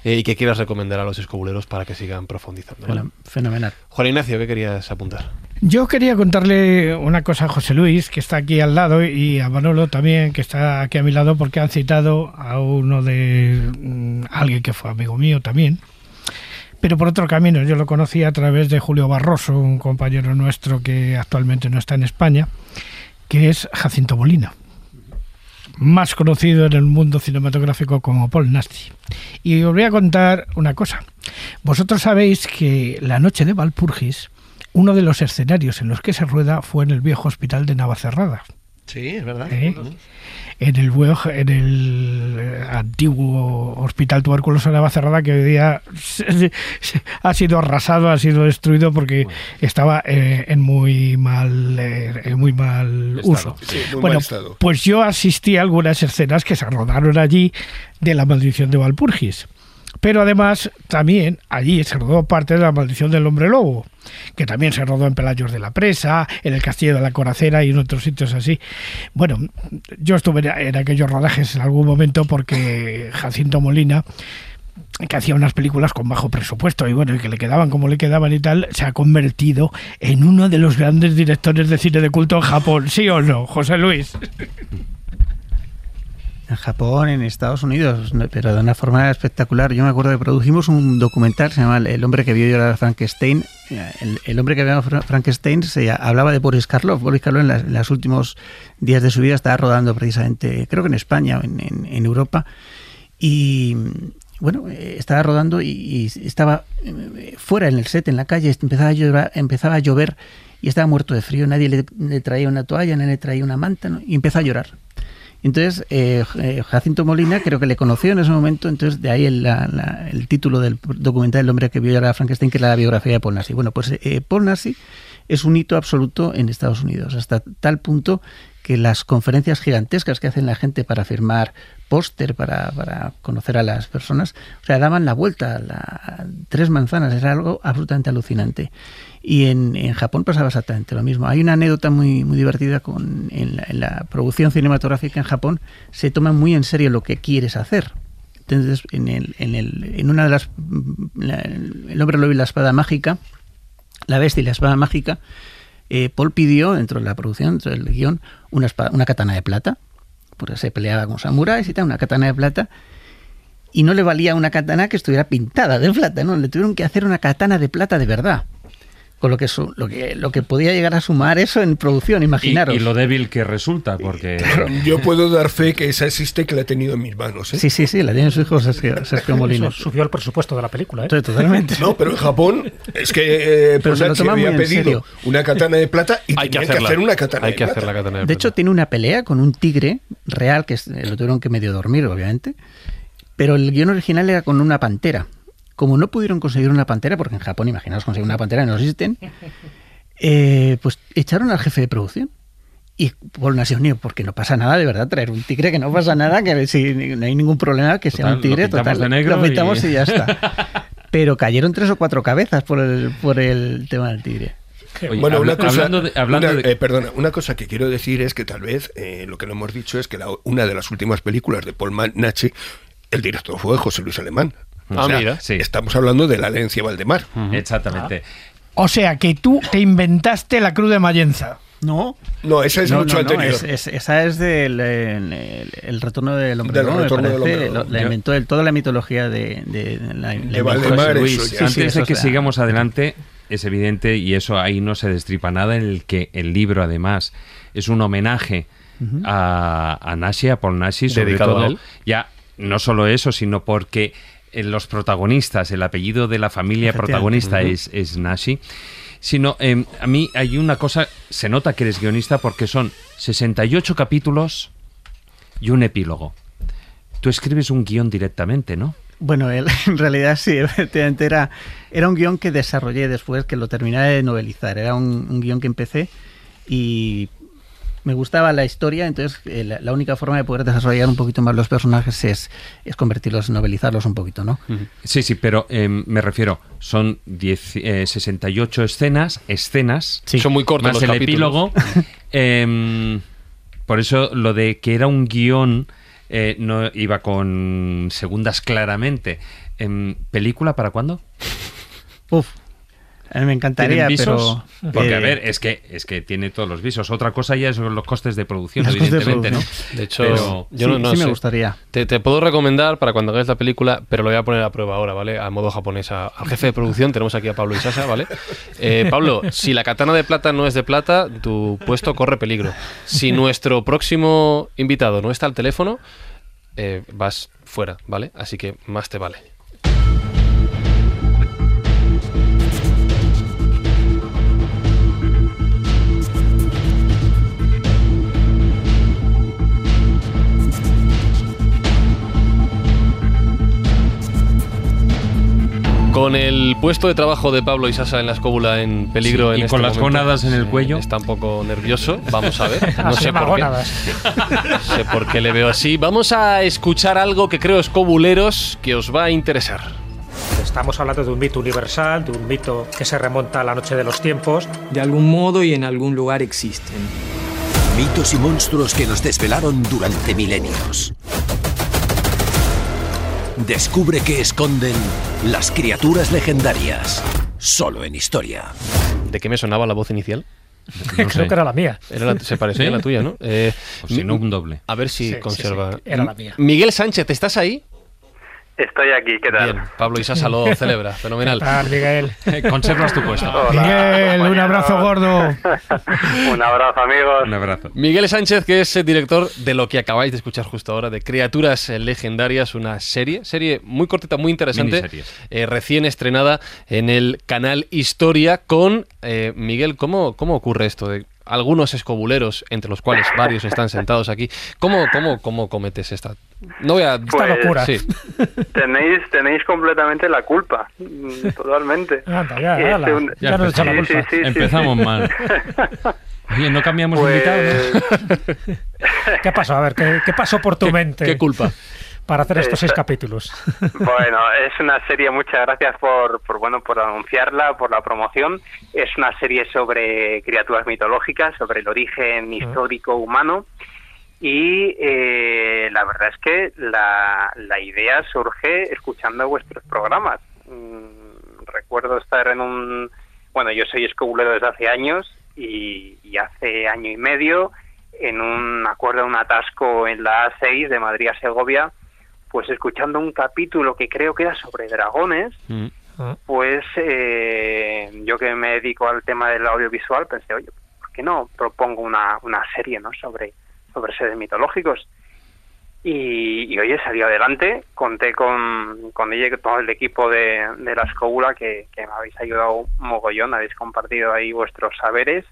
eh, y que quieras recomendar a los escobuleros para que sigan profundizando. ¿vale? Bueno, fenomenal. Juan Ignacio, ¿qué querías apuntar? Yo quería contarle una cosa a José Luis, que está aquí al lado, y a Manolo también, que está aquí a mi lado, porque han citado a uno de mm, alguien que fue amigo mío también. Pero por otro camino, yo lo conocí a través de Julio Barroso, un compañero nuestro que actualmente no está en España, que es Jacinto Molina, más conocido en el mundo cinematográfico como Paul Nasty. Y os voy a contar una cosa. Vosotros sabéis que la noche de Valpurgis, uno de los escenarios en los que se rueda fue en el viejo hospital de Navacerrada. Sí, es verdad. ¿eh? En el, en el eh, antiguo hospital tuberculoso de Navacerrada que hoy día ha sido arrasado, ha sido destruido porque estaba eh, en muy mal, eh, en muy mal uso. Sí, muy bueno, mal estado. pues yo asistí a algunas escenas que se rodaron allí de la maldición de Valpurgis. Pero además también allí se rodó parte de la maldición del hombre lobo, que también se rodó en Pelayos de la Presa, en el Castillo de la Coracera y en otros sitios así. Bueno, yo estuve en aquellos rodajes en algún momento porque Jacinto Molina que hacía unas películas con bajo presupuesto y bueno, y que le quedaban como le quedaban y tal, se ha convertido en uno de los grandes directores de cine de culto en Japón, ¿sí o no, José Luis? En Japón, en Estados Unidos, pero de una forma espectacular. Yo me acuerdo que produjimos un documental, se llama El hombre que vio llorar a Frankenstein. El, el hombre que vio a Fra- Frankenstein se hablaba de Boris Karloff. Boris Karloff en, las- en los últimos días de su vida estaba rodando precisamente, creo que en España en, Europa. Y bueno, eh, estaba rodando y, y estaba eh, fuera en el set, en la calle, empezaba a llover, empezaba a llover y estaba muerto de frío. Nadie le, le traía una toalla, nadie le traía una manta ¿no? y empezó a llorar. Entonces, eh, eh, Jacinto Molina creo que le conoció en ese momento, entonces de ahí el, la- la- el título del documental El hombre que vio a Frankenstein, que es la biografía de Paul Nassi. Bueno, pues eh, Paul Nassi es un hito absoluto en Estados Unidos, hasta tal punto que las conferencias gigantescas que hacen la gente para firmar póster, para, para conocer a las personas, o sea, daban la vuelta a la, tres manzanas, era algo absolutamente alucinante. Y en, en Japón pasaba exactamente lo mismo. Hay una anécdota muy, muy divertida con en la, producción cinematográfica en Japón, se toma muy en serio lo que quieres hacer. Entonces, en, el, en, el, en una de las... la- el hombre lobo y la espada mágica, la bestia y la espada mágica, eh, Paul pidió dentro de la producción, dentro del guion, una, una katana de plata, porque se peleaba con samuráis y tal, una katana de plata, y no le valía una katana que estuviera pintada de plata, ¿no? Le tuvieron que hacer una katana de plata de verdad. Con lo que, su- lo que, lo que podía llegar a sumar eso en producción, imaginaros. y lo débil que resulta, porque... Yo puedo dar fe que esa existe que la he tenido en mis manos. ¿eh? Sí, sí, sí, la tiene su hijo Sergio, Sergio Molina. Eso subió el presupuesto de la película, ¿eh? Totalmente. No, pero en Japón es que eh, Pero se lo Polanski toma muy había en pedido serio. una katana de plata y Hay que hacer una katana Hay de que plata. hacer la katana de De hecho, tiene una pelea con un tigre real, que es- lo tuvieron que medio dormir, obviamente. Pero el guion original era con una pantera. Como no pudieron conseguir una pantera, porque en Japón, imaginaos, conseguir una pantera no existen, <laughs> eh, pues echaron al jefe de producción. Y por una unido, porque no pasa nada, de verdad, traer un tigre que no pasa nada, que si no hay ningún problema que sea un tigre lo total. de negro lo pintamos y- y... ya está. <laughs> Pero cayeron tres o cuatro cabezas por el, por el tema del tigre. Oye, Bueno, habla- una cosa, hablando de- hablando una- de- eh, perdona, una cosa que quiero decir es que tal vez eh, lo que no hemos dicho es que la- una de las últimas películas de Paul Nachi, el director fue José Luis Alemán. Ah, O sea, mira. Sí. Estamos hablando de la herencia Valdemar. Exactamente. O sea, que tú te inventaste la cruz de Mayenza. No, No, esa es no, mucho no, no, anterior. es- es- esa es del el, el- el retorno del hombre Del retorno del hombre. Lo- la inventó toda la mitología de, de, la, Valdemar, Luis. Sí, Antes sí, de que sigamos adelante, es evidente, y eso ahí no se destripa nada, en el que el libro además es un homenaje a, a Nashi, a Paul Nashi, sobre Dedicado todo. a él. Ya no solo eso, sino porque los protagonistas, el apellido de la familia protagonista es, es Nashi. Sino, em, a mí hay una cosa, se nota que eres guionista porque son 68 capítulos y un epílogo. Tú escribes un guion directamente, ¿no? Bueno, él, <laughs> en realidad sí, efectivamente era, era un guion que desarrollé después, que lo terminé de novelizar. Era un, un guion que empecé y me gustaba la historia, entonces eh, la, la única forma de poder desarrollar un poquito más los personajes es, es convertirlos, novelizarlos un poquito, ¿no? Sí, sí, pero em, me refiero, son 10, eh, 68 escenas, escenas, Sí. Son muy cortos más los el capítulos. epílogo. <laughs> em, por eso lo de que era un guion eh, no iba con segundas claramente. Em, ¿Película para cuándo? Uf, a mí me encantaría, ¿Tienen visos? pero... Porque, eh, a ver, es que, es que tiene todos los visos. Otra cosa ya son los costes de producción, Los costes de evidentemente. De hecho, Pero- yo sí, no, no sí sé. me gustaría. Te, te puedo recomendar para cuando hagáis la película, pero lo voy a poner a prueba ahora, ¿vale? A modo japonés. A- al jefe de producción <laughs> tenemos aquí a Pablo Isasa, ¿vale? Eh, Pablo, si la katana de plata no es de plata, tu puesto corre peligro. Si nuestro próximo invitado no está al teléfono, eh, vas fuera, ¿vale? Así que más te vale. Con el puesto de trabajo de Pablo Isasa en la escóbula en peligro Sí, en y este con las momento, gónadas en el eh, cuello. Está un poco nervioso. Vamos a ver. <laughs> No sé por qué. No <laughs> sé por qué le veo así. Vamos a escuchar algo que creo escobuleros que os va a interesar. Estamos hablando de un mito universal, de un mito que se remonta a la noche de los tiempos. De algún modo y en algún lugar existen. Mitos y monstruos que nos desvelaron durante milenios. Descubre qué esconden las criaturas legendarias. Solo en historia. ¿De qué me sonaba la voz inicial? <laughs> Creo que era la mía. Era la- se parecía ¿Sí? a la tuya, ¿no? Eh, O si no, un doble. A ver si sí, conserva. sí, era la mía. Miguel Sánchez, ¿estás ahí? Estoy aquí, ¿qué tal? Bien, Pablo Isasa lo <laughs> celebra, fenomenal. ¿Qué tal, Miguel? <laughs> Conservas tu puesto. Hola, Miguel, un abrazo gordo. <laughs> un abrazo, amigos. Un abrazo. Miguel Sánchez, que es el director de lo que acabáis de escuchar justo ahora, de Criaturas Legendarias, una serie, serie muy cortita, muy interesante, eh, recién estrenada en el canal Historia con eh, Miguel. ¿cómo, ¿Cómo ocurre esto de algunos escobuleros, entre los cuales varios están sentados aquí? ¿Cómo, cómo, cómo cometes esta? No voy a... Esta locura. Sí. <laughs> Tenéis, tenéis completamente la culpa, <laughs> totalmente. Anda, ya, Este, ala, un- ya nos la culpa. sí, sí, sí, Empezamos sí. mal. <laughs> Oye, no cambiamos Pues- de invitado. ¿Qué pasó? A ver, ¿qué, qué pasó por tu ¿Qué- mente? qué culpa? Para hacer estos seis capítulos. <laughs> Bueno, <laughs> es una serie, muchas gracias por, por, bueno, por anunciarla, por la promoción. Es una serie sobre criaturas mitológicas, sobre el origen histórico humano. Y eh, la verdad es que la, la idea surge escuchando vuestros programas. Mm, recuerdo estar en un... Bueno, yo soy escobulero desde hace años y, y hace año y medio, en un acuerdo un atasco en la A6 de Madrid a Segovia, pues escuchando un capítulo que creo que era sobre dragones, Mm. pues eh, yo que me dedico al tema del audiovisual pensé, oye, ¿por qué no propongo una, una serie ¿no? sobre, sobre seres mitológicos? Y, y oye, salió adelante, conté con, con ella y con todo el equipo de, de la escóbula que, que me habéis ayudado un mogollón, habéis compartido ahí vuestros saberes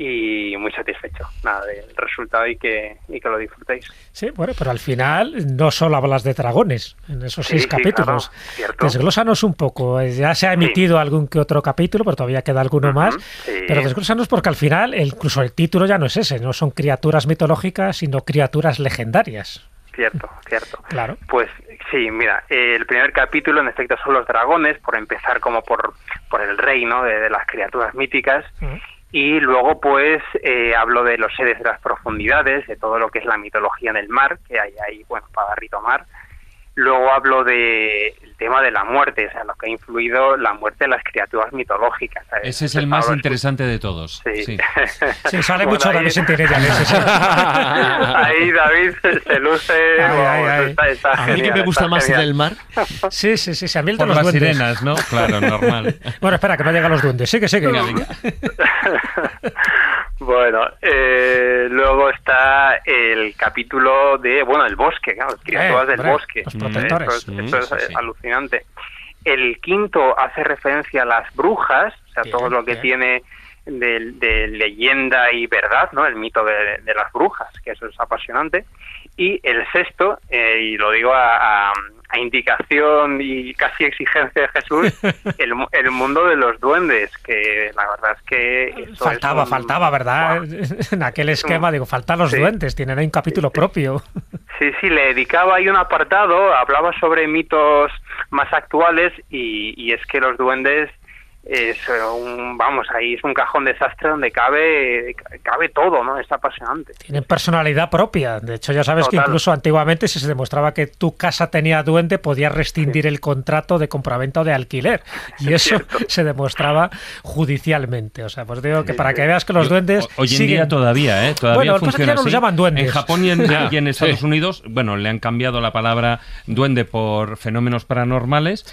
y muy satisfecho nada del resultado y que, y que lo disfrutéis. Sí, bueno, pero al final no solo hablas de dragones en esos Sí, seis sí, capítulos. claro, desglósanos un poco. Eh, Ya se ha emitido algún que otro capítulo, pero todavía queda alguno más. Pero desglósanos porque al final, incluso el título ya no es ese, no son criaturas mitológicas, sino criaturas legendarias. Cierto, cierto. Claro. Pues sí, mira, el primer capítulo en efecto son los dragones, por empezar como por, por el reino de, de las criaturas míticas. Y luego pues eh, hablo de los seres de las profundidades, de todo lo que es la mitología en el mar, que hay ahí, bueno, para retomar. Luego hablo del tema de la muerte, o sea, lo que ha influido la muerte de las criaturas mitológicas. ¿sabes? Ese es el más interesante de todos. Sí. Sí. <laughs> Sí, sale Bueno, mucho ahí- David Sentinella. ese sí. <laughs> Ahí David se, se luce. Ay, ay, ay. Está, está A mí que genial, me gusta más el genial. del mar. Sí, sí, sí, sí, a mí el de Por los las duendes. sirenas, ¿no? Claro, normal. Bueno, espera, que no llegan los duendes. Sigue, sigue. Venga, venga. <laughs> Bueno, eh, luego está el capítulo de, bueno, el bosque, claro, criaturas Eh, del hombre, bosque. los ¿eh? Esto es, esto es, Sí, sí, sí. alucinante. El quinto hace referencia a las brujas, o sea, Bien, todo lo que bien. tiene de, de leyenda y verdad, ¿no? El mito de, de las brujas, que eso es apasionante. Y el sexto, eh, y lo digo a, a- a indicación y casi exigencia de Jesús, <laughs> el, el mundo de los duendes, que la verdad es que... es Faltaba, un- faltaba, ¿verdad? <laughs> En aquel esquema, digo, faltan los Sí. duendes, tienen ahí un capítulo propio. Sí, sí, le dedicaba ahí un apartado, hablaba sobre mitos más actuales y, y es que los duendes es eh, un, vamos, ahí es un cajón desastre donde cabe cabe todo, ¿no? Es apasionante. Tienen personalidad propia. De hecho, ya sabes que incluso antiguamente, si se demostraba que tu casa tenía duende, podías rescindir el contrato de compraventa o de alquiler. <laughs> Y eso se demostraba judicialmente. O sea, pues digo que para que veas que los duendes. Hoy en siguen- día todavía, ¿eh? Todavía Bueno, funciona no así. llaman duendes. En Japón y en, <laughs> Ya, y en Estados sí. Unidos, bueno, le han cambiado la palabra duende por fenómenos paranormales,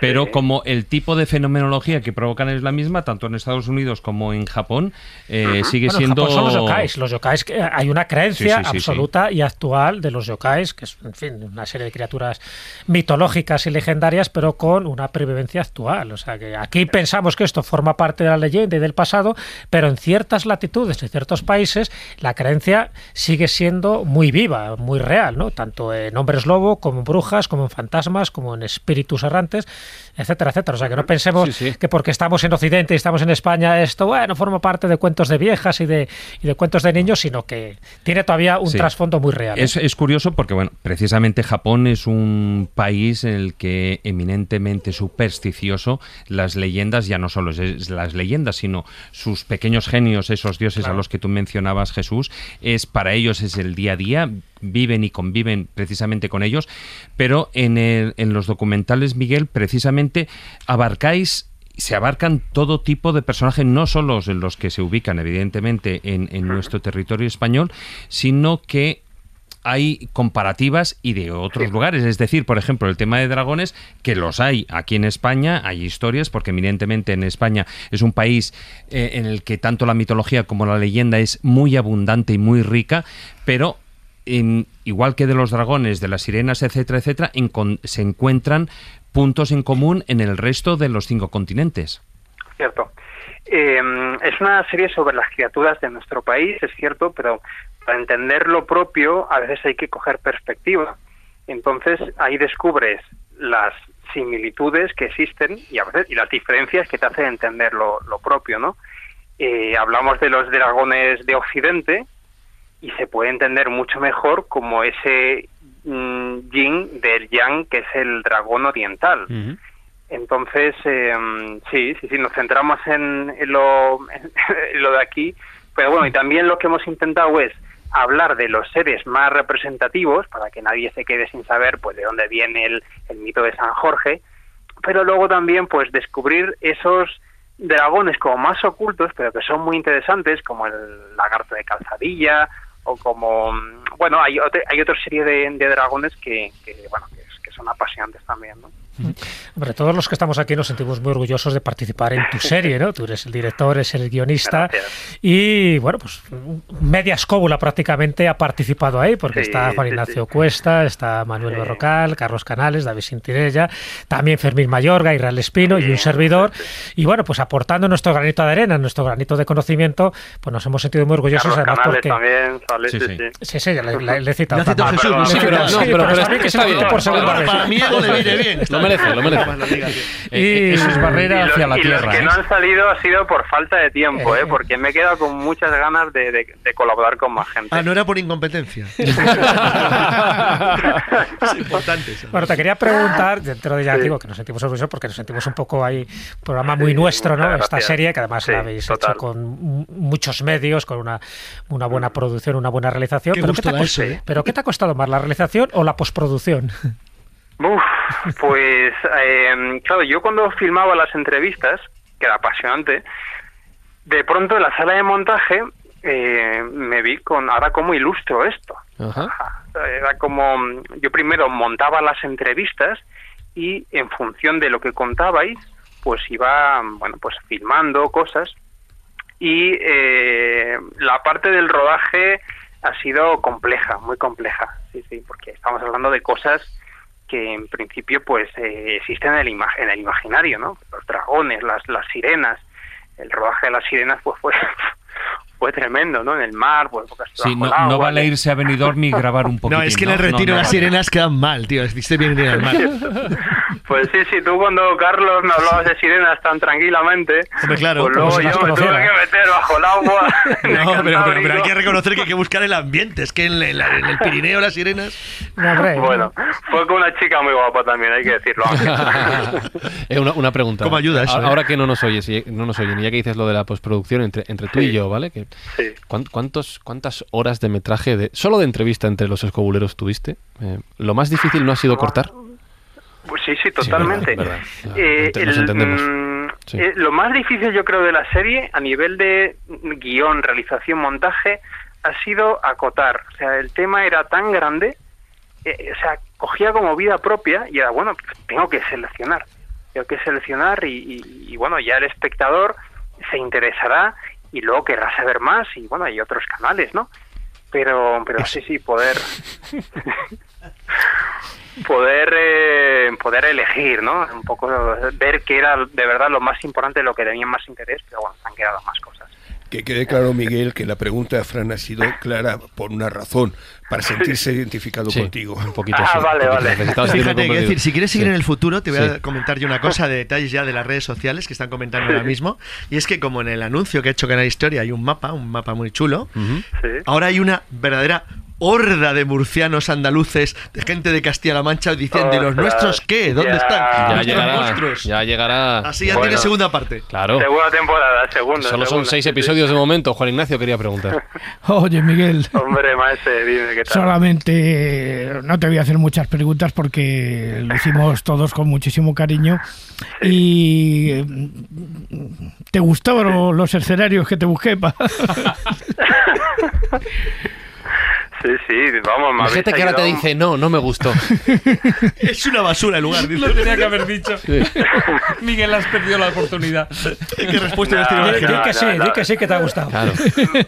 pero Sí. como el tipo de fenomenología que provocan es la misma, tanto en Estados Unidos como en Japón, eh, sigue Bueno, en siendo... Japón son los yokais. Los yokais, que hay una creencia Sí, sí, sí, absoluta y actual de los yokais, que es, en fin, una serie de criaturas mitológicas y legendarias, pero con una previvencia actual. O sea, que aquí pensamos que esto forma parte de la leyenda y del pasado, pero en ciertas latitudes, en ciertos países, la creencia sigue siendo muy viva, muy real, ¿no? Tanto en hombres lobo, como en brujas, como en fantasmas, como en espíritus errantes, etcétera, etcétera. O sea, que no pensemos Sí, sí. que porque estamos en Occidente y estamos en España, esto, bueno, forma parte de cuentos de viejas y de, y de cuentos de niños, sino que tiene todavía un Sí. trasfondo muy real. ¿eh? Es, es curioso porque, bueno, precisamente Japón es un país en el que eminentemente supersticioso las leyendas, ya no solo es, es las leyendas, sino sus pequeños genios, esos dioses a los que tú mencionabas, Jesús, es para ellos es el día a día, viven y conviven precisamente con ellos, pero en, el- en los documentales, Miguel, precisamente abarcáis se abarcan todo tipo de personajes, no solo los, los que se ubican evidentemente en, en nuestro territorio español, sino que hay comparativas y de otros lugares. Es decir, por ejemplo, el tema de dragones, que los hay aquí en España, hay historias, porque evidentemente en España es un país eh, en el que tanto la mitología como la leyenda es muy abundante y muy rica, pero en- igual que de los dragones, de las sirenas, etcétera, etcétera, encon- se encuentran puntos en común en el resto de los cinco continentes. Cierto. Eh, es una serie sobre las criaturas de nuestro país, es cierto, pero para entender lo propio a veces hay que coger perspectiva. Entonces ahí descubres las similitudes que existen y a veces y las diferencias que te hacen entender lo, lo propio, ¿no? Eh, hablamos de los dragones de Occidente y se puede entender mucho mejor como ese mm, yin del yang que es el dragón oriental. Entonces, eh, sí, sí, sí, nos centramos en, en lo, en <laughs> lo de aquí, pero bueno, y también lo que hemos intentado es hablar de los seres más representativos, para que nadie se quede sin saber pues de dónde viene el, el mito de San Jorge, pero luego también pues descubrir esos dragones como más ocultos, pero que son muy interesantes, como el lagarto de calzadilla, o como, mm, bueno, hay, otra- hay otra serie de, de dragones que, que, bueno, que, que son apasionantes también, ¿no? Hombre, todos los que estamos aquí nos sentimos muy orgullosos de participar en tu serie, ¿no? Tú eres el director, eres el guionista y, bueno, pues media escóbula prácticamente ha participado ahí, porque Sí, está Juan sí, Ignacio Cuesta, está Manuel Berrocal, Carlos Canales, David Sintirella, también Fermín Mayorga, Israel Espino y un servidor. Y, bueno, pues aportando nuestro granito de arena, nuestro granito de conocimiento, pues nos hemos sentido muy orgullosos Carlos además Canales porque... también, sale, sí, sí. Sí, sí, le, le- le he citado. Le ha citado también. Jesús, Sí, ¿no? pero, Sí, sí, pero- pero está bien que se está bien. por segunda Para- vez. para mí le viene bien. Lo merece, lo merece. <laughs> Y eso es barrera y los, hacia la y los tierra. que ¿eh? no han salido ha sido por falta de tiempo, ¿eh? porque me he quedado con muchas ganas de, de- de colaborar con más gente. Ah, no era por incompetencia. <laughs> es importante eso. Bueno, te quería preguntar, dentro de ya digo que nos sentimos orgullosos porque nos sentimos un poco ahí, programa muy nuestro, ¿no? Esta gracias. serie que además Sí, la habéis total. hecho con muchos medios, con una, una buena producción, una buena realización. Qué pero, gusto ¿qué te eso, ¿eh? ¿Pero qué te ha costado más, la realización o la postproducción? <laughs> Uf, pues <laughs> eh, claro, yo cuando filmaba las entrevistas, que era apasionante, de pronto en la sala de montaje eh, me vi con, ahora cómo ilustro esto. Era como, yo primero montaba las entrevistas y en función de lo que contabais, pues iba, bueno, pues filmando cosas. Y eh, la parte del rodaje ha sido compleja, muy compleja, sí, sí, porque estamos hablando de cosas que en principio pues eh, existen en el, ima- en el imaginario, ¿no? Los dragones, las, las sirenas, el rodaje de las sirenas pues fue, fue tremendo, ¿no? En el mar, pues porque Sí, no, no vale irse a Benidorm y grabar un poquito. <laughs> No, es que en el retiro las sirenas quedan mal, tío. Dice bien bien al mar. Pues sí, sí, tú cuando Carlos me hablabas de sirenas tan tranquilamente, Hombre, claro. pues luego yo me tuve que meter bajo el agua. <laughs> <laughs> en el No, pero, pero- pero hay que reconocer que hay que buscar el ambiente. Es que en, la- en en el Pirineo las sirenas. Bueno, fue con una chica muy guapa también, hay que decirlo. Eh, una, una pregunta. ¿Cómo ayuda eso, A- eh? Ahora que no nos oyes, y- no nos oyen, y ya que dices lo de la postproducción entre, entre tú y yo, ¿vale? Que, ¿cuán- cuántos, ¿Cuántas horas de metraje, de, solo de entrevista entre los escobuleros tuviste? Eh, ¿Lo más difícil no ha sido cortar? Pues sí, sí, totalmente. verdad, verdad. Eh, nos el, entendemos. mm, Sí. eh, lo más difícil yo creo de la serie a nivel de guion, realización, montaje ha sido acotar. O sea, el tema era tan grande, eh, o sea, cogía como vida propia y era, bueno, tengo que seleccionar. Tengo que seleccionar y, y- y, bueno, ya el espectador se interesará y luego querrá saber más y bueno, hay otros canales, ¿no? Pero, pero sí, sí, poder <laughs> poder eh, poder elegir, ¿no? Un poco ver qué era de verdad lo más importante, lo que tenía más interés, pero bueno, se han quedado más cosas. Que quede claro, Miguel, que la pregunta de Fran ha sido clara por una razón, para sentirse identificado Sí, contigo. un poquito Ah, sí, vale, vale. Fíjate, comprendido. decir, si quieres seguir Sí. en el futuro, te voy Sí. a comentar yo una cosa de detalles ya de las redes sociales que están comentando ahora mismo. Y es que como en el anuncio que ha hecho Canal Historia hay un mapa, un mapa muy chulo, Sí. ahora hay una verdadera horda de murcianos andaluces, de gente de Castilla-La Mancha diciendo, ¿y los nuestros qué? ¿Dónde ya. están? Ya Nuestros llegará, monstruos. ya llegará. Así ya Bueno. tiene segunda parte. Claro. Segunda temporada, segunda. Solo son seis episodios de momento. Juan Ignacio quería preguntar. <laughs> Oye, Miguel. Hombre, maese, dime qué tal. Solamente no te voy a hacer muchas preguntas porque lo hicimos todos con muchísimo cariño. Y ¿te gustaron los escenarios que te busqué? pa? <laughs> <laughs> Sí, sí, vamos, gente que ahora te dice, no, no me gustó. <laughs> Es una basura el lugar, dice. Lo tenía que haber dicho. <laughs> Miguel, has perdido la oportunidad. ¿Qué respuesta No, no, no, que sí, di que sí que te ha gustado. Claro.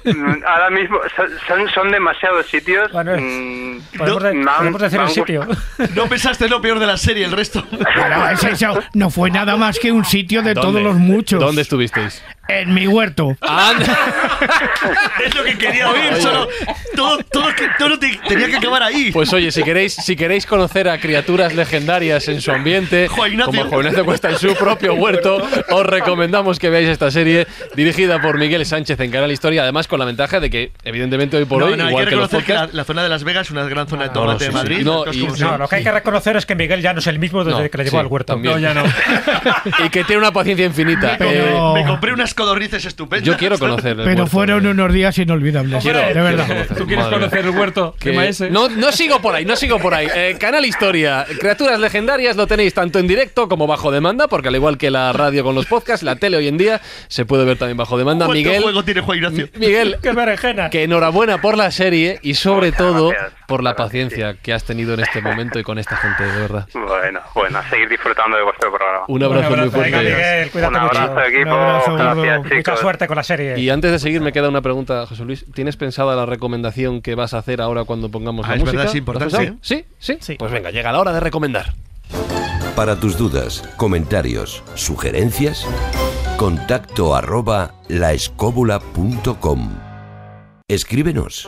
Mm, Ahora mismo son, son, demasiados sitios. Bueno, mm, Podemos, de- podemos decir el sitio. No pensaste lo peor de la serie, el resto. Es eso. No fue nada más que un sitio de ¿Dónde? todos los muchos. ¿Dónde estuvisteis? En mi huerto. Anda. <laughs> es lo que quería oír. Solo, todo, todo, todo te- tenía que acabar ahí. Pues oye, si queréis, si queréis conocer a criaturas legendarias en su ambiente, <laughs> como Juan Cuesta en su propio huerto, os recomendamos que veáis esta serie dirigida por Miguel Sánchez en Canal Historia, además con la ventaja de que, evidentemente, hoy por no, hoy, no, hay igual que que, los reconocer que la, podcasts, la zona de Las Vegas es una gran zona de no, tomate sí, de sí. Madrid. No, y- no, lo que hay que reconocer es que Miguel ya no es el mismo desde No, que le sí, llevó al huerto. también. No, ya no. <laughs> y que tiene una paciencia infinita. Pero- Me compré unas codornices estupendas. yo quiero conocer el Pero huerto. fueron unos días inolvidables. Quiero- de quiero verdad. conocer, ¿Tú quieres madre conocer el huerto Que- no, no sigo por ahí, no sigo por ahí. Eh, Canal Historia, criaturas legendarias lo tenéis tanto en directo como bajo demanda, porque al igual que la radio con los podcasts, la tele hoy en día se puede ver también bajo demanda. ¿Cuánto Miguel, juego tiene Juan Ignacio? Miguel, ¡Qué berenjena! que enhorabuena por la serie y sobre Muchas todo gracias. por la paciencia que has tenido en este momento y con esta gente, de verdad. Bueno, bueno, a seguir disfrutando de vuestro programa. Un abrazo, Un muy abrazo, fuerte. Miguel, cuídate Un mucho. abrazo, equipo. Un abrazo, Gracias, Gordo. chicos. Mucha suerte con la serie. Y antes de seguir, me queda una pregunta, José Luis. ¿Tienes pensada la recomendación que vas a hacer ahora cuando pongamos Ah, la es música? verdad, es ¿Lo has importante, pensado? ¿Sí? ¿Sí? Sí. Pues venga, llega la hora de recomendar. Para tus dudas, comentarios, sugerencias, contacto arroba laescóbula.com. Escríbenos.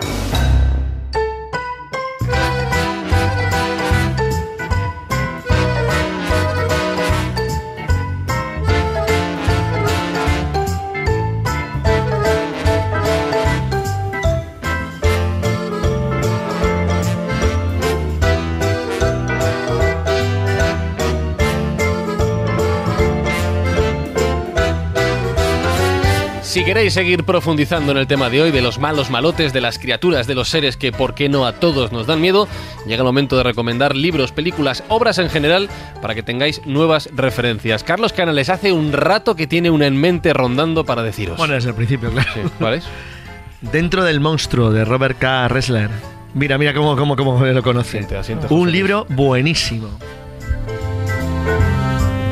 Si queréis seguir profundizando en el tema de hoy, de los malos malotes, de las criaturas, de los seres que, por qué no a todos nos dan miedo, llega el momento de recomendar libros, películas, obras en general, para que tengáis nuevas referencias. Carlos Canales hace un rato que tiene una en mente rondando para deciros. Bueno, desde el principio, claro. Sí, ¿cuál es? <laughs> Dentro del monstruo de Robert K. Ressler. Mira, mira cómo, cómo, cómo lo conoce. Asiente, asiente, José Un libro buenísimo.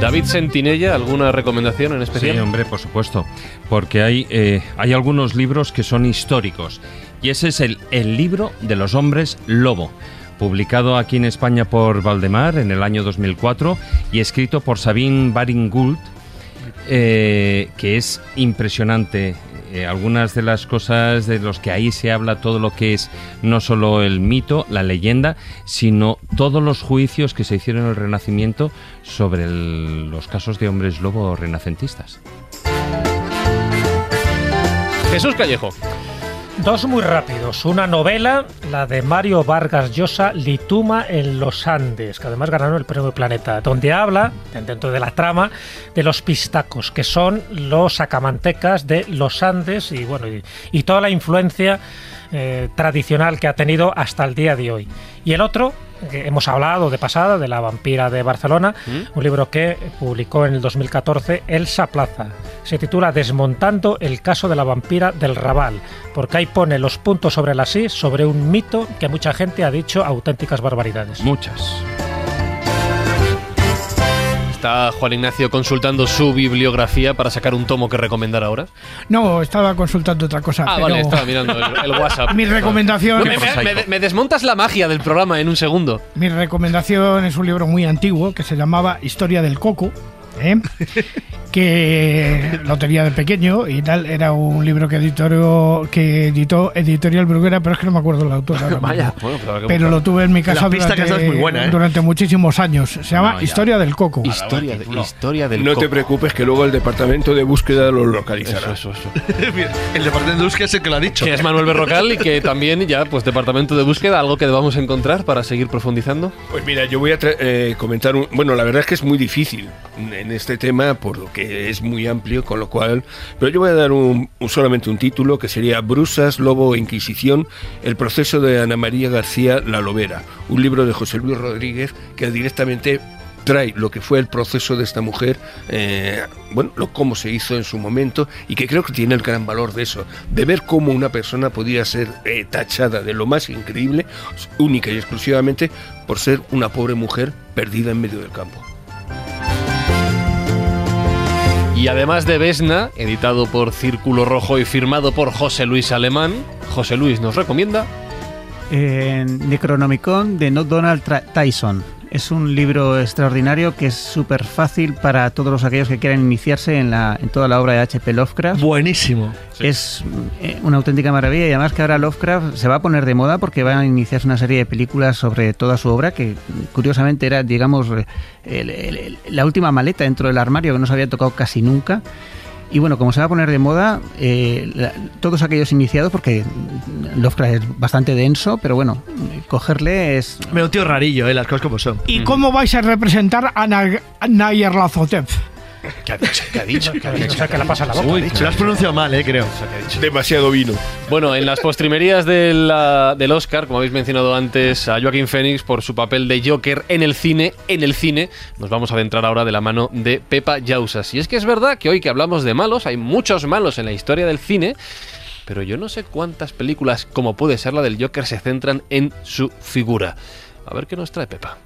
David Sentinella, ¿alguna recomendación en especial? Sí, hombre, por supuesto. Porque hay, eh, hay algunos libros que son históricos. Y ese es el, el libro de los hombres lobo. Publicado aquí en España por Valdemar en el año 2004 y escrito por Sabine Baring Gould, eh, que es impresionante. Eh, algunas de las cosas de los que ahí se habla, todo lo que es no solo el mito, la leyenda, sino todos los juicios que se hicieron en el Renacimiento sobre los casos de hombres lobo renacentistas. Jesús Callejo. Dos muy rápidos. Una novela, la de Mario Vargas Llosa, Lituma en los Andes, que además ganaron el premio Planeta, donde habla, dentro de la trama, de los pistacos, que son los acamantecas de los Andes y, bueno, y, y toda la influencia eh, tradicional que ha tenido hasta el día de hoy. Y el otro, que hemos hablado de pasada, de la vampira de Barcelona, un libro que publicó en el 2014 Elsa Plaza. Se titula Desmontando el caso de la vampira del Raval, porque ahí pone los puntos sobre las I sobre un mito que mucha gente ha dicho auténticas barbaridades. Muchas. Está Juan Ignacio consultando su bibliografía para sacar un tomo que recomendar ahora. No, estaba consultando otra cosa. Ah, pero vale, estaba mirando el, el WhatsApp. <laughs> Mi recomendación- No, me, me- me- me desmontas la magia del programa en un segundo. Mi recomendación es un libro muy antiguo que se llamaba Historia del Coco. ¿Eh? que lo tenía de pequeño y tal. Era un libro que, editorio, que editó Editorial Bruguera, pero es que no me acuerdo el autor. ahora <laughs> Vaya. Bueno, pero que pero lo tuve en mi casa La durante, muy buena, ¿eh? durante muchísimos años. Se llama No. Historia del Coco. Historia, de, historia del No te coco. preocupes que luego el departamento de búsqueda lo localizará. Eso, eso, eso. <laughs> El departamento de búsqueda es el que lo ha dicho. Que es Manuel Berrocal y que también ya, pues departamento de búsqueda, algo que debamos encontrar para seguir profundizando. Pues mira, yo voy a eh, comentar un... Bueno, la verdad es que es muy difícil en este tema, por lo que es muy amplio, con lo cual... Pero yo voy a dar un, solamente un título, que sería Brusas, Lobo e Inquisición, el proceso de Ana María García La Lobera, un libro de José Luis Rodríguez que directamente trae lo que fue el proceso de esta mujer, eh, bueno, lo cómo se hizo en su momento y que creo que tiene el gran valor de eso, de ver cómo una persona podía ser eh, tachada de lo más increíble, única y exclusivamente por ser una pobre mujer perdida en medio del campo. Y además de Vesna, editado por Círculo Rojo y firmado por José Luis Alemán, José Luis nos recomienda Eh, Necronomicon de Donald Tyson. Es un libro extraordinario que es súper fácil para todos aquellos que quieran iniciarse en, la, en toda la obra de H.P. Lovecraft. Buenísimo. Es eh, una auténtica maravilla y además que ahora Lovecraft se va a poner de moda porque va a iniciarse una serie de películas sobre toda su obra que curiosamente era, digamos, el- el- el- la última maleta dentro del armario que no se había tocado casi nunca. Y bueno, como se va a poner de moda, eh, la- todos aquellos iniciados, porque Lovecraft es bastante denso, pero bueno, cogerle es... Me un tío rarillo, eh, las cosas como son. ¿Y cómo vais a representar a Na- a Nyarlathotep? ¿Qué ha dicho? ¿Qué ha dicho? ¿Qué ha O dicho? sea, que la pasa la boca. Uy, Se lo has pronunciado mal, eh, creo. Demasiado vino. Bueno, en las postrimerías del, del Oscar, como habéis mencionado antes, a Joaquín Phoenix por su papel de Joker en el cine, en el cine, nos vamos a adentrar ahora de la mano de Pepa Yausas. Y es que es verdad que hoy que hablamos de malos, hay muchos malos en la historia del cine, pero yo no sé cuántas películas, como puede ser la del Joker, se centran en su figura. A ver qué nos trae Pepa.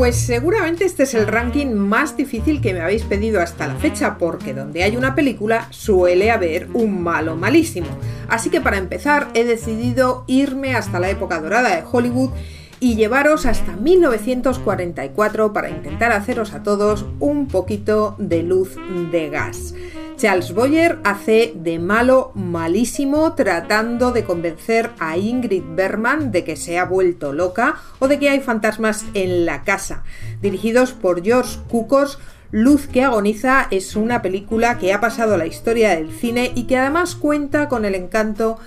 Pues seguramente este es el ranking más difícil que me habéis pedido hasta la fecha, porque donde hay una película suele haber un malo malísimo. Así que para empezar he decidido irme hasta la época dorada de Hollywood y llevaros hasta 1944 para intentar haceros a todos un poquito de luz de gas. Charles Boyer hace de malo malísimo tratando de convencer a Ingrid Bergman de que se ha vuelto loca o de que hay fantasmas en la casa. Dirigidos por George Cukors, Luz que agoniza es una película que ha pasado la historia del cine y que además cuenta con el encanto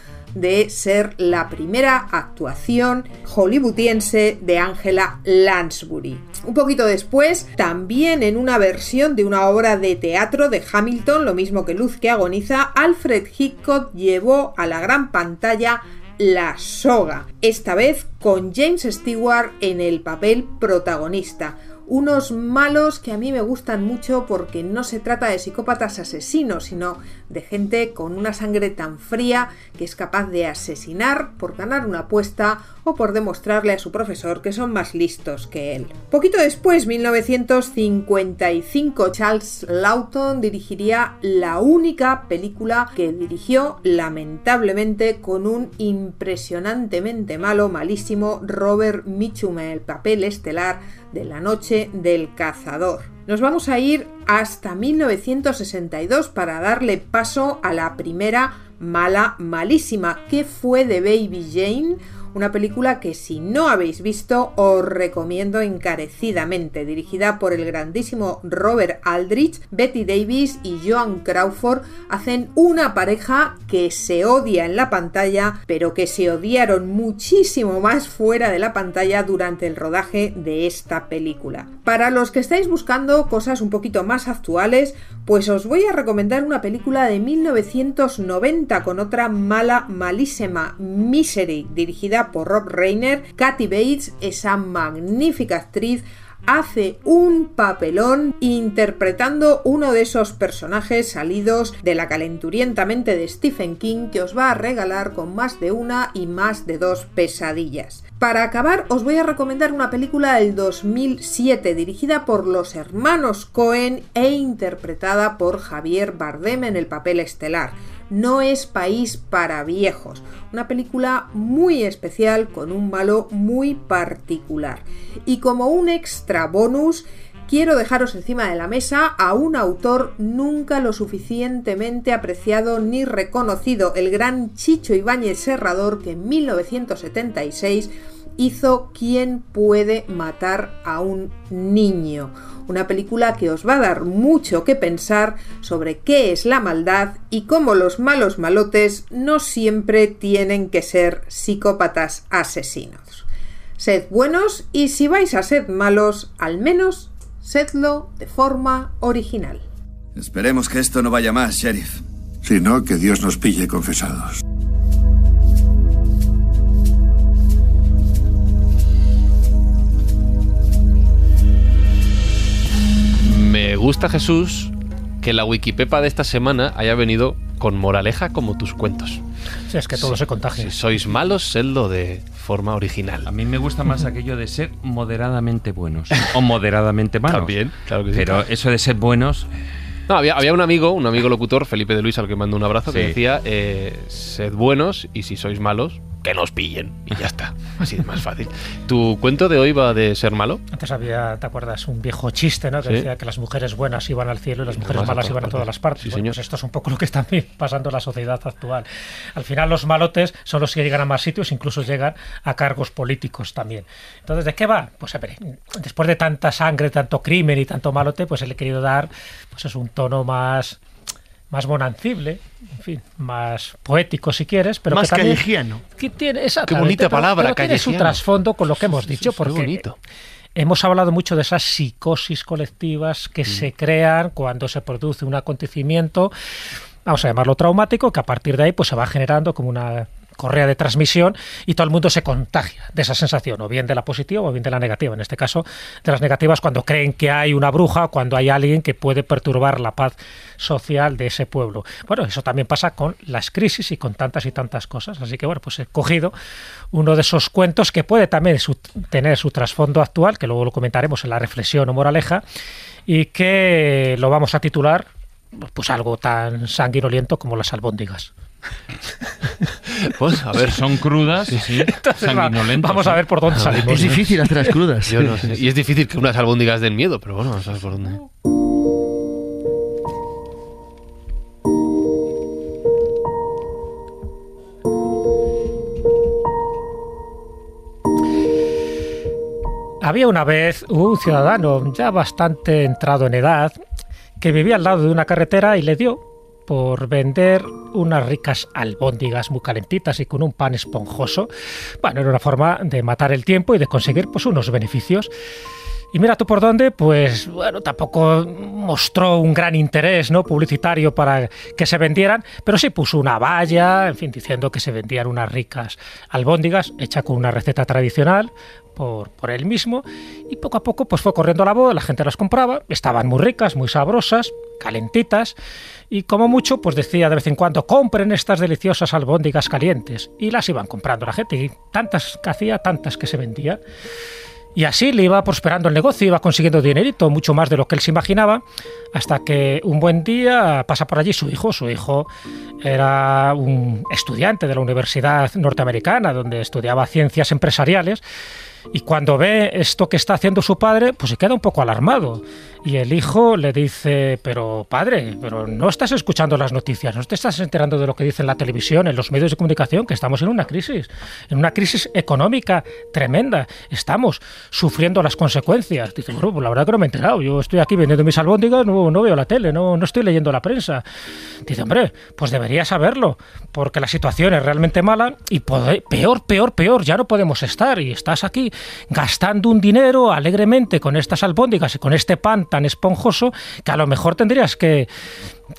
ser la primera actuación hollywoodiense de Angela Lansbury. Un poquito después, también en una versión de una obra de teatro de Hamilton, lo mismo que Luz que agoniza, Alfred Hitchcock llevó a la gran pantalla La soga, esta vez con James Stewart en el papel protagonista unos malos que a mí me gustan mucho porque no se trata de psicópatas asesinos, sino de gente con una sangre tan fría que es capaz de asesinar por ganar una apuesta o por demostrarle a su profesor que son más listos que él. Poquito después, 1955, Charles Lawton dirigiría la única película que dirigió lamentablemente con un impresionantemente malo, malísimo Robert Mitchum el papel estelar de La Noche del Cazador. Nos vamos a ir hasta 1962 para darle paso a la primera mala malísima, que fue de Baby Jane, una película que si no habéis visto os recomiendo encarecidamente, dirigida por el grandísimo Robert Aldrich, Betty Davis y Joan Crawford hacen una pareja que se odia en la pantalla, pero que se odiaron muchísimo más fuera de la pantalla durante el rodaje de esta película. Para los que estáis buscando cosas un poquito más actuales, pues os voy a recomendar una película de 1990 con otra mala malísima, Misery, dirigida por Rob Reiner. Kathy Bates, esa magnífica actriz, hace un papelón interpretando uno de esos personajes salidos de la calenturientamente de Stephen King que os va a regalar con más de una y más de dos pesadillas. Para acabar os voy a recomendar una película del 2007 dirigida por los hermanos Cohen e interpretada por Javier Bardem en el papel estelar. No es país para viejos. Una película muy especial con un malo muy particular. Y como un extra bonus, quiero dejaros encima de la mesa a un autor nunca lo suficientemente apreciado ni reconocido, el gran Chicho Ibáñez Serrador, que en 1976 hizo ¿Quién puede matar a un niño? Una película que os va a dar mucho que pensar sobre qué es la maldad y cómo los malos malotes no siempre tienen que ser psicópatas asesinos. Sed buenos y si vais a ser malos, al menos sedlo de forma original. Esperemos que esto no vaya más, sheriff. Si no, que Dios nos pille confesados. Me gusta, Jesús, que la Wikipepa de esta semana haya venido con moraleja como tus cuentos. Sí, es que todo se contagia. Si sois malos, sedlo de forma original. A mí me gusta más aquello de ser moderadamente buenos o moderadamente malos. También, claro que sí. Pero eso de ser buenos... No, había, había un amigo, un amigo locutor, Felipe de Luis, al que mando un abrazo, que decía, eh, sed buenos y si sois malos, que nos pillen. Y ya está. Así es más fácil. ¿Tu cuento de hoy va de ser malo? Antes había, ¿te acuerdas? Un viejo chiste, ¿no? Que Sí. decía que las mujeres buenas iban al cielo y las mujeres malas iban a todas las partes. Sí, Bueno, pues esto es un poco lo que está <laughs> pasando en la sociedad actual. Al final los malotes son los que llegan a más sitios, incluso llegan a cargos políticos también. Entonces, ¿de qué va? Pues a ver, después de tanta sangre, tanto crimen y tanto malote, pues le he querido dar pues es un tono más más bonancible, en fin, más poético si quieres, pero Más que también, callejiano. que tiene, Qué bonita pero- palabra, pero tiene su callejiano. trasfondo con lo que hemos dicho, porque bonito. hemos hablado mucho de esas psicosis colectivas que se crean cuando se produce un acontecimiento, vamos a llamarlo traumático, que a partir de ahí pues se va generando como una correa de transmisión y todo el mundo se contagia de esa sensación, o bien de la positiva o bien de la negativa. En este caso, de las negativas cuando creen que hay una bruja, cuando hay alguien que puede perturbar la paz social de ese pueblo. Bueno, eso también pasa con las crisis y con tantas y tantas cosas. Así que bueno, pues he cogido uno de esos cuentos que puede también su- tener su trasfondo actual, que luego lo comentaremos en la reflexión o moraleja, y que lo vamos a titular pues algo tan sanguinoliento como las albóndigas. <laughs> Pues a ver. Son crudas, sí, Entonces, vamos a ver por dónde salimos. Es difícil hacer las crudas. Yo no sé. Y es difícil que unas albóndigas den miedo, pero bueno, vamos a ver por dónde. Había una vez un ciudadano ya bastante entrado en edad que vivía al lado de una carretera y le dio por vender unas ricas albóndigas muy calentitas y con un pan esponjoso. Bueno, era una forma de matar el tiempo y de conseguir pues unos beneficios. Y mira tú por dónde, pues bueno, tampoco mostró un gran interés ¿no? publicitario para que se vendieran, pero sí puso una valla, en fin, diciendo que se vendían unas ricas albóndigas, hecha con una receta tradicional por, por él mismo, y poco a poco pues fue corriendo la voz, la gente las compraba, estaban muy ricas, muy sabrosas, calentitas, y como mucho pues decía de vez en cuando, compren estas deliciosas albóndigas calientes, y las iban comprando la gente, y tantas que hacía, tantas que se vendían. Y así le iba prosperando el negocio, iba consiguiendo dinerito, mucho más de lo que él se imaginaba, hasta que un buen día pasa por allí su hijo. Su hijo era un estudiante de la Universidad Norteamericana, donde estudiaba ciencias empresariales, y cuando ve esto que está haciendo su padre, pues se queda un poco alarmado. Y el hijo le dice, pero padre, pero no estás escuchando las noticias, no te estás enterando de lo que dice en la televisión, en los medios de comunicación, que estamos en una crisis, en una crisis económica tremenda. Estamos sufriendo las consecuencias. Dice, bueno, pues la verdad que no me he enterado. Yo estoy aquí vendiendo mis albóndigas, no, veo la tele, no, no estoy leyendo la prensa. Dice, hombre, pues deberías saberlo, porque la situación es realmente mala y peor, peor, peor, ya no podemos estar. Y estás aquí gastando un dinero alegremente con estas albóndigas y con este pan tan esponjoso que a lo mejor tendrías que,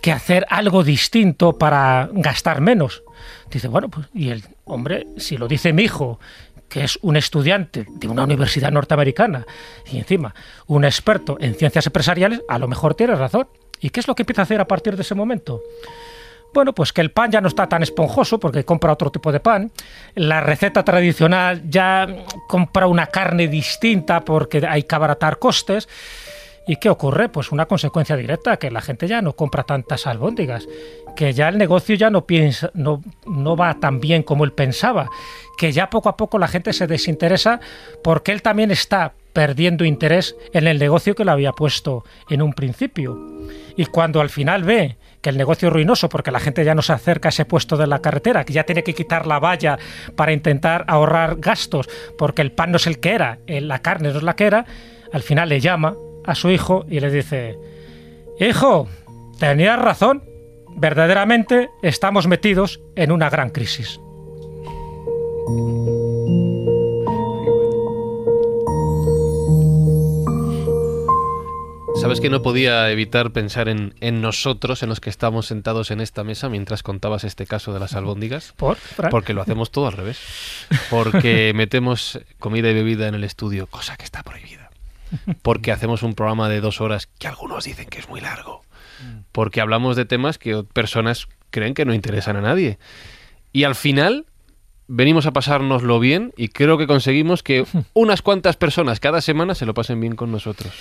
que hacer algo distinto para gastar menos. Dice, bueno, pues, y el hombre, si lo dice mi hijo, que es un estudiante de una universidad norteamericana y encima un experto en ciencias empresariales, a lo mejor tiene razón. ¿Y qué es lo que empieza a hacer a partir de ese momento? Bueno, pues que el pan ya no está tan esponjoso porque compra otro tipo de pan. La receta tradicional ya compra una carne distinta porque hay que abaratar costes. ¿Y qué ocurre? Pues una consecuencia directa, que la gente ya no compra tantas albóndigas, que ya el negocio ya no piensa, no, no va tan bien como él pensaba, que ya poco a poco la gente se desinteresa porque él también está perdiendo interés en el negocio que le había puesto en un principio. Y cuando al final ve que el negocio es ruinoso porque la gente ya no se acerca a ese puesto de la carretera, que ya tiene que quitar la valla para intentar ahorrar gastos porque el pan no es el que era, eh, la carne no es la que era, al final le llama a su hijo y le dice, hijo, tenías razón, verdaderamente estamos metidos en una gran crisis. ¿Sabes que no podía evitar pensar en, en, nosotros, en los que estamos sentados en esta mesa mientras contabas este caso de las albóndigas? ¿Por? Porque lo hacemos todo al revés. Porque <laughs> metemos comida y bebida en el estudio, cosa que está prohibida. Porque hacemos un programa de dos horas que algunos dicen que es muy largo. Porque hablamos de temas que personas creen que no interesan a nadie. Y al final venimos a pasárnoslo bien y creo que conseguimos que <laughs> unas cuantas personas cada semana se lo pasen bien con nosotros.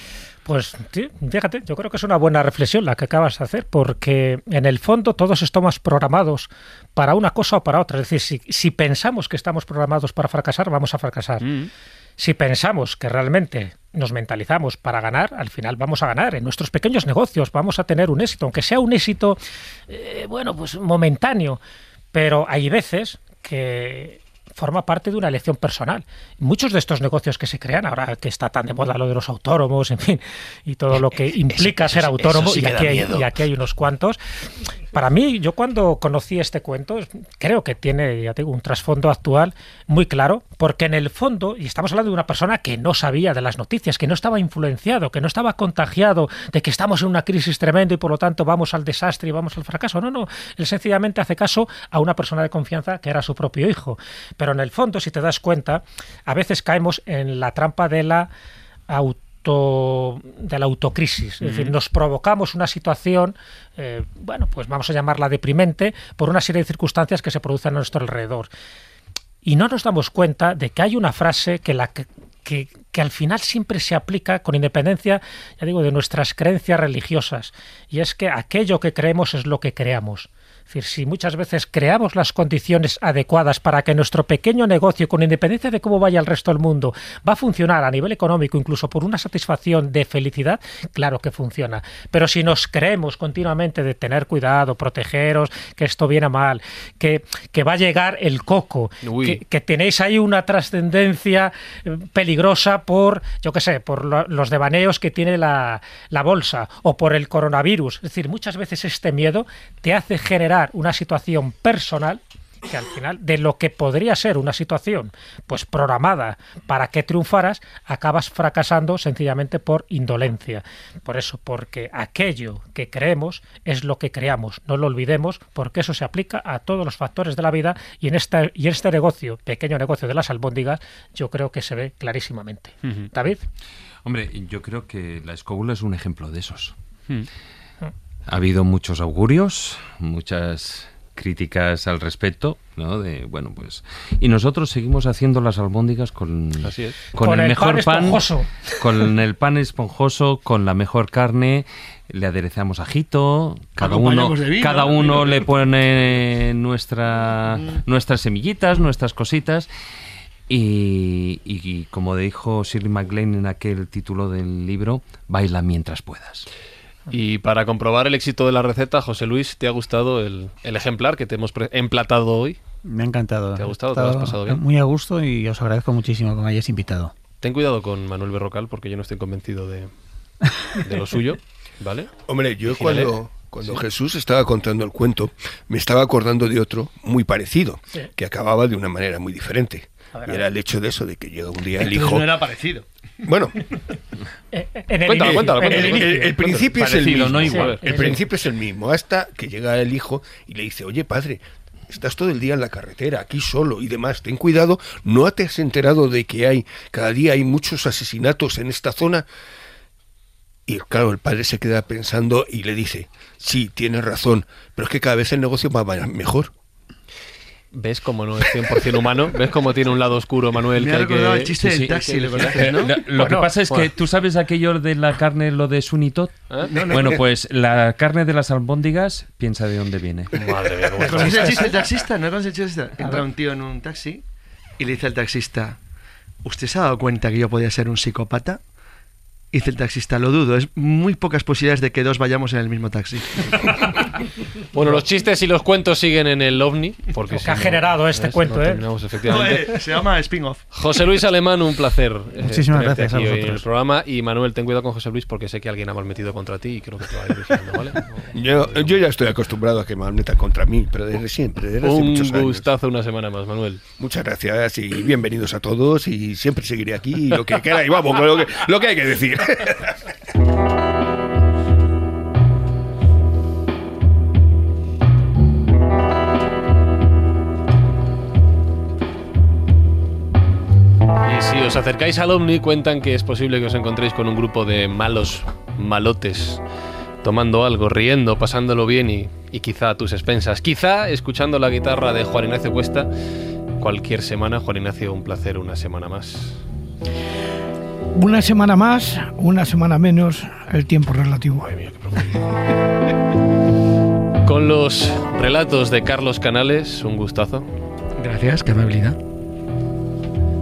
Pues sí, fíjate, yo creo que es una buena reflexión la que acabas de hacer, porque en el fondo todos estamos programados para una cosa o para otra. Es decir, si, si pensamos que estamos programados para fracasar, vamos a fracasar. Mm. Si pensamos que realmente nos mentalizamos para ganar, al final vamos a ganar. En nuestros pequeños negocios vamos a tener un éxito, aunque sea un éxito, eh, bueno, pues momentáneo. Pero hay veces que forma parte de una elección personal. Muchos de estos negocios que se crean, ahora que está tan de moda lo de los autónomos, en fin, y todo lo que implica ser autónomo, y, aquí hay, y aquí hay unos cuantos, para mí, yo cuando conocí este cuento, creo que tiene, ya tengo un trasfondo actual muy claro, porque en el fondo, y estamos hablando de una persona que no sabía de las noticias, que no estaba influenciado, que no estaba contagiado de que estamos en una crisis tremenda y por lo tanto vamos al desastre y vamos al fracaso. No, no, él sencillamente hace caso a una persona de confianza que era su propio hijo. Pero en el fondo, si te das cuenta, a veces caemos en la trampa de la auto de la autocrisis. Es decir, nos provocamos una situación, eh, bueno, pues vamos a llamarla deprimente, por una serie de circunstancias que se producen a nuestro alrededor. Y no nos damos cuenta de que hay una frase que, la, que, que, al final siempre se aplica con independencia, ya digo, de nuestras creencias religiosas. Y es que aquello que creemos es lo que creamos. Es decir, si muchas veces creamos las condiciones adecuadas para que nuestro pequeño negocio, con independencia de cómo vaya el resto del mundo, va a funcionar a nivel económico, incluso por una satisfacción de felicidad, claro que funciona. Pero si nos creemos continuamente de tener cuidado, protegeros, que esto viene mal, que, que va a llegar el coco, que, que, tenéis ahí una trascendencia eh, peligrosa por, yo qué sé, por lo, los devaneos que tiene la, la bolsa o por el coronavirus. Es decir, muchas veces este miedo te hace generar una situación personal que al final de lo que podría ser una situación pues programada para que triunfaras acabas fracasando sencillamente por indolencia. Por eso porque aquello que creemos es lo que creamos. No lo olvidemos porque eso se aplica a todos los factores de la vida y en esta y este negocio pequeño negocio de las albóndigas yo creo que se ve clarísimamente. David. Hombre yo creo que la escóbula es un ejemplo de esos ha habido muchos augurios, muchas críticas al respecto, ¿no? De bueno, pues y nosotros seguimos haciendo las albóndigas con con, el, mejor pan, con el pan esponjoso, con la mejor carne, le aderezamos ajito, cada uno cada uno le pone nuestra mm. nuestras semillitas, nuestras cositas. Y, y como dijo Shirley MacLaine en aquel título del libro, baila mientras puedas. Y para comprobar el éxito de la receta, José Luis, ¿te ha gustado el, el ejemplar que te hemos emplatado hoy? Me ha encantado. ¿Te ha gustado? ¿Te lo has pasado bien? Muy a gusto y os agradezco muchísimo que me hayáis invitado. Ten cuidado con Manuel Berrocal porque yo no estoy convencido de, de lo suyo, <laughs> ¿vale? Hombre, yo cuando, cuando Jesús estaba contando el cuento, me estaba acordando de otro muy parecido, que acababa de una manera muy diferente. y era el hecho de eso, de que llega un día el hijo... no era parecido. Bueno, <laughs> el, cuéntalo, cuéntalo, el, principio es el mismo. No igual. el principio es el mismo, hasta que llega el hijo y le dice, oye padre, estás todo el día en la carretera, aquí solo y demás, ten cuidado, ¿no te has enterado de que hay, cada día hay muchos asesinatos en esta zona? Y claro, el padre se queda pensando y le dice, sí, tienes razón, pero es que cada vez el negocio va mejor. ¿Ves cómo no es 100% humano? ¿Ves cómo tiene un lado oscuro, Manuel? Me que ha el chiste Sí, del sí, taxi, ¿le que- conoces, <laughs> no? Lo, lo que pasa es que tú sabes aquello de la carne, lo de Sunitot. ¿Eh? No, no. Bueno, pues la carne de las albóndigas, piensa de dónde viene. <laughs> Madre mía, cómo ¿Conoces el chiste del taxista? ¿No conoces el chiste del taxista? Entra un tío en un taxi y le dice al taxista, ¿usted se ha dado cuenta que yo podía ser un psicópata? Y dice el taxista, lo dudo, es muy pocas posibilidades de que dos vayamos en el mismo taxi. <laughs> Bueno, los chistes y los cuentos siguen en el OVNI. Porque si que ha no- generado este ¿ves? cuento, No ¿eh? efectivamente. <laughs> Se llama spin-off. José Luis Alemán, un placer. eh, Muchísimas tenerte gracias a hoy en vosotros. el programa. Y Manuel, ten cuidado con José Luis porque sé que alguien ha mal metido contra ti y creo que te va a ir vigilando, ¿vale? <laughs> Yo, yo ya estoy acostumbrado a que me metan contra mí, pero desde siempre, desde hace Un muchos años. gustazo una semana más, Manuel. Muchas gracias y bienvenidos a todos y siempre seguiré aquí y lo que queráis, vamos, con lo que, lo que hay que decir. Si os acercáis al OVNI, cuentan que es posible que os encontréis con un grupo de malos malotes, tomando algo, riendo, pasándolo bien y, y quizá a tus expensas. Quizá escuchando la guitarra de Juan Ignacio Cuesta cualquier semana. Juan Ignacio, un placer una semana más. Una semana más, una semana menos, el tiempo relativo. Con los relatos de Carlos Canales, un gustazo. Gracias, qué amabilidad.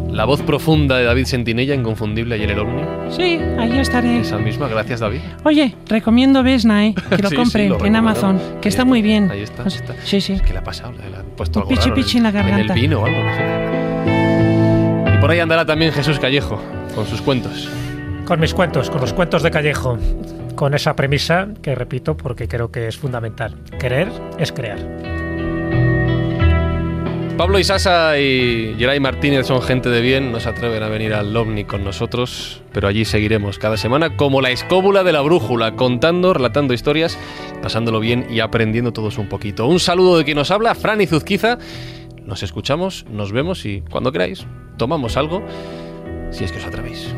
La voz profunda de David Sentinella, inconfundible, ayer el OVNI. Sí, ahí estaré. Esa misma, gracias David. Oye, recomiendo Vesna, ¿eh? Que lo <laughs> Sí, sí, compren lo en. Amazon, que está muy bien. Ahí está. Pues- ahí está. Sí, sí. ¿Qué le ha pasado? Le, puesto Un algo pichi raro pichi en la En garganta. el vino o algo, no sé. Por ahí andará también Jesús Callejo, con sus cuentos. Con mis cuentos, con los cuentos de Callejo. Con esa premisa que repito porque creo que es fundamental. Querer es crear. Pablo Isasa y Geray Martínez son gente de bien, no se atreven a venir al OVNI con nosotros, pero allí seguiremos cada semana como la escóbula de la brújula, contando, relatando historias, pasándolo bien y aprendiendo todos un poquito. Un saludo de quien nos habla, Fran Izuzquiza. Nos escuchamos, nos vemos y cuando queráis, tomamos algo, si es que os atrevéis.